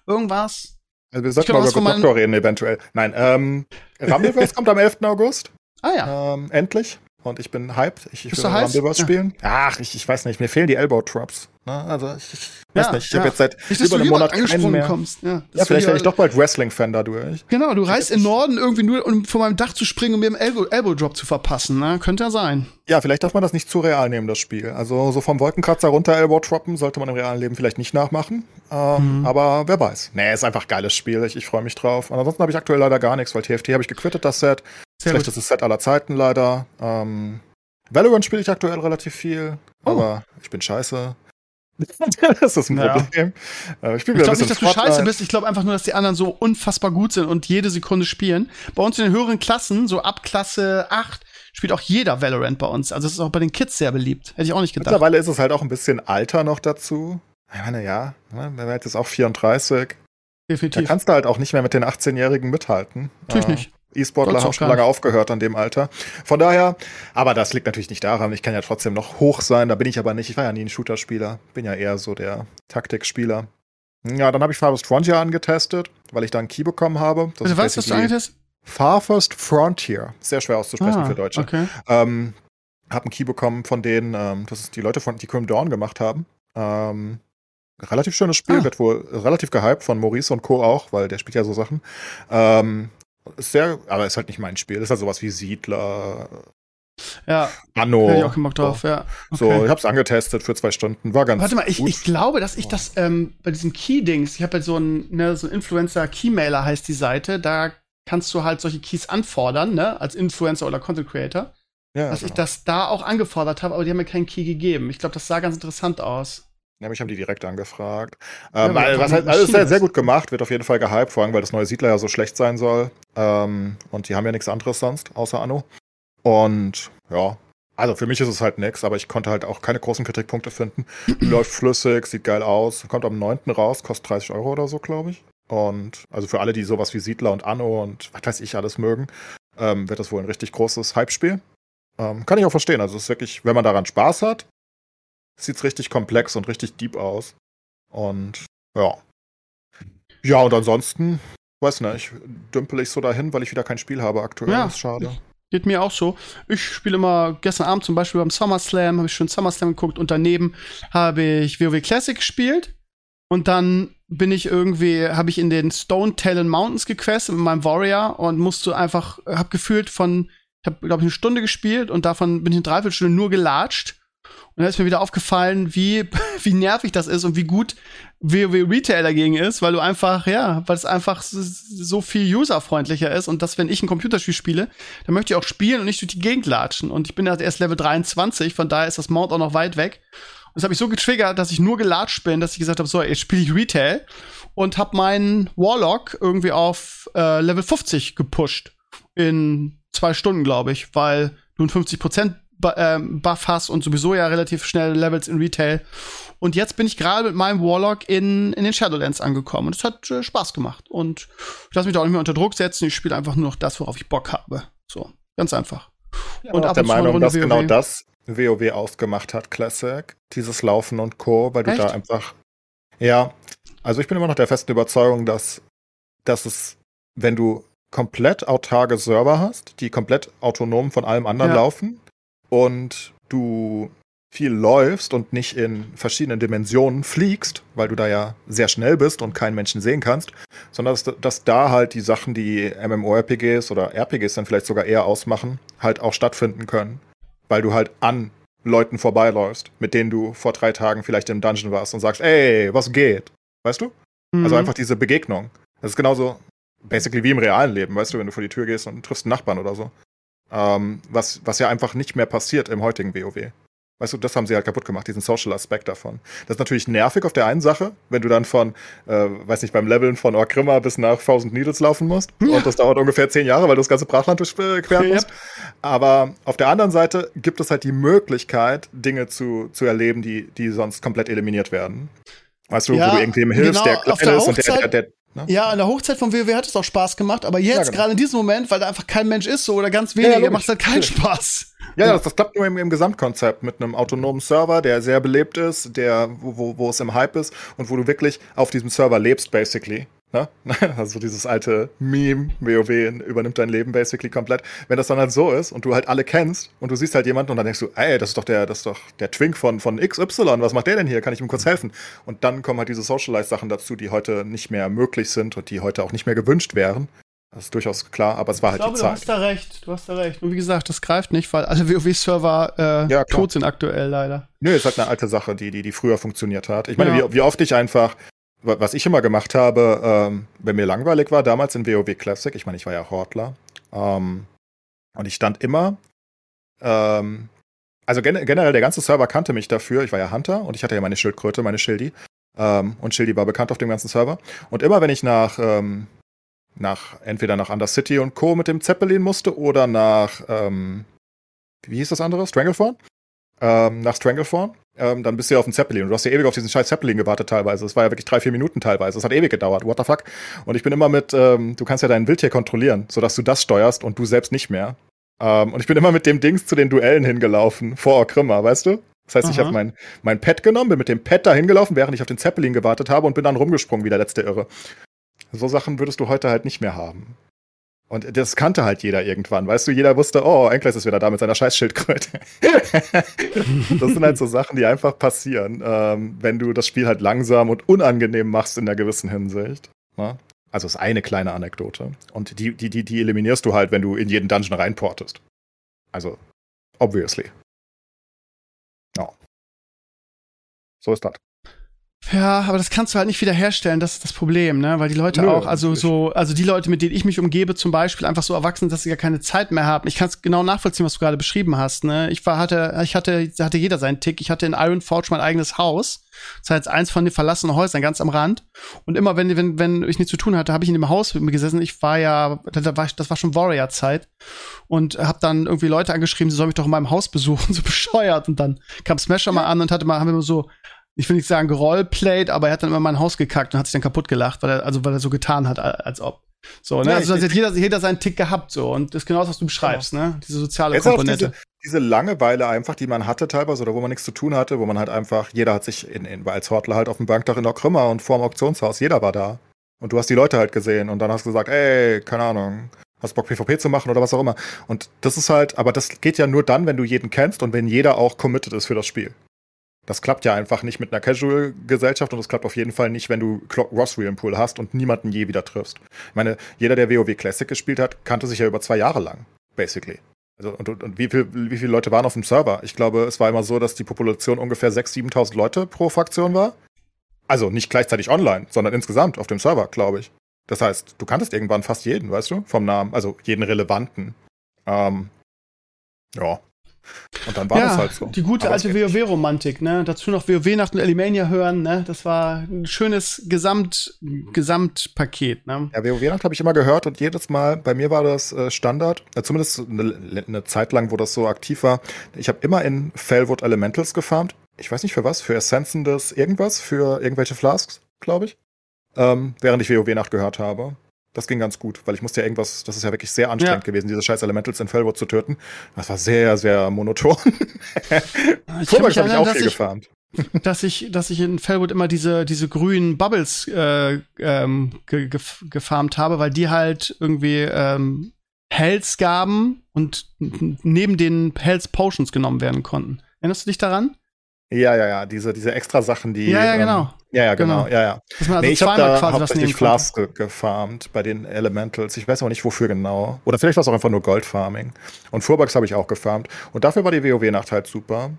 Irgendwas? Also wir sollten mal über Good Doctor reden eventuell. Nein, ähm, Rumbleverse kommt am 11. August. Ah ja. Ähm, endlich und ich bin hyped. Ich, ich will Rumble spielen. Ach, ich, ich weiß nicht, mir fehlen die Elbow Drops. Ne? Also ich, ich weiß ja, nicht, ich ja. habe jetzt seit nicht, über einem Monat keinen mehr. Kommst. Ja, ja vielleicht werde ich doch bald Wrestling-Fan dadurch. Genau, du reist in Norden irgendwie nur, um von meinem Dach zu springen, um mir einen Elbow, Elbow Drop zu verpassen. Ne? Könnte ja sein. Ja, vielleicht darf man das nicht zu real nehmen, das Spiel. Also so vom Wolkenkratzer runter Elbow droppen sollte man im realen Leben vielleicht nicht nachmachen. Ähm, mhm. Aber wer weiß. Nee, ist einfach ein geiles Spiel. Ich, ich freue mich drauf. Und ansonsten habe ich aktuell leider gar nichts, weil TFT habe ich gequittet, das Set. Sehr Schlechtestes Set aller Zeiten leider. Ähm, Valorant spiele ich aktuell relativ viel, oh. aber ich bin scheiße. das ist ein Problem. Ja. Äh, ich, ich glaube nicht, dass du scheiße bist. Ich glaube einfach nur, dass die anderen so unfassbar gut sind und jede Sekunde spielen. Bei uns in den höheren Klassen, so ab Klasse 8, spielt auch jeder Valorant bei uns. Also es ist auch bei den Kids sehr beliebt. Hätte ich auch nicht gedacht. Mittlerweile ist es halt auch ein bisschen Alter noch dazu. Ich meine, ja, ne, wir werden jetzt auch 34. Definitiv. Da kannst du halt auch nicht mehr mit den 18-Jährigen mithalten. Natürlich äh, nicht. E-Sportler haben schon lange aufgehört an dem Alter. Von daher, aber das liegt natürlich nicht daran. Ich kann ja trotzdem noch hoch sein. Da bin ich aber nicht. Ich war ja nie ein Shooter-Spieler. Bin ja eher so der Taktikspieler. Ja, dann habe ich Farthest Frontier angetestet, weil ich da einen Key bekommen habe. Das Bitte was hast du angetestet? Farthest Frontier. Sehr schwer auszusprechen ah, für Deutsche. Okay. Ähm, hab einen Key bekommen von denen, ähm, das ist die Leute von die Crim Dawn gemacht haben. Ähm, relativ schönes Spiel, ah. wird wohl relativ gehypt von Maurice und Co. auch, weil der spielt ja so Sachen. Ähm, ist sehr, aber ist halt nicht mein Spiel. Ist halt sowas wie Siedler. Ja. Anno. Hätte ich auch Bock drauf, so. ja. Okay. So, ich hab's angetestet für zwei Stunden. War ganz Warte mal, ich, ich glaube, dass ich das ähm, bei diesem Key-Dings, ich habe halt so ein, ne, so ein Influencer-Keymailer heißt die Seite, da kannst du halt solche Keys anfordern, ne, als Influencer oder Content Creator. Ja, dass genau. ich das da auch angefordert habe, aber die haben mir keinen Key gegeben. Ich glaube, das sah ganz interessant aus. Ja, mich haben die direkt angefragt. Ähm, ja, was halt, alles sehr, sehr gut gemacht, wird auf jeden Fall gehypt, vor allem, weil das neue Siedler ja so schlecht sein soll. Ähm, und die haben ja nichts anderes sonst, außer Anno. Und ja, also für mich ist es halt nix, aber ich konnte halt auch keine großen Kritikpunkte finden. Läuft flüssig, sieht geil aus, kommt am 9. raus, kostet 30 Euro oder so, glaube ich. Und also für alle, die sowas wie Siedler und Anno und was weiß ich alles mögen, ähm, wird das wohl ein richtig großes Hype-Spiel. Ähm, kann ich auch verstehen. Also es ist wirklich, wenn man daran Spaß hat, sieht richtig komplex und richtig deep aus. Und ja. Ja, und ansonsten, weiß nicht, dümpel ich so dahin, weil ich wieder kein Spiel habe aktuell. Ja, ist schade. Geht mir auch so. Ich spiele immer gestern Abend zum Beispiel beim SummerSlam, habe ich schon SummerSlam geguckt und daneben habe ich WoW Classic gespielt. Und dann bin ich irgendwie, habe ich in den Stone Talon Mountains gequestet mit meinem Warrior und musste einfach, habe gefühlt von, ich habe, glaube ich, eine Stunde gespielt und davon bin ich eine Dreiviertelstunde nur gelatscht und da ist mir wieder aufgefallen, wie, wie nervig das ist und wie gut WoW Retail dagegen ist, weil du einfach, ja, weil es einfach so viel userfreundlicher ist und dass, wenn ich ein Computerspiel spiele, dann möchte ich auch spielen und nicht durch die Gegend latschen. Und ich bin ja erst Level 23, von daher ist das Mount auch noch weit weg. Und das habe ich so getriggert, dass ich nur gelatscht bin, dass ich gesagt habe, so, jetzt spiele ich Retail und habe meinen Warlock irgendwie auf äh, Level 50 gepusht. In zwei Stunden, glaube ich, weil du ein 50% ähm, Buff hast und sowieso ja relativ schnell Levels in Retail. Und jetzt bin ich gerade mit meinem Warlock in, in den Shadowlands angekommen. Und es hat äh, Spaß gemacht. Und ich lasse mich da auch nicht mehr unter Druck setzen. Ich spiele einfach nur noch das, worauf ich Bock habe. So, ganz einfach. Ja, und ab der Meinung, dass WoW. genau das WoW ausgemacht hat, Classic. Dieses Laufen und Co., weil du Echt? da einfach. Ja, also ich bin immer noch der festen Überzeugung, dass, dass es, wenn du komplett autarke Server hast, die komplett autonom von allem anderen ja. laufen, und du viel läufst und nicht in verschiedenen Dimensionen fliegst, weil du da ja sehr schnell bist und keinen Menschen sehen kannst, sondern dass, dass da halt die Sachen, die MMORPGs oder RPGs dann vielleicht sogar eher ausmachen, halt auch stattfinden können. weil du halt an Leuten vorbeiläufst, mit denen du vor drei Tagen vielleicht im Dungeon warst und sagst, ey, was geht? Weißt du? Mhm. Also einfach diese Begegnung. Das ist genauso basically wie im realen Leben, weißt du, wenn du vor die Tür gehst und triffst einen Nachbarn oder so. Ähm, was, was ja einfach nicht mehr passiert im heutigen WoW. Weißt du, das haben sie halt kaputt gemacht, diesen Social Aspekt davon. Das ist natürlich nervig auf der einen Sache, wenn du dann von, äh, weiß nicht, beim Leveln von Orgrimma bis nach Thousand Needles laufen musst. Ja. Und das dauert ungefähr zehn Jahre, weil du das ganze Brachland durchqueren musst. Ja. Aber auf der anderen Seite gibt es halt die Möglichkeit, Dinge zu, zu erleben, die, die sonst komplett eliminiert werden. Weißt du, ja, wo du irgendwem hilfst, genau, der klein ist und der, der, der Ne? Ja, an der Hochzeit von WoW hat es auch Spaß gemacht, aber jetzt, ja, genau. gerade in diesem Moment, weil da einfach kein Mensch ist so oder ganz wenige, ja, macht es halt keinen Spaß. Ja, das, das, klappt nur im, im, Gesamtkonzept mit einem autonomen Server, der sehr belebt ist, der, wo, wo, wo es im Hype ist und wo du wirklich auf diesem Server lebst, basically. Ne? Also dieses alte Meme, WoW übernimmt dein Leben basically komplett. Wenn das dann halt so ist und du halt alle kennst und du siehst halt jemanden und dann denkst du, ey, das ist doch der, das ist doch der Twink von, von XY, was macht der denn hier? Kann ich ihm kurz helfen? Und dann kommen halt diese Socialize-Sachen dazu, die heute nicht mehr möglich sind und die heute auch nicht mehr gewünscht wären. Das ist durchaus klar, aber es war ich halt glaube, die Zeit. Du hast da recht, du hast da recht. Und wie gesagt, das greift nicht, weil alle WoW-Server äh, ja, tot sind aktuell leider. Nö, ist halt eine alte Sache, die, die, die früher funktioniert hat. Ich meine, ja. wie, wie oft ich einfach was ich immer gemacht habe, ähm, wenn mir langweilig war, damals in WoW Classic, ich meine, ich war ja Hortler, ähm, und ich stand immer, ähm, also gen generell der ganze Server kannte mich dafür, ich war ja Hunter und ich hatte ja meine Schildkröte, meine Schildi, ähm, und Schildi war bekannt auf dem ganzen Server. Und immer wenn ich nach, ähm, nach entweder nach Undercity und Co. mit dem Zeppelin musste oder nach, ähm, wie hieß das andere? Stranglethorn? nach Stranglethorn. Ähm, dann bist du ja auf dem Zeppelin und du hast ja ewig auf diesen scheiß Zeppelin gewartet teilweise. Das war ja wirklich drei, vier Minuten teilweise. Das hat ewig gedauert. What the fuck? Und ich bin immer mit, ähm, du kannst ja dein Wildtier kontrollieren, sodass du das steuerst und du selbst nicht mehr. Ähm, und ich bin immer mit dem Dings zu den Duellen hingelaufen, vor Orkrimmer, weißt du? Das heißt, Aha. ich habe mein, mein Pet genommen, bin mit dem Pet da hingelaufen, während ich auf den Zeppelin gewartet habe und bin dann rumgesprungen wie der letzte Irre. So Sachen würdest du heute halt nicht mehr haben. Und das kannte halt jeder irgendwann, weißt du, jeder wusste, oh, Enkles ist wieder da mit seiner Scheißschildkröte. das sind halt so Sachen, die einfach passieren, ähm, wenn du das Spiel halt langsam und unangenehm machst in einer gewissen Hinsicht. Ne? Also ist eine kleine Anekdote. Und die, die, die, die eliminierst du halt, wenn du in jeden Dungeon reinportest. Also, obviously. Ja. So ist das. Ja, aber das kannst du halt nicht wiederherstellen, das ist das Problem, ne? Weil die Leute Nö, auch, also so, also die Leute, mit denen ich mich umgebe, zum Beispiel, einfach so erwachsen, dass sie gar keine Zeit mehr haben. Ich kann es genau nachvollziehen, was du gerade beschrieben hast, ne? Ich war, hatte, ich hatte, hatte jeder seinen Tick. Ich hatte in Iron Forge mein eigenes Haus. Das heißt, eins von den verlassenen Häusern ganz am Rand. Und immer, wenn, wenn, wenn ich nichts zu tun hatte, habe ich in dem Haus mit mir gesessen. Ich war ja, das war, das war schon Warrior-Zeit. Und habe dann irgendwie Leute angeschrieben, sie sollen mich doch in meinem Haus besuchen, so bescheuert. Und dann kam Smasher mal an und hatte mal, haben wir so ich will nicht sagen gerollplayed, aber er hat dann immer mein Haus gekackt und hat sich dann kaputt gelacht, weil er, also weil er so getan hat, als ob. So, ne? Ja, also, also hat jeder, jeder seinen Tick gehabt, so. Und das ist genau das, was du beschreibst, genau. ne? Diese soziale Komponente. Diese, diese, Langeweile einfach, die man hatte teilweise oder wo man nichts zu tun hatte, wo man halt einfach, jeder hat sich in, in, als Hortler halt auf dem Bankdach in der Krümmer und vor dem Auktionshaus, jeder war da. Und du hast die Leute halt gesehen und dann hast du gesagt, ey, keine Ahnung, hast Bock PvP zu machen oder was auch immer. Und das ist halt, aber das geht ja nur dann, wenn du jeden kennst und wenn jeder auch committed ist für das Spiel. Das klappt ja einfach nicht mit einer Casual-Gesellschaft und das klappt auf jeden Fall nicht, wenn du Rosswheel im Pool hast und niemanden je wieder triffst. Ich meine, jeder, der WoW Classic gespielt hat, kannte sich ja über zwei Jahre lang, basically. Also, und, und, und wie, viel, wie viele Leute waren auf dem Server? Ich glaube, es war immer so, dass die Population ungefähr 6.000, 7.000 Leute pro Fraktion war. Also nicht gleichzeitig online, sondern insgesamt auf dem Server, glaube ich. Das heißt, du kanntest irgendwann fast jeden, weißt du, vom Namen, also jeden relevanten. Ähm, ja, und dann war ja, das halt so. Die gute alte WoW-Romantik, ne? Dazu noch WoW nach und Elimania hören, ne? Das war ein schönes Gesamt, Gesamtpaket, ne? Ja, WoW-Nacht habe ich immer gehört und jedes Mal, bei mir war das äh, Standard, äh, zumindest eine, eine, Zeit lang, wo das so aktiv war. Ich habe immer in Fellwood Elementals gefarmt. Ich weiß nicht für was, für Essenzendes irgendwas, für irgendwelche Flasks, glaube ich. Ähm, während ich WoW-Nacht gehört habe. Das ging ganz gut, weil ich musste ja irgendwas, das ist ja wirklich sehr anstrengend ja. gewesen, diese scheiß Elementals in Fellwood zu töten. Das war sehr, sehr monoton. ich habe ich auch viel gefarmt. dass ich, dass ich in Fellwood immer diese, diese grünen Bubbles äh, ähm, ge gefarmt habe, weil die halt irgendwie ähm, Hells gaben und neben den Hells Potions genommen werden konnten. Erinnerst du dich daran? Ja, ja, ja, diese, diese extra Sachen, die. Ja, ja, genau. Ähm, Ja, ja, genau, Genau. ja, ja. Dass man also nee, ich habe da hauptsächlich ge gefarmt bei den Elementals. Ich weiß aber nicht, wofür genau. Oder vielleicht war es auch einfach nur Goldfarming. Und Fuhrbucks habe ich auch gefarmt. Und dafür war die WoW-Nacht halt super.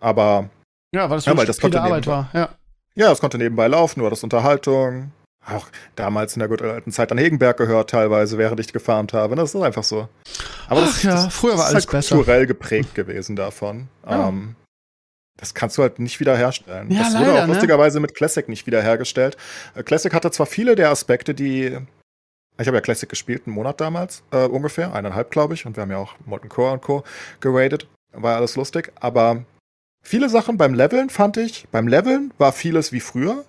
Aber Ja, weil das Ja, so weil das konnte Arbeit nebenbei. war. Ja. ja, es konnte nebenbei laufen, du hattest Unterhaltung. Auch damals in der guten alten Zeit an Hegenberg gehört, teilweise, während ich gefarmt habe. Das ist einfach so. Aber Ach ja, früher war ist alles halt besser. kulturell geprägt gewesen davon. Ja. Ähm, das kannst du halt nicht wiederherstellen. Ja, das leider, wurde auch ne? lustigerweise mit Classic nicht wiederhergestellt. Äh, Classic hatte zwar viele der Aspekte, die. Ich habe ja Classic gespielt, einen Monat damals, äh, ungefähr, eineinhalb, glaube ich, und wir haben ja auch Molten Core und Co. geradet. War alles lustig, aber viele Sachen beim Leveln fand ich, beim Leveln war vieles wie früher.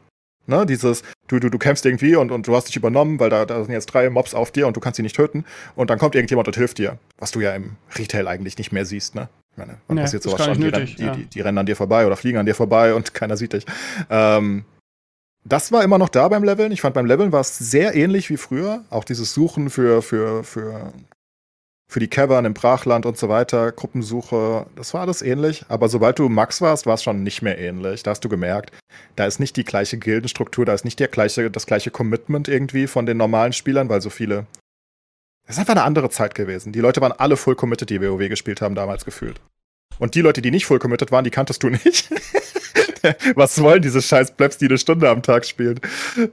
Ne, dieses, du, du, du kämpfst irgendwie und, und du hast dich übernommen, weil da, da sind jetzt drei Mobs auf dir und du kannst sie nicht töten. Und dann kommt irgendjemand und hilft dir. Was du ja im Retail eigentlich nicht mehr siehst, ne? Meine, wann Nee, passiert sowas schon? Die, nötig, rennen, ja. die, die, die rennen an dir vorbei oder fliegen an dir vorbei und keiner sieht dich. Ähm, das war immer noch da beim Leveln. Ich fand beim Leveln war es sehr ähnlich wie früher. Auch dieses Suchen für, für, für, für die Cavern im Brachland und so weiter, Gruppensuche, das war alles ähnlich. Aber sobald du Max warst, war es schon nicht mehr ähnlich. Da hast du gemerkt, da ist nicht die gleiche Gildenstruktur, da ist nicht der gleiche, das gleiche Commitment irgendwie von den normalen Spielern, weil so viele. Es ist einfach eine andere Zeit gewesen. Die Leute waren alle full committed, die WoW gespielt haben, damals gefühlt. Und die Leute, die nicht full committed waren, die kanntest du nicht. Was wollen diese scheiß Plebs, die eine Stunde am Tag spielen?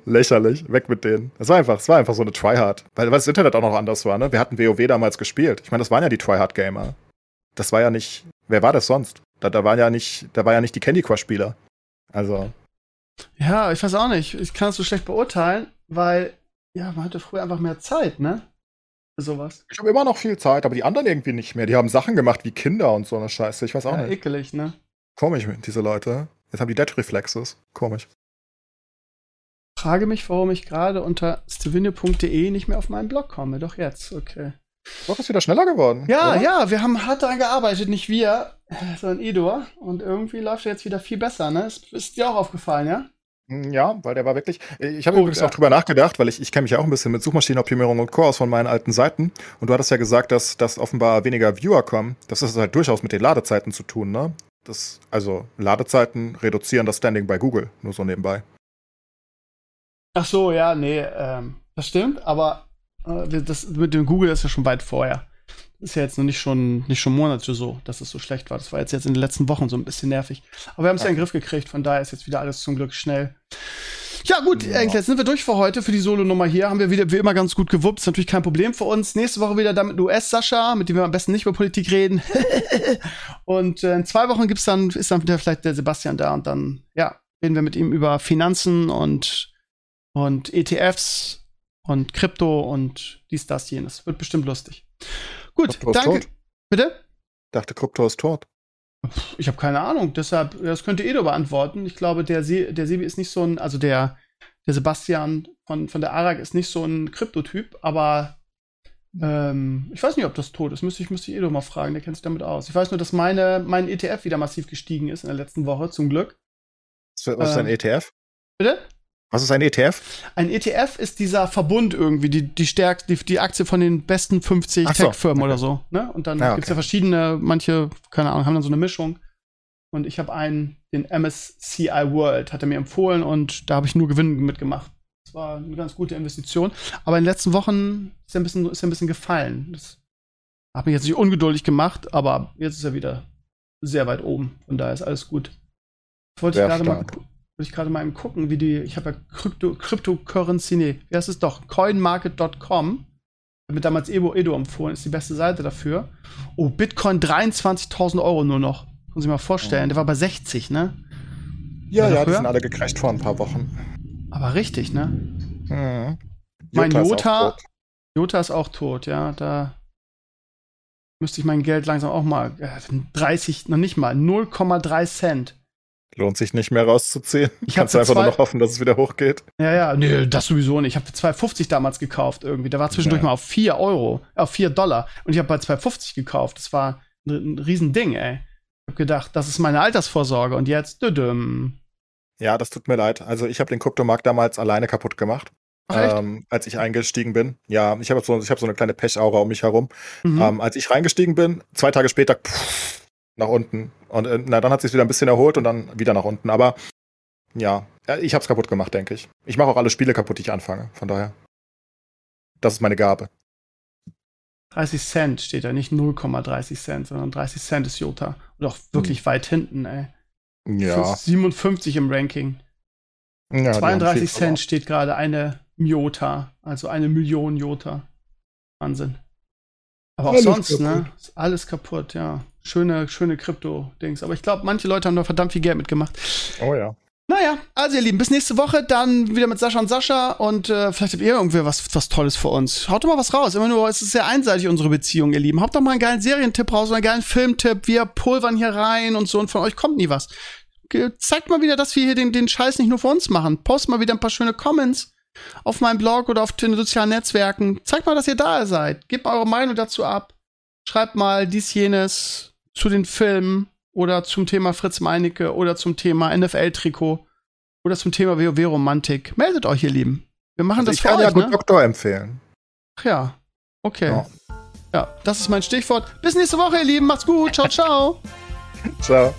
Lächerlich. Weg mit denen. Es war einfach, es war einfach so eine Tryhard. Weil, weil das Internet auch noch anders war, ne? Wir hatten WoW damals gespielt. Ich meine, das waren ja die Tryhard-Gamer. Das war ja nicht. Wer war das sonst? Da, da waren ja nicht, da war ja nicht die Candy Crush-Spieler. Also. ja, ich weiß auch nicht. Ich kann es so schlecht beurteilen, weil, ja, man hatte früher einfach mehr Zeit, ne? Sowas. Ich habe immer noch viel Zeit, aber die anderen irgendwie nicht mehr. Die haben Sachen gemacht wie Kinder und so eine Scheiße. Ich weiß auch Ja, nicht. ekelig, ne? Komisch, diese Leute. Jetzt haben die Dead-Reflexes. Komisch. Frage mich, warum ich gerade unter stevenio.de nicht mehr auf meinen Blog komme. Doch jetzt, okay. Doch, ist wieder schneller geworden. Ja, oder? ja, wir haben hart daran gearbeitet, nicht wir, sondern Edor. Und irgendwie läuft er jetzt wieder viel besser, ne? Ist, ist dir auch aufgefallen, ja? Hm, Ja, weil der war wirklich. Ich habe übrigens auch drüber nachgedacht, weil ich, ich kenne mich ja auch ein bisschen mit Suchmaschinenoptimierung und Co. aus von meinen alten Seiten. Und du hattest ja gesagt, dass, dass offenbar weniger Viewer kommen. Das ist halt durchaus mit den Ladezeiten zu tun, ne? Das, also Ladezeiten reduzieren das Standing bei Google, nur so nebenbei. Ach so, ja, nee, ähm, das stimmt, aber äh, das mit dem Google ist ja schon weit vorher. Ist ja jetzt noch nicht schon, nicht schon Monate so, dass es so schlecht war. Das war jetzt, jetzt in den letzten Wochen so ein bisschen nervig. Aber wir haben es ja in den Griff gekriegt, von daher ist jetzt wieder alles zum Glück schnell. Ja, gut, Ja. eigentlich, jetzt sind wir durch für heute, für die Solo-Nummer hier. Haben wir wieder wie immer ganz gut gewuppt. Ist natürlich kein Problem für uns. Nächste Woche wieder dann mit US-Sascha, mit dem wir am besten nicht über Politik reden. und äh, in zwei Wochen gibt's dann, ist dann wieder vielleicht der Sebastian da und dann, ja, reden wir mit ihm über Finanzen und, und ETFs und Krypto und dies, das, jenes. Wird bestimmt lustig. Gut, Krypto ist danke. tot. Bitte? Ich dachte, Krypto ist tot. Ich habe keine Ahnung, deshalb, das könnte Edo beantworten. Ich glaube, der, Se der Sebi ist nicht so ein, also der, der Sebastian von, von der ARAG ist nicht so ein Kryptotyp, aber ähm, ich weiß nicht, ob das tot ist. Müsste ich, müsste ich Edo mal fragen, der kennt sich damit aus. Ich weiß nur, dass meine, mein ETF wieder massiv gestiegen ist in der letzten Woche, zum Glück. Was ist ein Ähm. ETF? Bitte? Was ist ein ETF? Ein ETF ist dieser Verbund irgendwie, die, die stärkst, die, die Aktie von den besten 50 Ach so, Tech-Firmen okay. oder so. Ne? Und dann Ja, gibt's ja okay. verschiedene, manche, keine Ahnung, haben dann so eine Mischung. Und ich habe einen, den MSCI World, hat er mir empfohlen und da habe ich nur Gewinn mitgemacht. Das war eine ganz gute Investition. Aber in den letzten Wochen ist er ein bisschen, ist er ein bisschen gefallen. Das hat mich jetzt nicht ungeduldig gemacht, aber jetzt ist er wieder sehr weit oben. Von daher ist alles gut. Wollte ich gerade mal, wollte ich gerade mal eben gucken, wie die, ich habe ja Crypto, Cryptocurrency, nee, wie heißt es doch? Coinmarket.com. Mir damals Edo, Edo empfohlen, ist die beste Seite dafür. Oh, Bitcoin 23.000 Euro nur noch. Sie sich mal vorstellen, der war bei 60, ne? Ja, War ja, die sind alle gecrashed vor ein paar Wochen. Aber richtig, ne? Mhm. Mein Jota-. Jota ist auch tot, ja. Da müsste ich mein Geld langsam auch mal. äh, 30, noch nicht mal, 0,3 Cent. Lohnt sich nicht mehr rauszuziehen. Ich Kannst einfach nur zwei- noch hoffen, dass es wieder hochgeht. Ja, ja, nee, das sowieso nicht. Ich habe für 2,50 damals gekauft irgendwie. Der war zwischendurch Ja. mal auf 4 Euro, auf 4 Dollar. Und ich habe bei 2,50 gekauft. Das war ein, ein Riesending, ey. Ich habe gedacht, das ist meine Altersvorsorge. Und jetzt, düdüm. Ja, das tut mir leid. Also ich habe den Kryptomarkt damals alleine kaputt gemacht, Ach, ähm, als ich eingestiegen bin. Ja, ich habe so, ich hab so eine kleine Pechaura um mich herum. Mhm. Ähm, als ich reingestiegen bin, zwei Tage später pff, nach unten. Und äh, na, dann hat sich wieder ein bisschen erholt und dann wieder nach unten. Aber ja, Ja, ich hab's kaputt gemacht, denke ich. Ich mache auch alle Spiele kaputt, die ich anfange. Von daher. Das ist meine Gabe. 30 Cent steht da, nicht 0,30 Cent, sondern 30 Cent ist Jota. Und auch wirklich hm. weit hinten, ey. Ja. 57 im Ranking. Ja, 32 Cent steht gerade eine Jota, also eine Million Jota. Wahnsinn. Aber auch alles sonst, ne? kaputt. ne? Ist alles kaputt, ja. Schöne, schöne Krypto-Dings. Aber ich glaube, manche Leute haben da verdammt viel Geld mitgemacht. Oh ja. Naja, also ihr Lieben, bis nächste Woche dann wieder mit Sascha und Sascha und äh, vielleicht habt ihr irgendwie was, was Tolles für uns. Haut doch mal was raus. Immer nur, es ist sehr einseitig, unsere Beziehung, ihr Lieben. Habt doch mal einen geilen Serientipp raus oder einen geilen Filmtipp. Wir pulvern hier rein und so und von euch kommt nie was. Zeigt mal wieder, dass wir hier den, den Scheiß nicht nur für uns machen. Post mal wieder ein paar schöne Comments auf meinem Blog oder auf den sozialen Netzwerken. Zeigt mal, dass ihr da seid. Gebt mal eure Meinung dazu ab. Schreibt mal dies, jenes zu den Filmen oder zum Thema Fritz Meinecke oder zum Thema NFL-Trikot oder zum Thema WoW-Romantik. Meldet euch, ihr Lieben. Wir machen also das ich für kann euch, ja ne? Doktor empfehlen. Ach ja, okay. Ja. ja, das ist mein Stichwort. Bis nächste Woche, ihr Lieben. Macht's gut. Ciao, ciao. ciao.